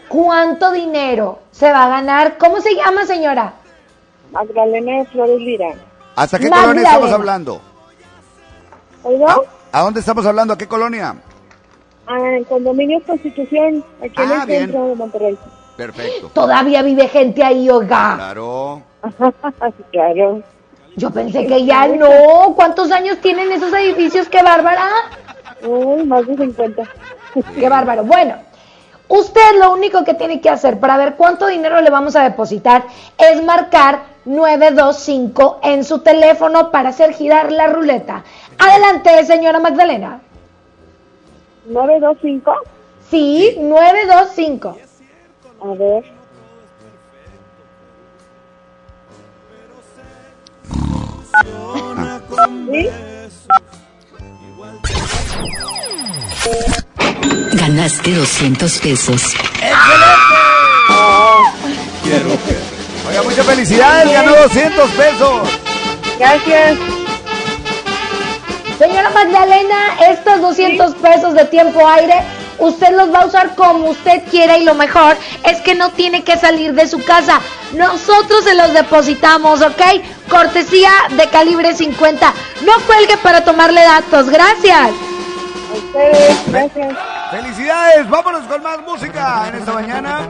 S37: ¿Cuánto dinero se va a ganar? ¿Cómo se llama, señora?
S109: Magdalena de Flores Lira.
S5: ¿Hasta qué
S37: Magdalena.
S5: colonia estamos hablando?
S109: ¿Oiga?
S5: ¿A dónde estamos hablando? ¿A qué colonia?
S109: Ah, en Condominio Constitución, aquí en
S5: Ah,
S109: el
S5: bien.
S109: centro de Monterrey.
S5: Perfecto.
S37: Todavía vive gente ahí, oiga.
S5: Claro.
S109: claro.
S37: Yo pensé que ya no. ¿Cuántos años tienen esos edificios? ¡Qué bárbara!
S109: Uy, más de 50.
S37: ¡Qué bárbaro! Bueno, usted lo único que tiene que hacer para ver cuánto dinero le vamos a depositar es marcar 925 en su teléfono para hacer girar la ruleta. Adelante, señora Magdalena.
S109: ¿925?
S37: Sí, 925.
S109: A ver. ¿Sí?
S120: Ganaste 200 pesos.
S5: Oiga, muchas felicidades, ganó 200 pesos.
S109: Gracias.
S37: Señora Magdalena, estos 200 pesos de tiempo aire, usted los va a usar como usted quiera y lo mejor es que no tiene que salir de su casa. Nosotros se los depositamos, ¿ok? Cortesía de calibre 50. No cuelgue para tomarle datos. Gracias.
S109: A ustedes, gracias.
S5: Felicidades, vámonos con más música en esta mañana.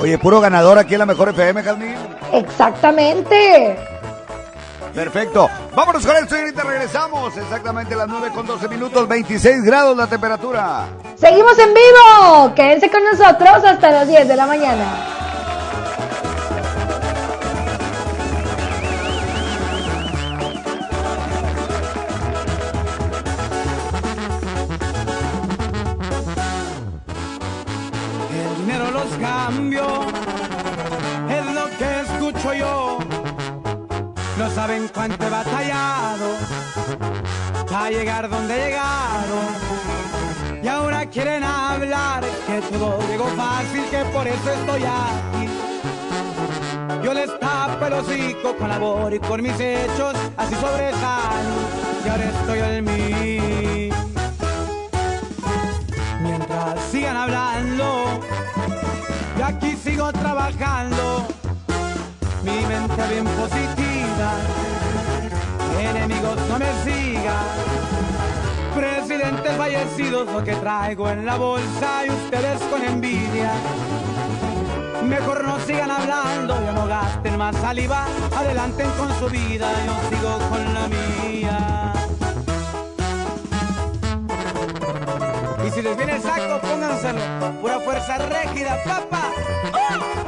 S5: Oye, puro ganador aquí en la mejor FM, Jazmín.
S37: Exactamente.
S5: Perfecto. Vámonos con esto y ahorita regresamos. Exactamente a las 9 con 12 minutos, 26 grados la temperatura.
S37: Seguimos en vivo. Quédense con nosotros hasta las 10 de la mañana.
S94: Saben cuánto he batallado para llegar donde llegaron. Y ahora quieren hablar que todo llegó fácil, que por eso estoy aquí. Yo les tapo el hocico con labor y con mis hechos, así sobresalgo. Y ahora estoy en mí. Mientras sigan hablando, yo aquí sigo trabajando. Mi mente bien positiva, enemigos no me sigan. Presidentes fallecidos, lo que traigo en la bolsa y ustedes con envidia. Mejor no sigan hablando, ya no gasten más saliva. Adelanten con su vida, yo sigo con la mía. Y si les viene el saco, pónganselo. Pura fuerza rígida, papá. No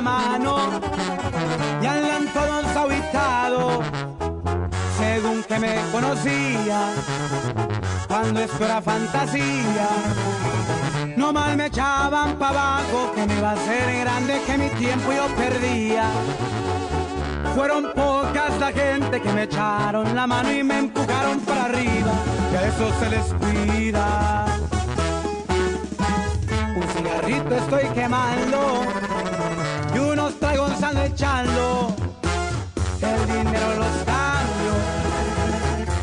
S94: mano. Y todos ahuitados según que me conocía cuando esto era fantasía. No mal me echaban pa' abajo que me iba a ser grande que mi tiempo yo perdía. Fueron pocas la gente que me echaron la mano y me empujaron para arriba y a eso se les cuida. Un cigarrito estoy quemando ando echando. El dinero los cambio,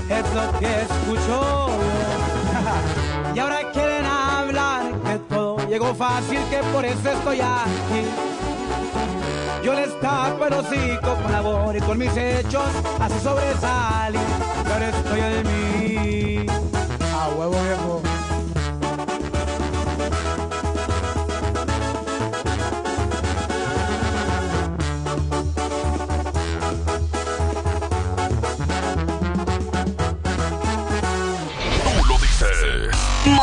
S94: es lo que escucho y ahora quieren hablar que todo llegó fácil, que por eso estoy aquí. Yo les tapo el hocico con labor y con mis hechos, así sobresalí. Ahora estoy en mí. A huevo viejo.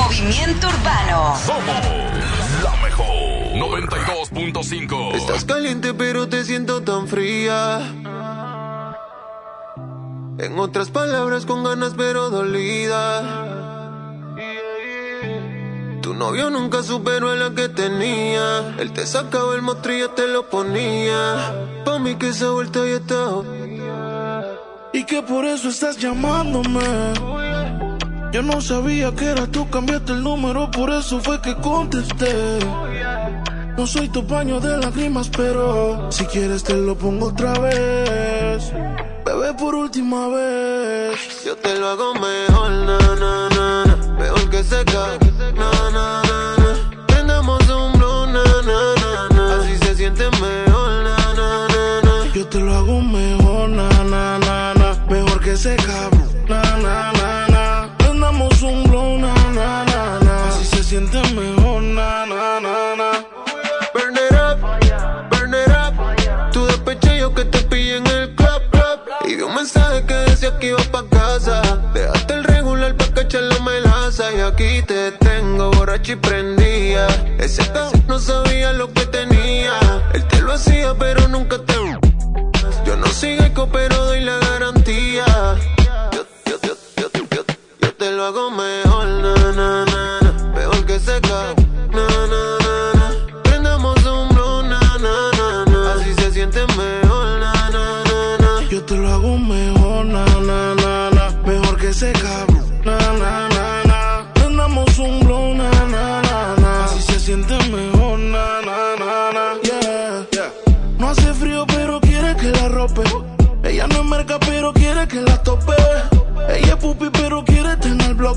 S120: Movimiento Urbano.
S10: Somos la mejor. 92.5.
S121: Estás caliente pero te siento tan fría. En otras palabras con ganas pero dolida. Tu novio nunca superó a la que tenía. Él te sacaba el mostrillo, te lo ponía. Pa' mí que esa vuelta ya está.
S23: Y que por eso estás llamándome. Yo no sabía que era tú, cambiaste el número, por eso fue que contesté. No soy tu paño de lágrimas, pero si quieres te lo pongo otra vez. Bebé, por última vez.
S121: Yo te lo hago mejor, na, na, na, na. Mejor que seca, na, na.
S23: Que
S121: iba pa' casa. Dejaste el regular pa' cachar la melaza. Y aquí te tengo borracho y prendía. Ese cabrón no sabía lo que tenía. Él te lo hacía, pero nunca te. Yo no eco, pero doy la garantía. Yo, yo, yo, yo, yo, yo te lo hago mejor,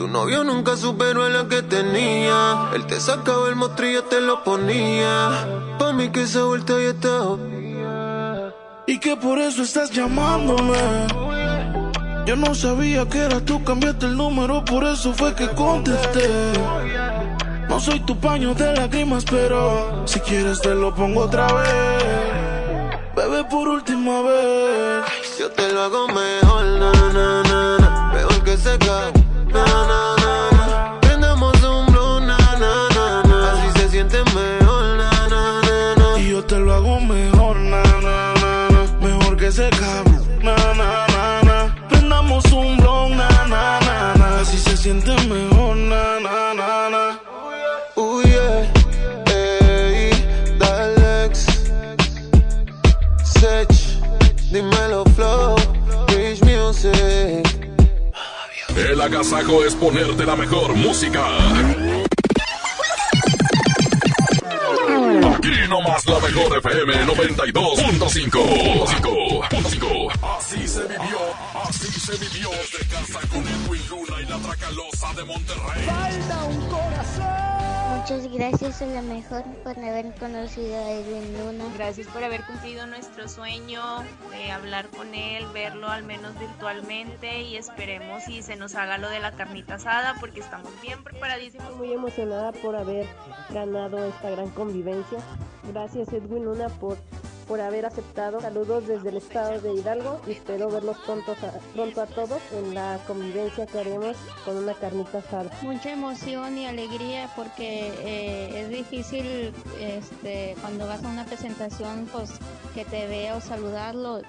S121: Tu novio nunca superó a la que tenía. Él te sacaba el mostrillo, te lo ponía. Pa' mí que esa vuelta ya está.
S23: Y que por eso estás llamándome. Yo no sabía que eras tú, cambiaste el número, por eso fue que contesté. No soy tu paño de lágrimas, pero si quieres te lo pongo otra vez. Bebé, por última vez.
S121: Yo te lo hago mejor, na, na, na, na. Mejor que seca,
S10: El agasajo es ponerte la mejor música. Aquí nomás la mejor FM 92.5. Así se vivió, así se vivió de casa con Edwin Luna y la Tracalosa de Monterrey.
S122: Falta un corazón.
S123: Muchas gracias a la mejor por haber conocido a Edwin Luna.
S124: Gracias por haber cumplido nuestro sueño de hablar con él, verlo al menos virtualmente y esperemos y se nos haga lo de la carnita asada porque estamos bien preparadísimos.
S125: Muy emocionada por haber ganado esta gran convivencia. Gracias Edwin Luna por por haber aceptado. Saludos desde el estado de Hidalgo y espero verlos pronto a, pronto a todos en la convivencia que haremos con una carnita asada.
S11: Mucha emoción y alegría porque eh, es difícil este, cuando vas a una presentación pues que te vea o saludarlo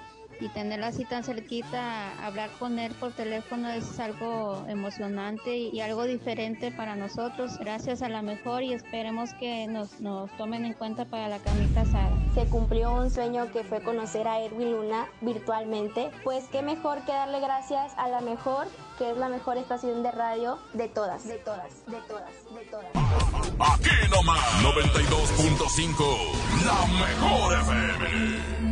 S11: y tenerla así tan cerquita, hablar con él por teléfono es algo emocionante y, y algo diferente para nosotros. Gracias a la mejor y esperemos que nos, nos tomen en cuenta para la carnita asada.
S126: Se cumplió un sueño que fue conocer a Edwin Luna virtualmente. Pues qué mejor que darle gracias a la mejor, que es la mejor estación de radio de todas, de todas, de todas, de todas.
S10: Aquí nomás 92.5, la mejor FM.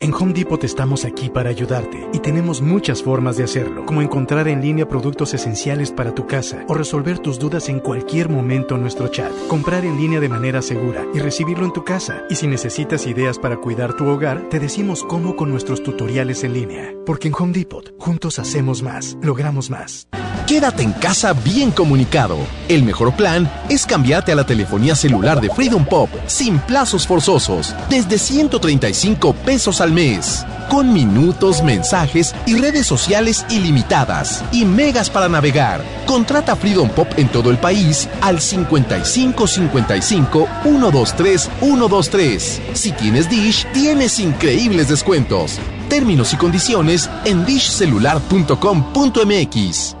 S127: En Home Depot estamos aquí para ayudarte y tenemos muchas formas de hacerlo, como encontrar en línea productos esenciales para tu casa o resolver tus dudas en cualquier momento en nuestro chat, comprar en línea de manera segura y recibirlo en tu casa. Y si necesitas ideas para cuidar tu hogar, te decimos cómo con nuestros tutoriales en línea. Porque en Home Depot, juntos hacemos más, logramos más.
S128: Quédate en casa bien comunicado. El mejor plan es cambiarte a la telefonía celular de Freedom Pop sin plazos forzosos, desde 135 pesos al mes, con minutos, mensajes y redes sociales ilimitadas y megas para navegar. Contrata Freedom Pop en todo el país al 55 55 123 123. Si tienes Dish, tienes increíbles descuentos. Términos y condiciones en dishcelular.com.mx.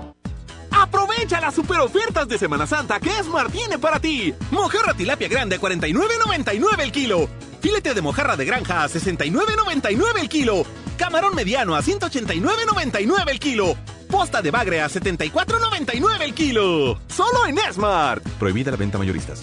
S31: Aprovecha las super ofertas de Semana Santa que Esmar tiene para ti. Mojarra tilapia grande a 49.99 el kilo. Filete de mojarra de granja a 69.99 el kilo. Camarón mediano a 189.99 el kilo. Posta de bagre a 74.99 el kilo. Solo en Smart. Prohibida la venta mayoristas.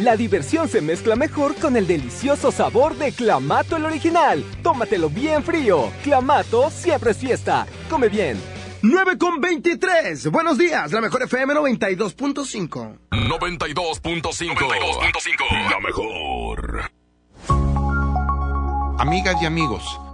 S34: La diversión se mezcla mejor con el delicioso sabor de Clamato el original. Tómatelo bien frío. Clamato siempre es fiesta. Come bien.
S2: 9 con 23. Buenos días, la mejor FM 92.5.
S10: 92.5. La mejor.
S33: Amigas y amigos,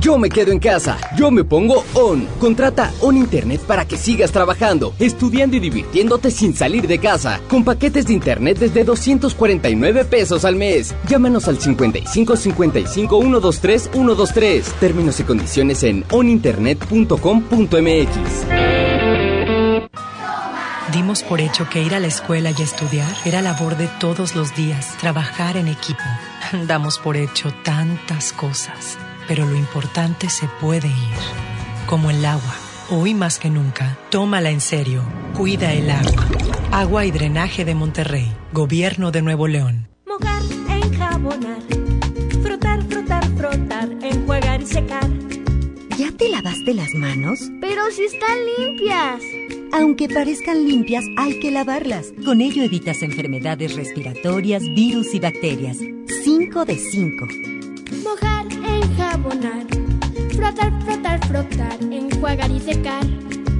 S129: Yo me quedo en casa, yo me pongo ON. Contrata ON Internet para que sigas trabajando, estudiando y divirtiéndote sin salir de casa. Con paquetes de Internet desde 249 pesos al mes. Llámanos al 55 55 123 123. Términos y condiciones en oninternet.com.mx.
S112: Dimos por hecho que ir a la escuela y estudiar era labor de todos los días, trabajar en equipo. Damos por hecho tantas cosas pero lo importante se puede ir, como el agua. Hoy más que nunca, tómala en serio. Cuida el agua. Agua y drenaje de Monterrey. Gobierno de Nuevo León.
S130: Mojar, enjabonar. Frotar, frotar, frotar. Enjuagar y secar.
S131: ¿Ya te lavaste las manos?
S132: Pero si están limpias.
S131: Aunque parezcan limpias, hay que lavarlas. Con ello evitas enfermedades respiratorias, virus y bacterias. 5 de 5.
S132: Mojar, enjabonar. Frotar, frotar, frotar. Enjuagar y secar.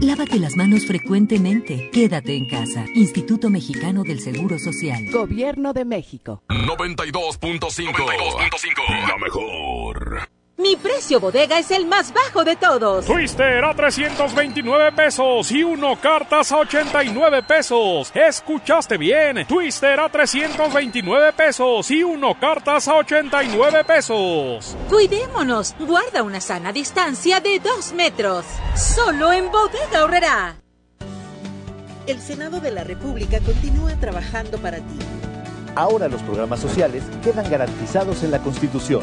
S133: Lávate las manos frecuentemente. Quédate en casa. Instituto Mexicano del Seguro Social.
S134: Gobierno de México.
S10: 92.5. La mejor.
S34: Mi precio bodega es el más bajo de todos.
S135: Twister a 329 pesos y uno cartas a 89 pesos. Escuchaste bien. Twister a 329 pesos y uno cartas a 89 pesos.
S34: Cuidémonos. Guarda una sana distancia de 2 metros. Solo en bodega ahorrará.
S127: El Senado de la República continúa trabajando para ti.
S70: Ahora los programas sociales quedan garantizados en la Constitución.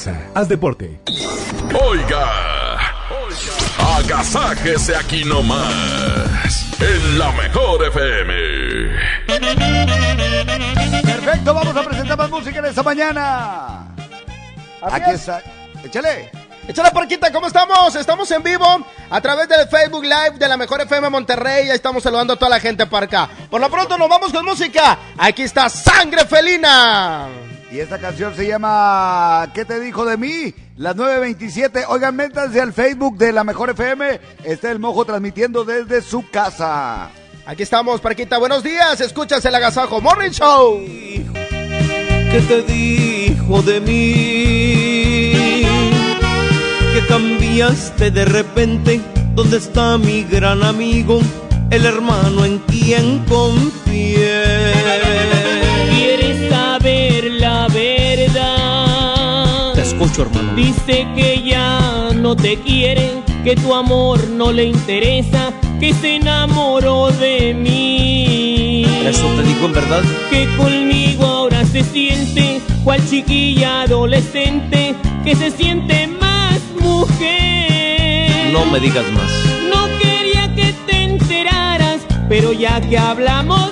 S136: Haz deporte.
S10: Oiga, agasájese aquí nomás, en la mejor FM.
S5: Perfecto, vamos a presentar más música en esta mañana. Aquí está. Échale.
S2: Échale Parquita, ¿cómo estamos? Estamos en vivo a través del Facebook Live de la Mejor FM Monterrey. Ya estamos saludando a toda la gente para acá. Por lo pronto nos vamos con música. Aquí está Sangre Felina.
S5: Y esta canción se llama ¿Qué te dijo de mí? Las 9.27. Oigan, métanse al Facebook de la Mejor FM. Está el mojo transmitiendo desde su casa.
S2: Aquí estamos, Parquita. Buenos días. Escuchas el Agasajo Morning Show.
S137: ¿Qué te dijo de mí? Que cambiaste de repente. ¿Dónde está mi gran amigo? El hermano en quien confié.
S136: Hermano.
S9: Dice que ya no te quiere, que tu amor no le interesa, que se enamoró de mí.
S136: ¿Eso te dijo en verdad?
S9: Que conmigo ahora se siente, cual chiquilla adolescente, que se siente más mujer.
S136: No me digas más.
S9: No quería que te enteraras, pero ya que hablamos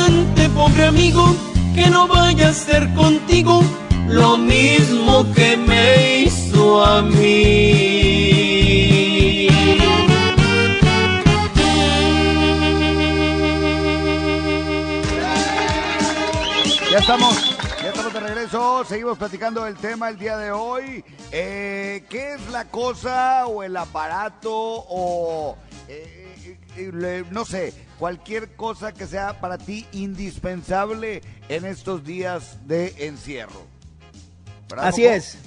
S137: amigo, que no vaya a ser contigo lo mismo que me hizo a mí.
S5: Ya estamos, ya estamos de regreso. Seguimos platicando el tema el día de hoy. Eh, ¿Qué es la cosa o el aparato o eh, no sé, cualquier cosa que sea para ti indispensable en estos días de encierro? ¿Verdad,
S2: Así es.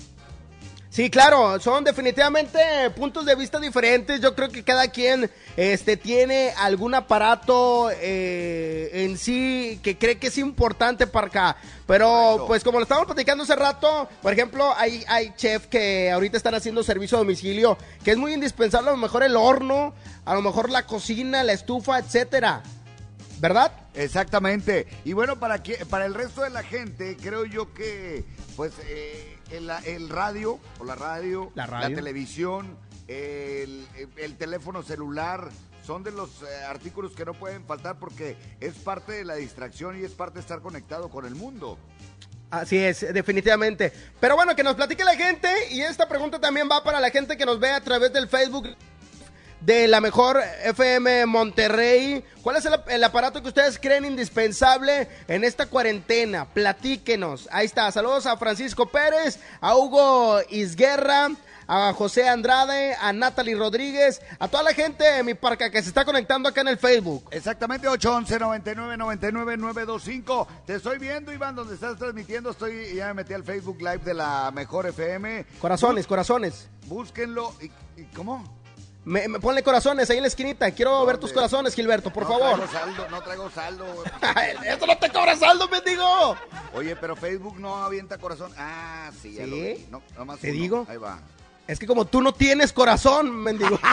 S2: Sí, claro, son definitivamente puntos de vista diferentes. Yo creo que cada quien este, tiene algún aparato eh, en sí que cree que es importante para acá. Pero, pues como lo estábamos platicando hace rato, por ejemplo, hay, hay chef que ahorita están haciendo servicio a domicilio, que es muy indispensable, a lo mejor el horno, a lo mejor la cocina, la estufa, etcétera. ¿Verdad?
S5: Exactamente. Y bueno, para, que, para el resto de la gente, creo yo que, pues, eh, el, el radio, o la radio,
S2: La radio.
S5: televisión, el, el teléfono celular, son de los eh, artículos que no pueden faltar porque es parte de la distracción y es parte de estar conectado con el mundo.
S2: Así es, definitivamente. Pero bueno, que nos platique la gente y esta pregunta también va para la gente que nos ve a través del Facebook de la mejor FM Monterrey. ¿Cuál es el, el aparato que ustedes creen indispensable en esta cuarentena? Platíquenos. Ahí está. Saludos a Francisco Pérez, a Hugo Isguerra, a José Andrade, a Natalie Rodríguez, a toda la gente de mi parca que se está conectando acá en el Facebook.
S5: Exactamente, 811 99 99 925. Te estoy viendo, Iván, donde estás transmitiendo. Estoy, ya me metí al Facebook Live de la Mejor FM.
S2: Corazones, corazones.
S5: Búsquenlo. ¿Y, y cómo?
S2: Me, me- ponle corazones ahí en la esquinita. Quiero ver tus corazones, Gilberto, por
S5: no
S2: favor.
S5: Traigo saldo, no traigo saldo.
S2: ¡Esto no te cobra saldo, mendigo!
S5: Oye, pero Facebook no avienta corazón. Ah, sí, ya
S2: ¿Sí?
S5: lo vi. No, nomás
S2: ¿Te
S5: uno.
S2: digo?
S5: Ahí va.
S2: Es que como tú no tienes corazón, mendigo.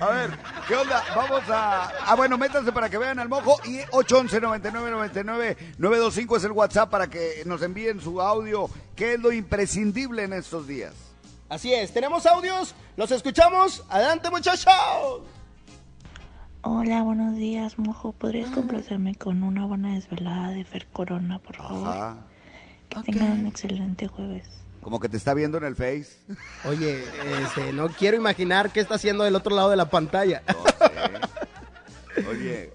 S5: A ver, ¿qué onda? Vamos a. Ah, bueno, métanse para que vean al mojo. Y 811 99 99 925 es el WhatsApp para que nos envíen su audio. ¿Qué es lo imprescindible en estos días?
S2: Así es, tenemos audios, los escuchamos. Adelante, muchachos.
S138: Hola, buenos días, mojo. ¿Podrías complacerme con una buena desvelada de Fer Corona, por favor?
S5: Ajá.
S138: Que tengan un excelente jueves.
S5: Como que te está viendo en el Face.
S2: Oye, este, no quiero imaginar qué está haciendo del otro lado de la pantalla.
S5: Oye.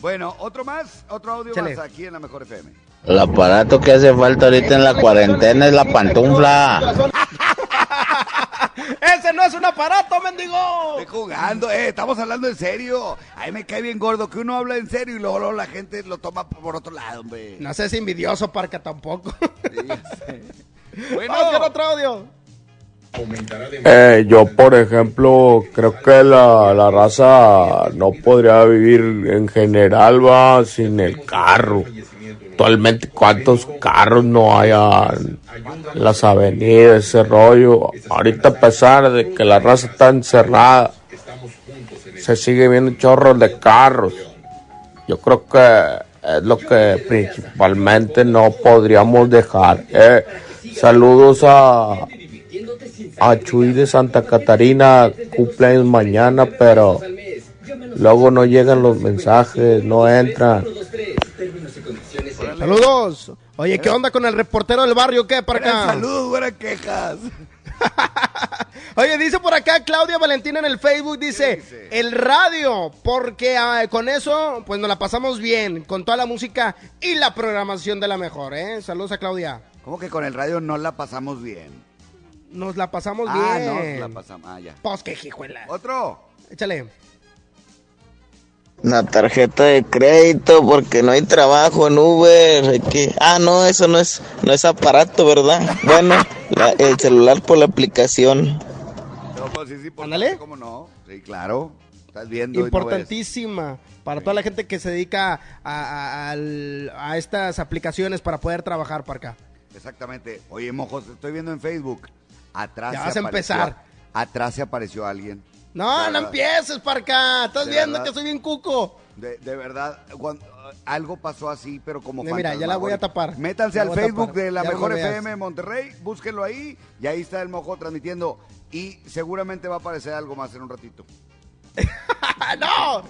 S5: Bueno, otro más, otro audio más aquí en la Mejor FM.
S139: El aparato que hace falta ahorita en la cuarentena es la pantufla.
S2: ¡Ese no es un aparato, mendigo!
S5: Estoy jugando, eh, estamos hablando en serio. Ahí me cae bien gordo que uno habla en serio y luego, luego la gente lo toma por otro lado, hombre.
S2: No seas envidioso, Parca, tampoco.
S5: Bueno.
S2: Vamos con otro audio.
S110: Eh, yo, por ejemplo, creo que la, la raza no podría vivir en general, va, sin el carro. Actualmente, ¿cuántos carros no hay en las avenidas, ese rollo? Ahorita, a pesar de que la raza está encerrada, se sigue viendo chorros de carros. Yo creo que es lo que principalmente no podríamos dejar. Eh, saludos a, a Chuy de Santa Catarina, cumpleaños mañana, pero luego no llegan los mensajes, no entran.
S2: Saludos. Oye, ¿qué onda con el reportero del barrio? ¿Qué, Parca?
S5: Saludos, buenas quejas.
S2: Oye, dice por acá Claudia Valentina en el Facebook, dice, el radio, porque ah, con eso pues nos la pasamos bien, con toda la música y la programación de la mejor, ¿eh? Saludos a Claudia.
S5: ¿Cómo que con el radio no la pasamos bien?
S2: Nos la pasamos
S5: ah,
S2: bien.
S5: no, la pasamos. Ah, ya.
S2: Pues qué hijuela.
S5: Otro.
S2: Échale.
S139: Una tarjeta de crédito porque no hay trabajo en Uber. que- Ah, no, eso no es, no es aparato, ¿verdad? Bueno, la- el celular por la aplicación.
S5: No, pues sí, sí, por
S2: Ándale.
S5: ¿Cómo no? Sí, claro. Estás viendo. y no ves.
S2: Importantísima para toda la gente que se dedica a, a- a estas aplicaciones para poder trabajar para acá.
S5: Exactamente. Oye, mojos, estoy viendo en Facebook. Atrás
S2: Ya
S5: se
S2: vas a empezar.
S5: Atrás se apareció alguien.
S2: No,
S5: De
S2: no
S5: verdad.
S2: empieces, Parca. Estás
S5: De
S2: viendo
S5: verdad.
S2: que soy bien cuco.
S5: De, de verdad, cuando- algo pasó así, pero como
S2: Mira, mira, ya la voy a tapar.
S5: Métanse al Facebook de la
S2: Ya
S5: Mejor. FM Monterrey, búsquenlo ahí y ahí está el mojo transmitiendo y seguramente va a aparecer algo más en un ratito.
S2: ¡Ah, no!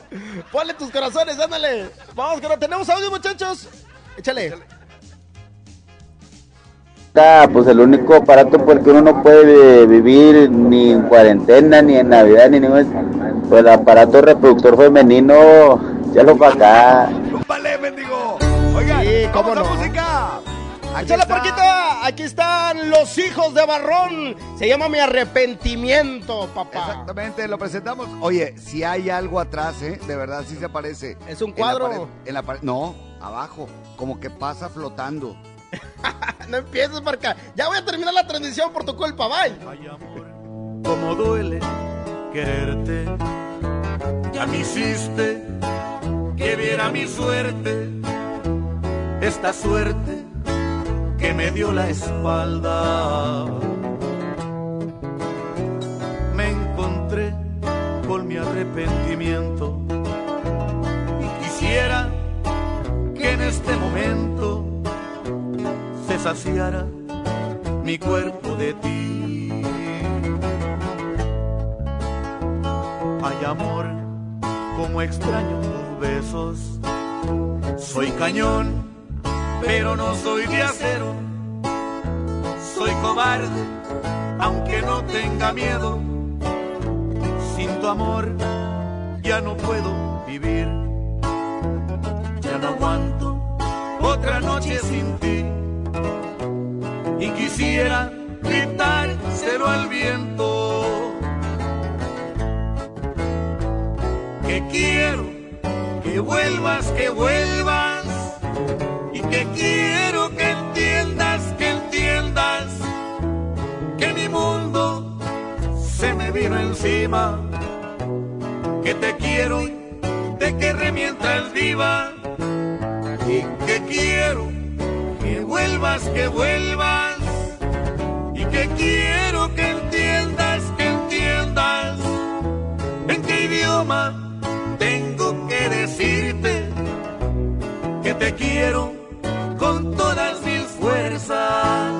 S2: Ponle tus corazones, ándale. Vamos, que no tenemos audio, muchachos. Échale.
S139: Ah, pues el único aparato por el que uno no puede vivir ni en cuarentena, ni en Navidad, ni ningún... Pues el aparato reproductor femenino, ya lo para acá.
S5: ¡Vale, mendigo! Oigan,
S2: Sí, cómo no.
S5: música. Aquí
S2: ¡Échale,
S5: está.
S2: Parquita! Aquí están los hijos de Barrón. Se llama Mi Arrepentimiento, papá.
S5: Exactamente, lo presentamos. Oye, si hay algo atrás, ¿eh? De verdad, sí se aparece.
S2: Es un
S5: En la
S2: cuadro.
S5: pared- En la pared, no, abajo, como que pasa flotando.
S2: no empieces, Parca. Ya voy a terminar la transmisión por tu culpa, bye.
S39: Como duele quererte. Ya me hiciste que viera mi suerte. Esta suerte que me dio la espalda. Me encontré con mi arrepentimiento. Y quisiera que en este momento saciara mi cuerpo de ti. Hay amor como extraño tus besos. Soy cañón, pero no soy de. Soy cobarde, aunque no tenga miedo. Sin tu amor ya no puedo vivir. Ya no aguanto otra noche sin ti. Y quisiera gritárselo al viento. Que quiero que vuelvas, que vuelvas. Y que quiero que entiendas, que entiendas. Que mi mundo se me vino encima. Que te quiero, te querré mientras viva. Y que quiero que vuelvas, que vuelvas. Y que quiero que entiendas, que entiendas. En qué idioma tengo que decirte que te quiero con todas mis fuerzas.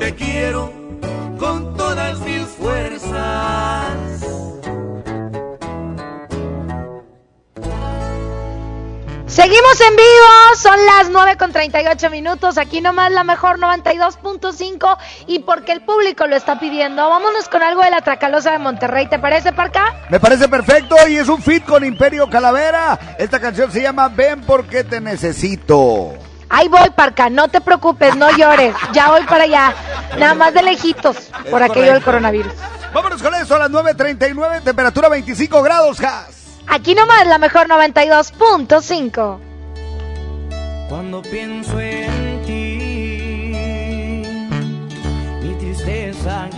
S39: te quiero con todas mis fuerzas.
S37: Seguimos en vivo, son las 9 con 38 minutos, aquí nomás la mejor 92.5 y porque el público lo está pidiendo, vámonos con algo de la Tracalosa de Monterrey, ¿te parece, Parca?
S5: Me parece perfecto y es un fit con Imperio Calavera. Esta canción se llama Ven porque te necesito.
S37: Ahí voy, Parca, no te preocupes, no llores, ya voy para allá, nada más de lejitos, por aquello del coronavirus.
S5: Vámonos con eso a las 9.39, temperatura 25 grados, Jas.
S37: Aquí nomás la mejor 92.5.
S39: Cuando pienso en ti, mi tristeza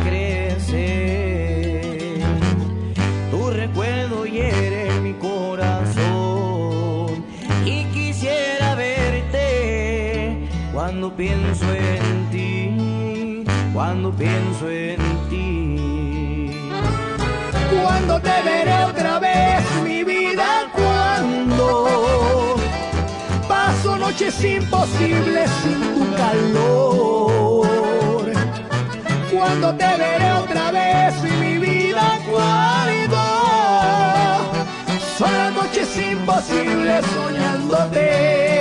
S39: cuando pienso en ti, cuando pienso en ti.
S140: Cuando te veré otra vez, mi vida, cuando paso noches imposibles sin tu calor. Cuando te veré otra vez, mi vida, cuando son las noches imposibles soñándote.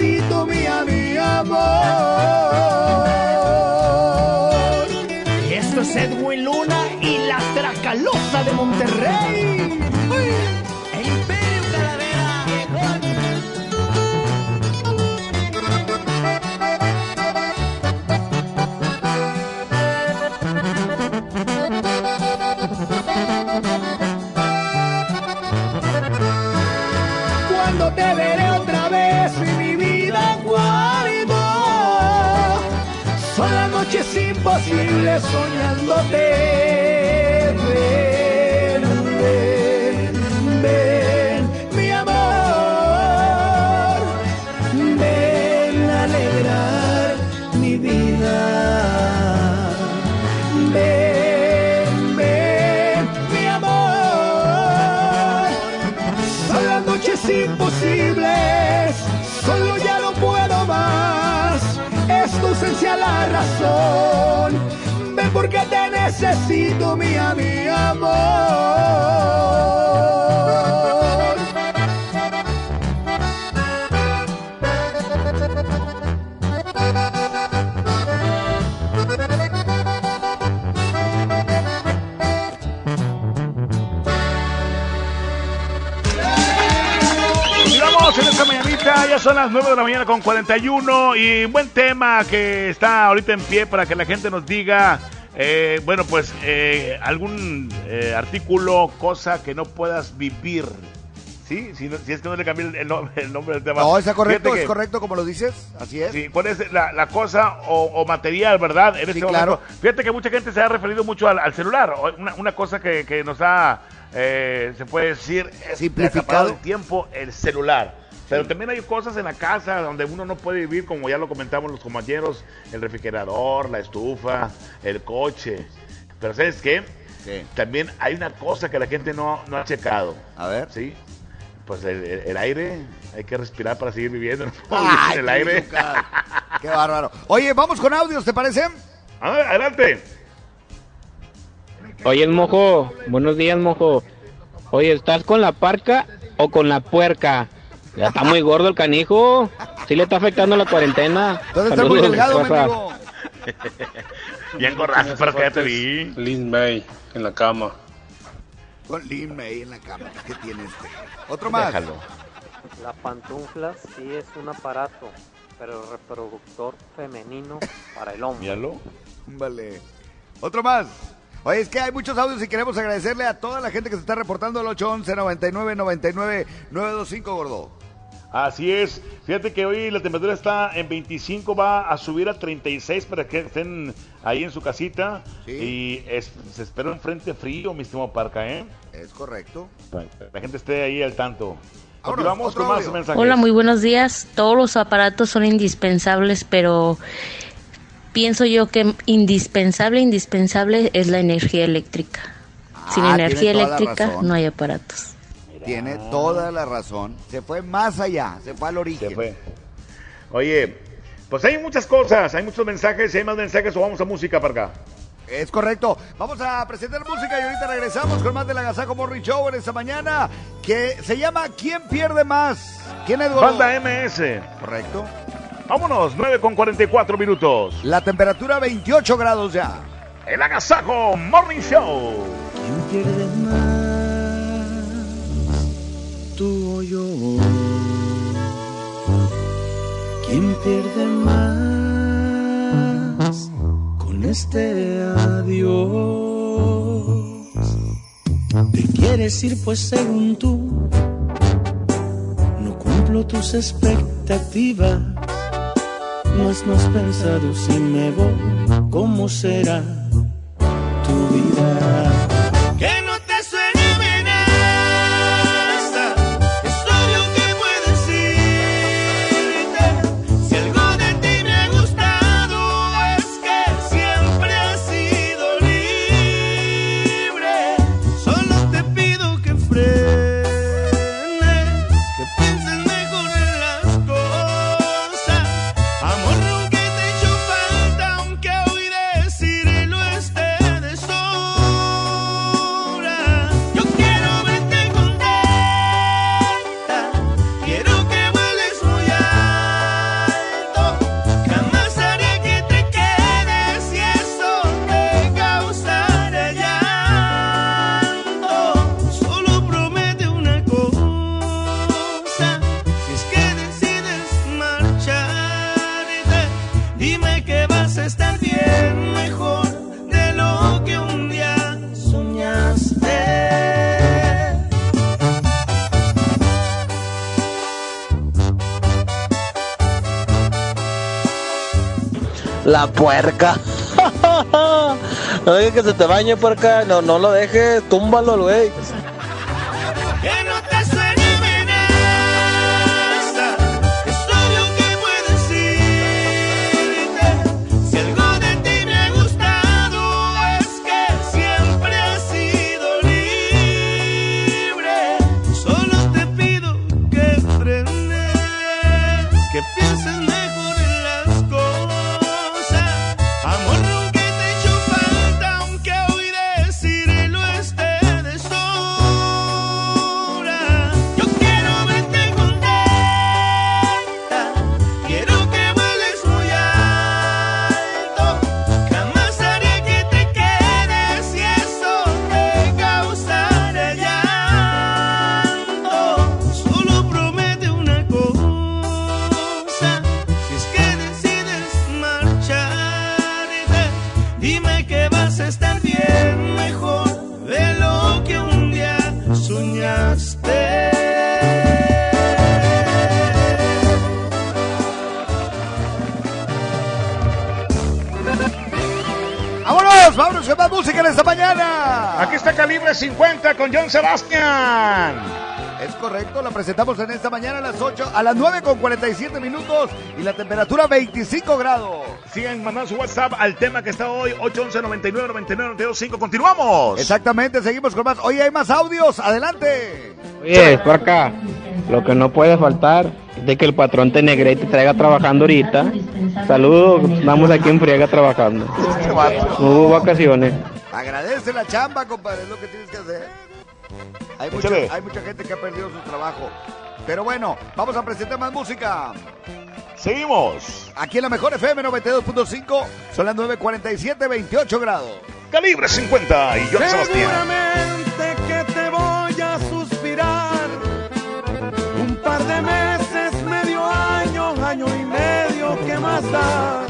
S140: Mía, mi amor. Y esto es Edwin Luna y la Tracalosa de Monterrey.
S2: Imposible soñándote. Necesito, mía, mi amor.
S4: En esta mañanita, ya son las 9 de la mañana con 41 y buen tema que está ahorita en pie para que la gente nos diga, eh, bueno, pues eh, algún eh, artículo, cosa que no puedas vivir. ¿Sí? Si, no- si es que no le cambié el, el el nombre del tema.
S5: No, está correcto, es correcto como lo dices, así es.
S4: Sí, ¿cuál es la, la cosa o, o material, verdad? En
S5: Sí,
S4: este
S5: claro.
S4: momento. Fíjate que mucha gente se ha referido mucho al, al celular. Una, una cosa que, que nos ha, eh, se puede decir,
S5: Simplificado.
S4: el tiempo, el celular. Pero también hay cosas en la casa donde uno no puede vivir, como ya lo comentamos los compañeros, el refrigerador, la estufa, el coche. Pero ¿sabes qué? También hay una cosa que la gente no, no ha checado.
S5: A ver.
S4: ¿Sí? Pues el, el- el aire, hay que respirar para seguir viviendo. ¿no?
S5: Ay,
S4: el
S5: qué
S4: aire.
S5: educado. Qué bárbaro. Oye, vamos con audios, ¿te parece?
S4: adelante.
S141: Oye, mojo, buenos días, mojo. Oye, ¿estás con la parca o con la puerca? Ya está muy gordo el canijo. Sí le está afectando la cuarentena.
S5: ¿Dónde está muy delgado, mendigo?
S4: Bien gorrazo, pero que ya te vi.
S139: Lin May en la cama.
S5: Con Lin May en la cama. ¿Qué tiene este? Otro más.
S142: La pantufla sí es un aparato, pero reproductor femenino para el hombre.
S4: Míralo.
S5: Vale. Otro más. Oye, es que hay muchos audios y queremos agradecerle a toda la gente que se está reportando al 811 99 99 925, gordo.
S4: Así es. Fíjate que hoy la temperatura está en 25, va a subir a 36 para que estén ahí en su casita. Y es- se espera un frente frío, mi estimado Parca, ¿eh?
S5: Es correcto.
S4: La gente esté ahí al tanto. Continuamos con más mensajes.
S143: Hola, muy buenos días. Todos los aparatos son indispensables, pero pienso yo que indispensable, indispensable es la energía eléctrica. Sin
S5: Ah,
S143: energía eléctrica no hay aparatos.
S5: Tiene toda la razón. Se fue más allá, se fue al origen.
S4: Se fue. Oye, pues hay muchas cosas, hay muchos mensajes. Si hay más mensajes, o vamos a música, Parca.
S5: Es correcto. Vamos a presentar música y ahorita regresamos con más del Agasajo Morning Show en esta mañana que se llama ¿Quién pierde más? ¿Quién es?
S4: Banda MS.
S5: Correcto.
S4: Vámonos, 9 con 44 minutos.
S5: La temperatura 28 grados ya.
S4: El Agasajo Morning Show.
S2: ¿Quién pierde más? ¿Tú o yo? ¿Quién pierde más con este adiós? Te quieres ir pues según tú no cumplo tus expectativas. Mas no has pensado si me voy, ¿cómo será tu vida?
S144: La puerca.
S2: No dejes que se te bañe acá, no, no lo dejes, túmbalo, güey.
S4: 50 con John Sebastián.
S5: Es correcto, la presentamos en esta mañana a las 8, a las 9 con 47 minutos y la temperatura 25 grados.
S4: Sigan mandando su WhatsApp al tema que está hoy, 811 99 99 925. Continuamos.
S5: Exactamente, seguimos con más. Hoy hay más audios, adelante.
S141: Oye, por acá, lo que no puede faltar es de que el patrón te negre y te traiga trabajando ahorita. Saludos, estamos aquí en friega trabajando. No hubo vacaciones.
S5: Agradece la chamba, compadre, es lo que tienes que hacer. Hay hay mucha gente que ha perdido su trabajo. Pero bueno, vamos a presentar más música.
S4: Seguimos.
S5: Aquí en la mejor FM 92.5 son las 9.47, 28 grados.
S4: Calibre 50 y John Sebastián.
S139: Seguramente que te voy a suspirar. Un par de meses, medio año, año y medio, ¿qué más da?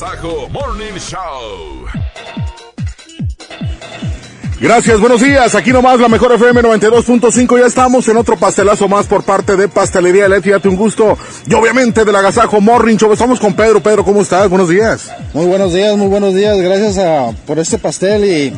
S10: Agasajo Morning Show.
S145: Gracias, buenos días. Aquí nomás la mejor FM 92.5. Ya estamos en otro pastelazo más por parte de Pastelería Leti. Date un gusto. Y obviamente del Agasajo Morning Show. Estamos con Pedro. Pedro, ¿cómo estás? Buenos días.
S139: Muy buenos días, muy buenos días. Gracias a, por este pastel y.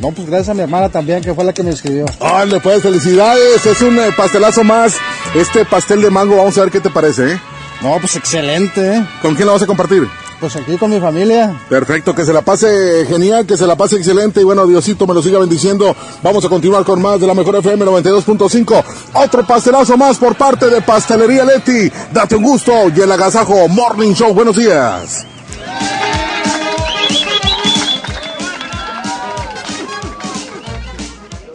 S139: No, pues gracias a mi hermana también, que fue la que me escribió.
S145: Ande, pues felicidades. Es un eh, pastelazo más. Este pastel de mango, vamos a ver qué te parece, ¿eh?
S139: No, pues excelente, ¿eh?
S145: ¿Con quién la vas a compartir?
S139: Pues aquí con mi familia.
S145: Perfecto, que se la pase genial, que se la pase excelente y bueno, Diosito me lo siga bendiciendo. Vamos a continuar con más de la mejor FM 92.5. Otro pastelazo más por parte de Pastelería Leti. Date un gusto y el agasajo Morning Show. Buenos días.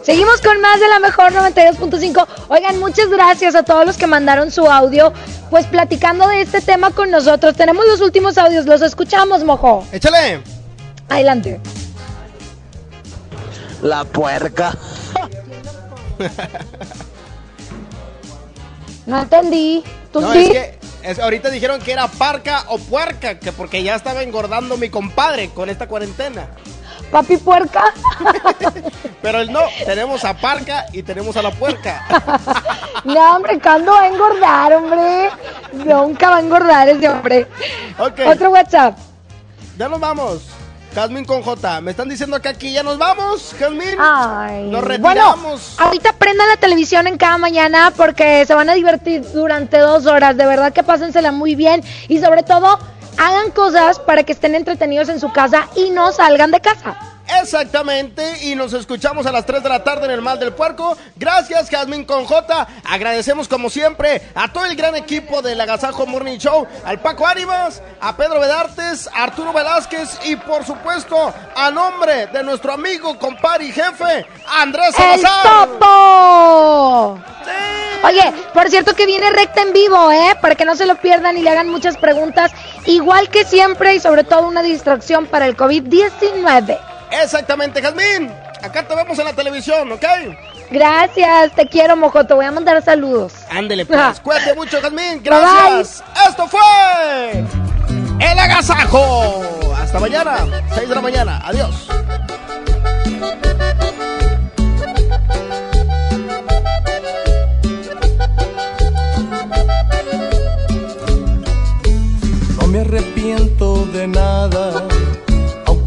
S37: Seguimos con más de la mejor 92.5. Oigan, muchas gracias a todos los que mandaron su audio, pues platicando de este tema con nosotros. Tenemos los últimos audios, los escuchamos, mojo.
S2: Échale.
S37: Adelante.
S146: La puerca.
S37: No entendí. ¿Tú
S2: No,
S37: sí?
S2: es que es- ahorita dijeron que era parca o puerca, que porque ya estaba engordando mi compadre con esta cuarentena.
S37: Papi puerca.
S2: Pero no, tenemos a parca y tenemos a la puerca.
S37: No, hombre, ¿cuándo va a engordar, hombre? Nunca va a engordar ese hombre.
S2: Ok.
S37: Otro WhatsApp.
S2: Ya nos vamos. Jazmín con J. Me están diciendo que aquí ya nos vamos, Jazmín.
S37: Ay.
S2: Nos
S37: Bueno,
S2: retiramos.
S37: ahorita prendan la televisión en cada mañana porque se van a divertir durante dos horas. De verdad que pásensela muy bien y sobre todo hagan cosas para que estén entretenidos en su casa y no salgan de casa.
S2: Exactamente, y nos escuchamos a las 3 de la tarde en el Mal del Puerco. Gracias, Jazmín con J. Agradecemos como siempre a todo el gran equipo del Agasajo Morning Show, al Paco Ánimas, a Pedro Vedartes, a Arturo Velázquez y por supuesto a nombre de nuestro amigo, compadre y jefe, Andrés
S37: ¡El
S2: Salazar.
S37: Topo! Oye, por cierto que viene recta en vivo, ¿eh? Para que no se lo pierdan y le hagan muchas preguntas, igual que siempre y sobre todo una distracción para el COVID-19.
S2: Exactamente, Jazmín. Acá te vemos en la televisión, ¿ok?
S37: Gracias, te quiero, mojo, te voy a mandar saludos.
S2: Ándele, pues. Cuídate mucho, Jazmín. Gracias. Esto fue El Agasajo. Hasta mañana, 6 de la mañana. Adiós.
S140: No me arrepiento de nada,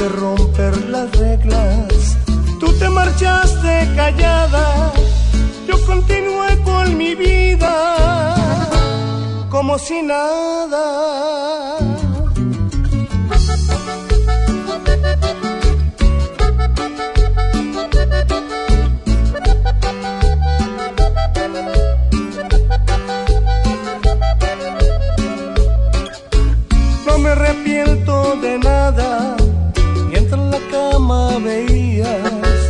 S140: De romper las reglas, tú te marchaste callada. Yo continué con mi vida como si nada. No me arrepiento de nada, la cama veías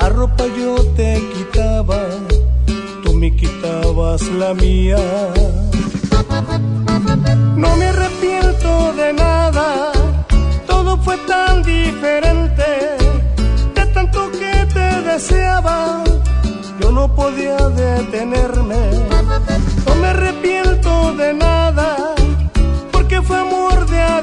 S140: la ropa yo te quitaba, tú me quitabas la mía. No me arrepiento de nada, todo fue tan diferente, de tanto que te deseaba, yo no podía detenerme. No me arrepiento de nada, porque fue amor de a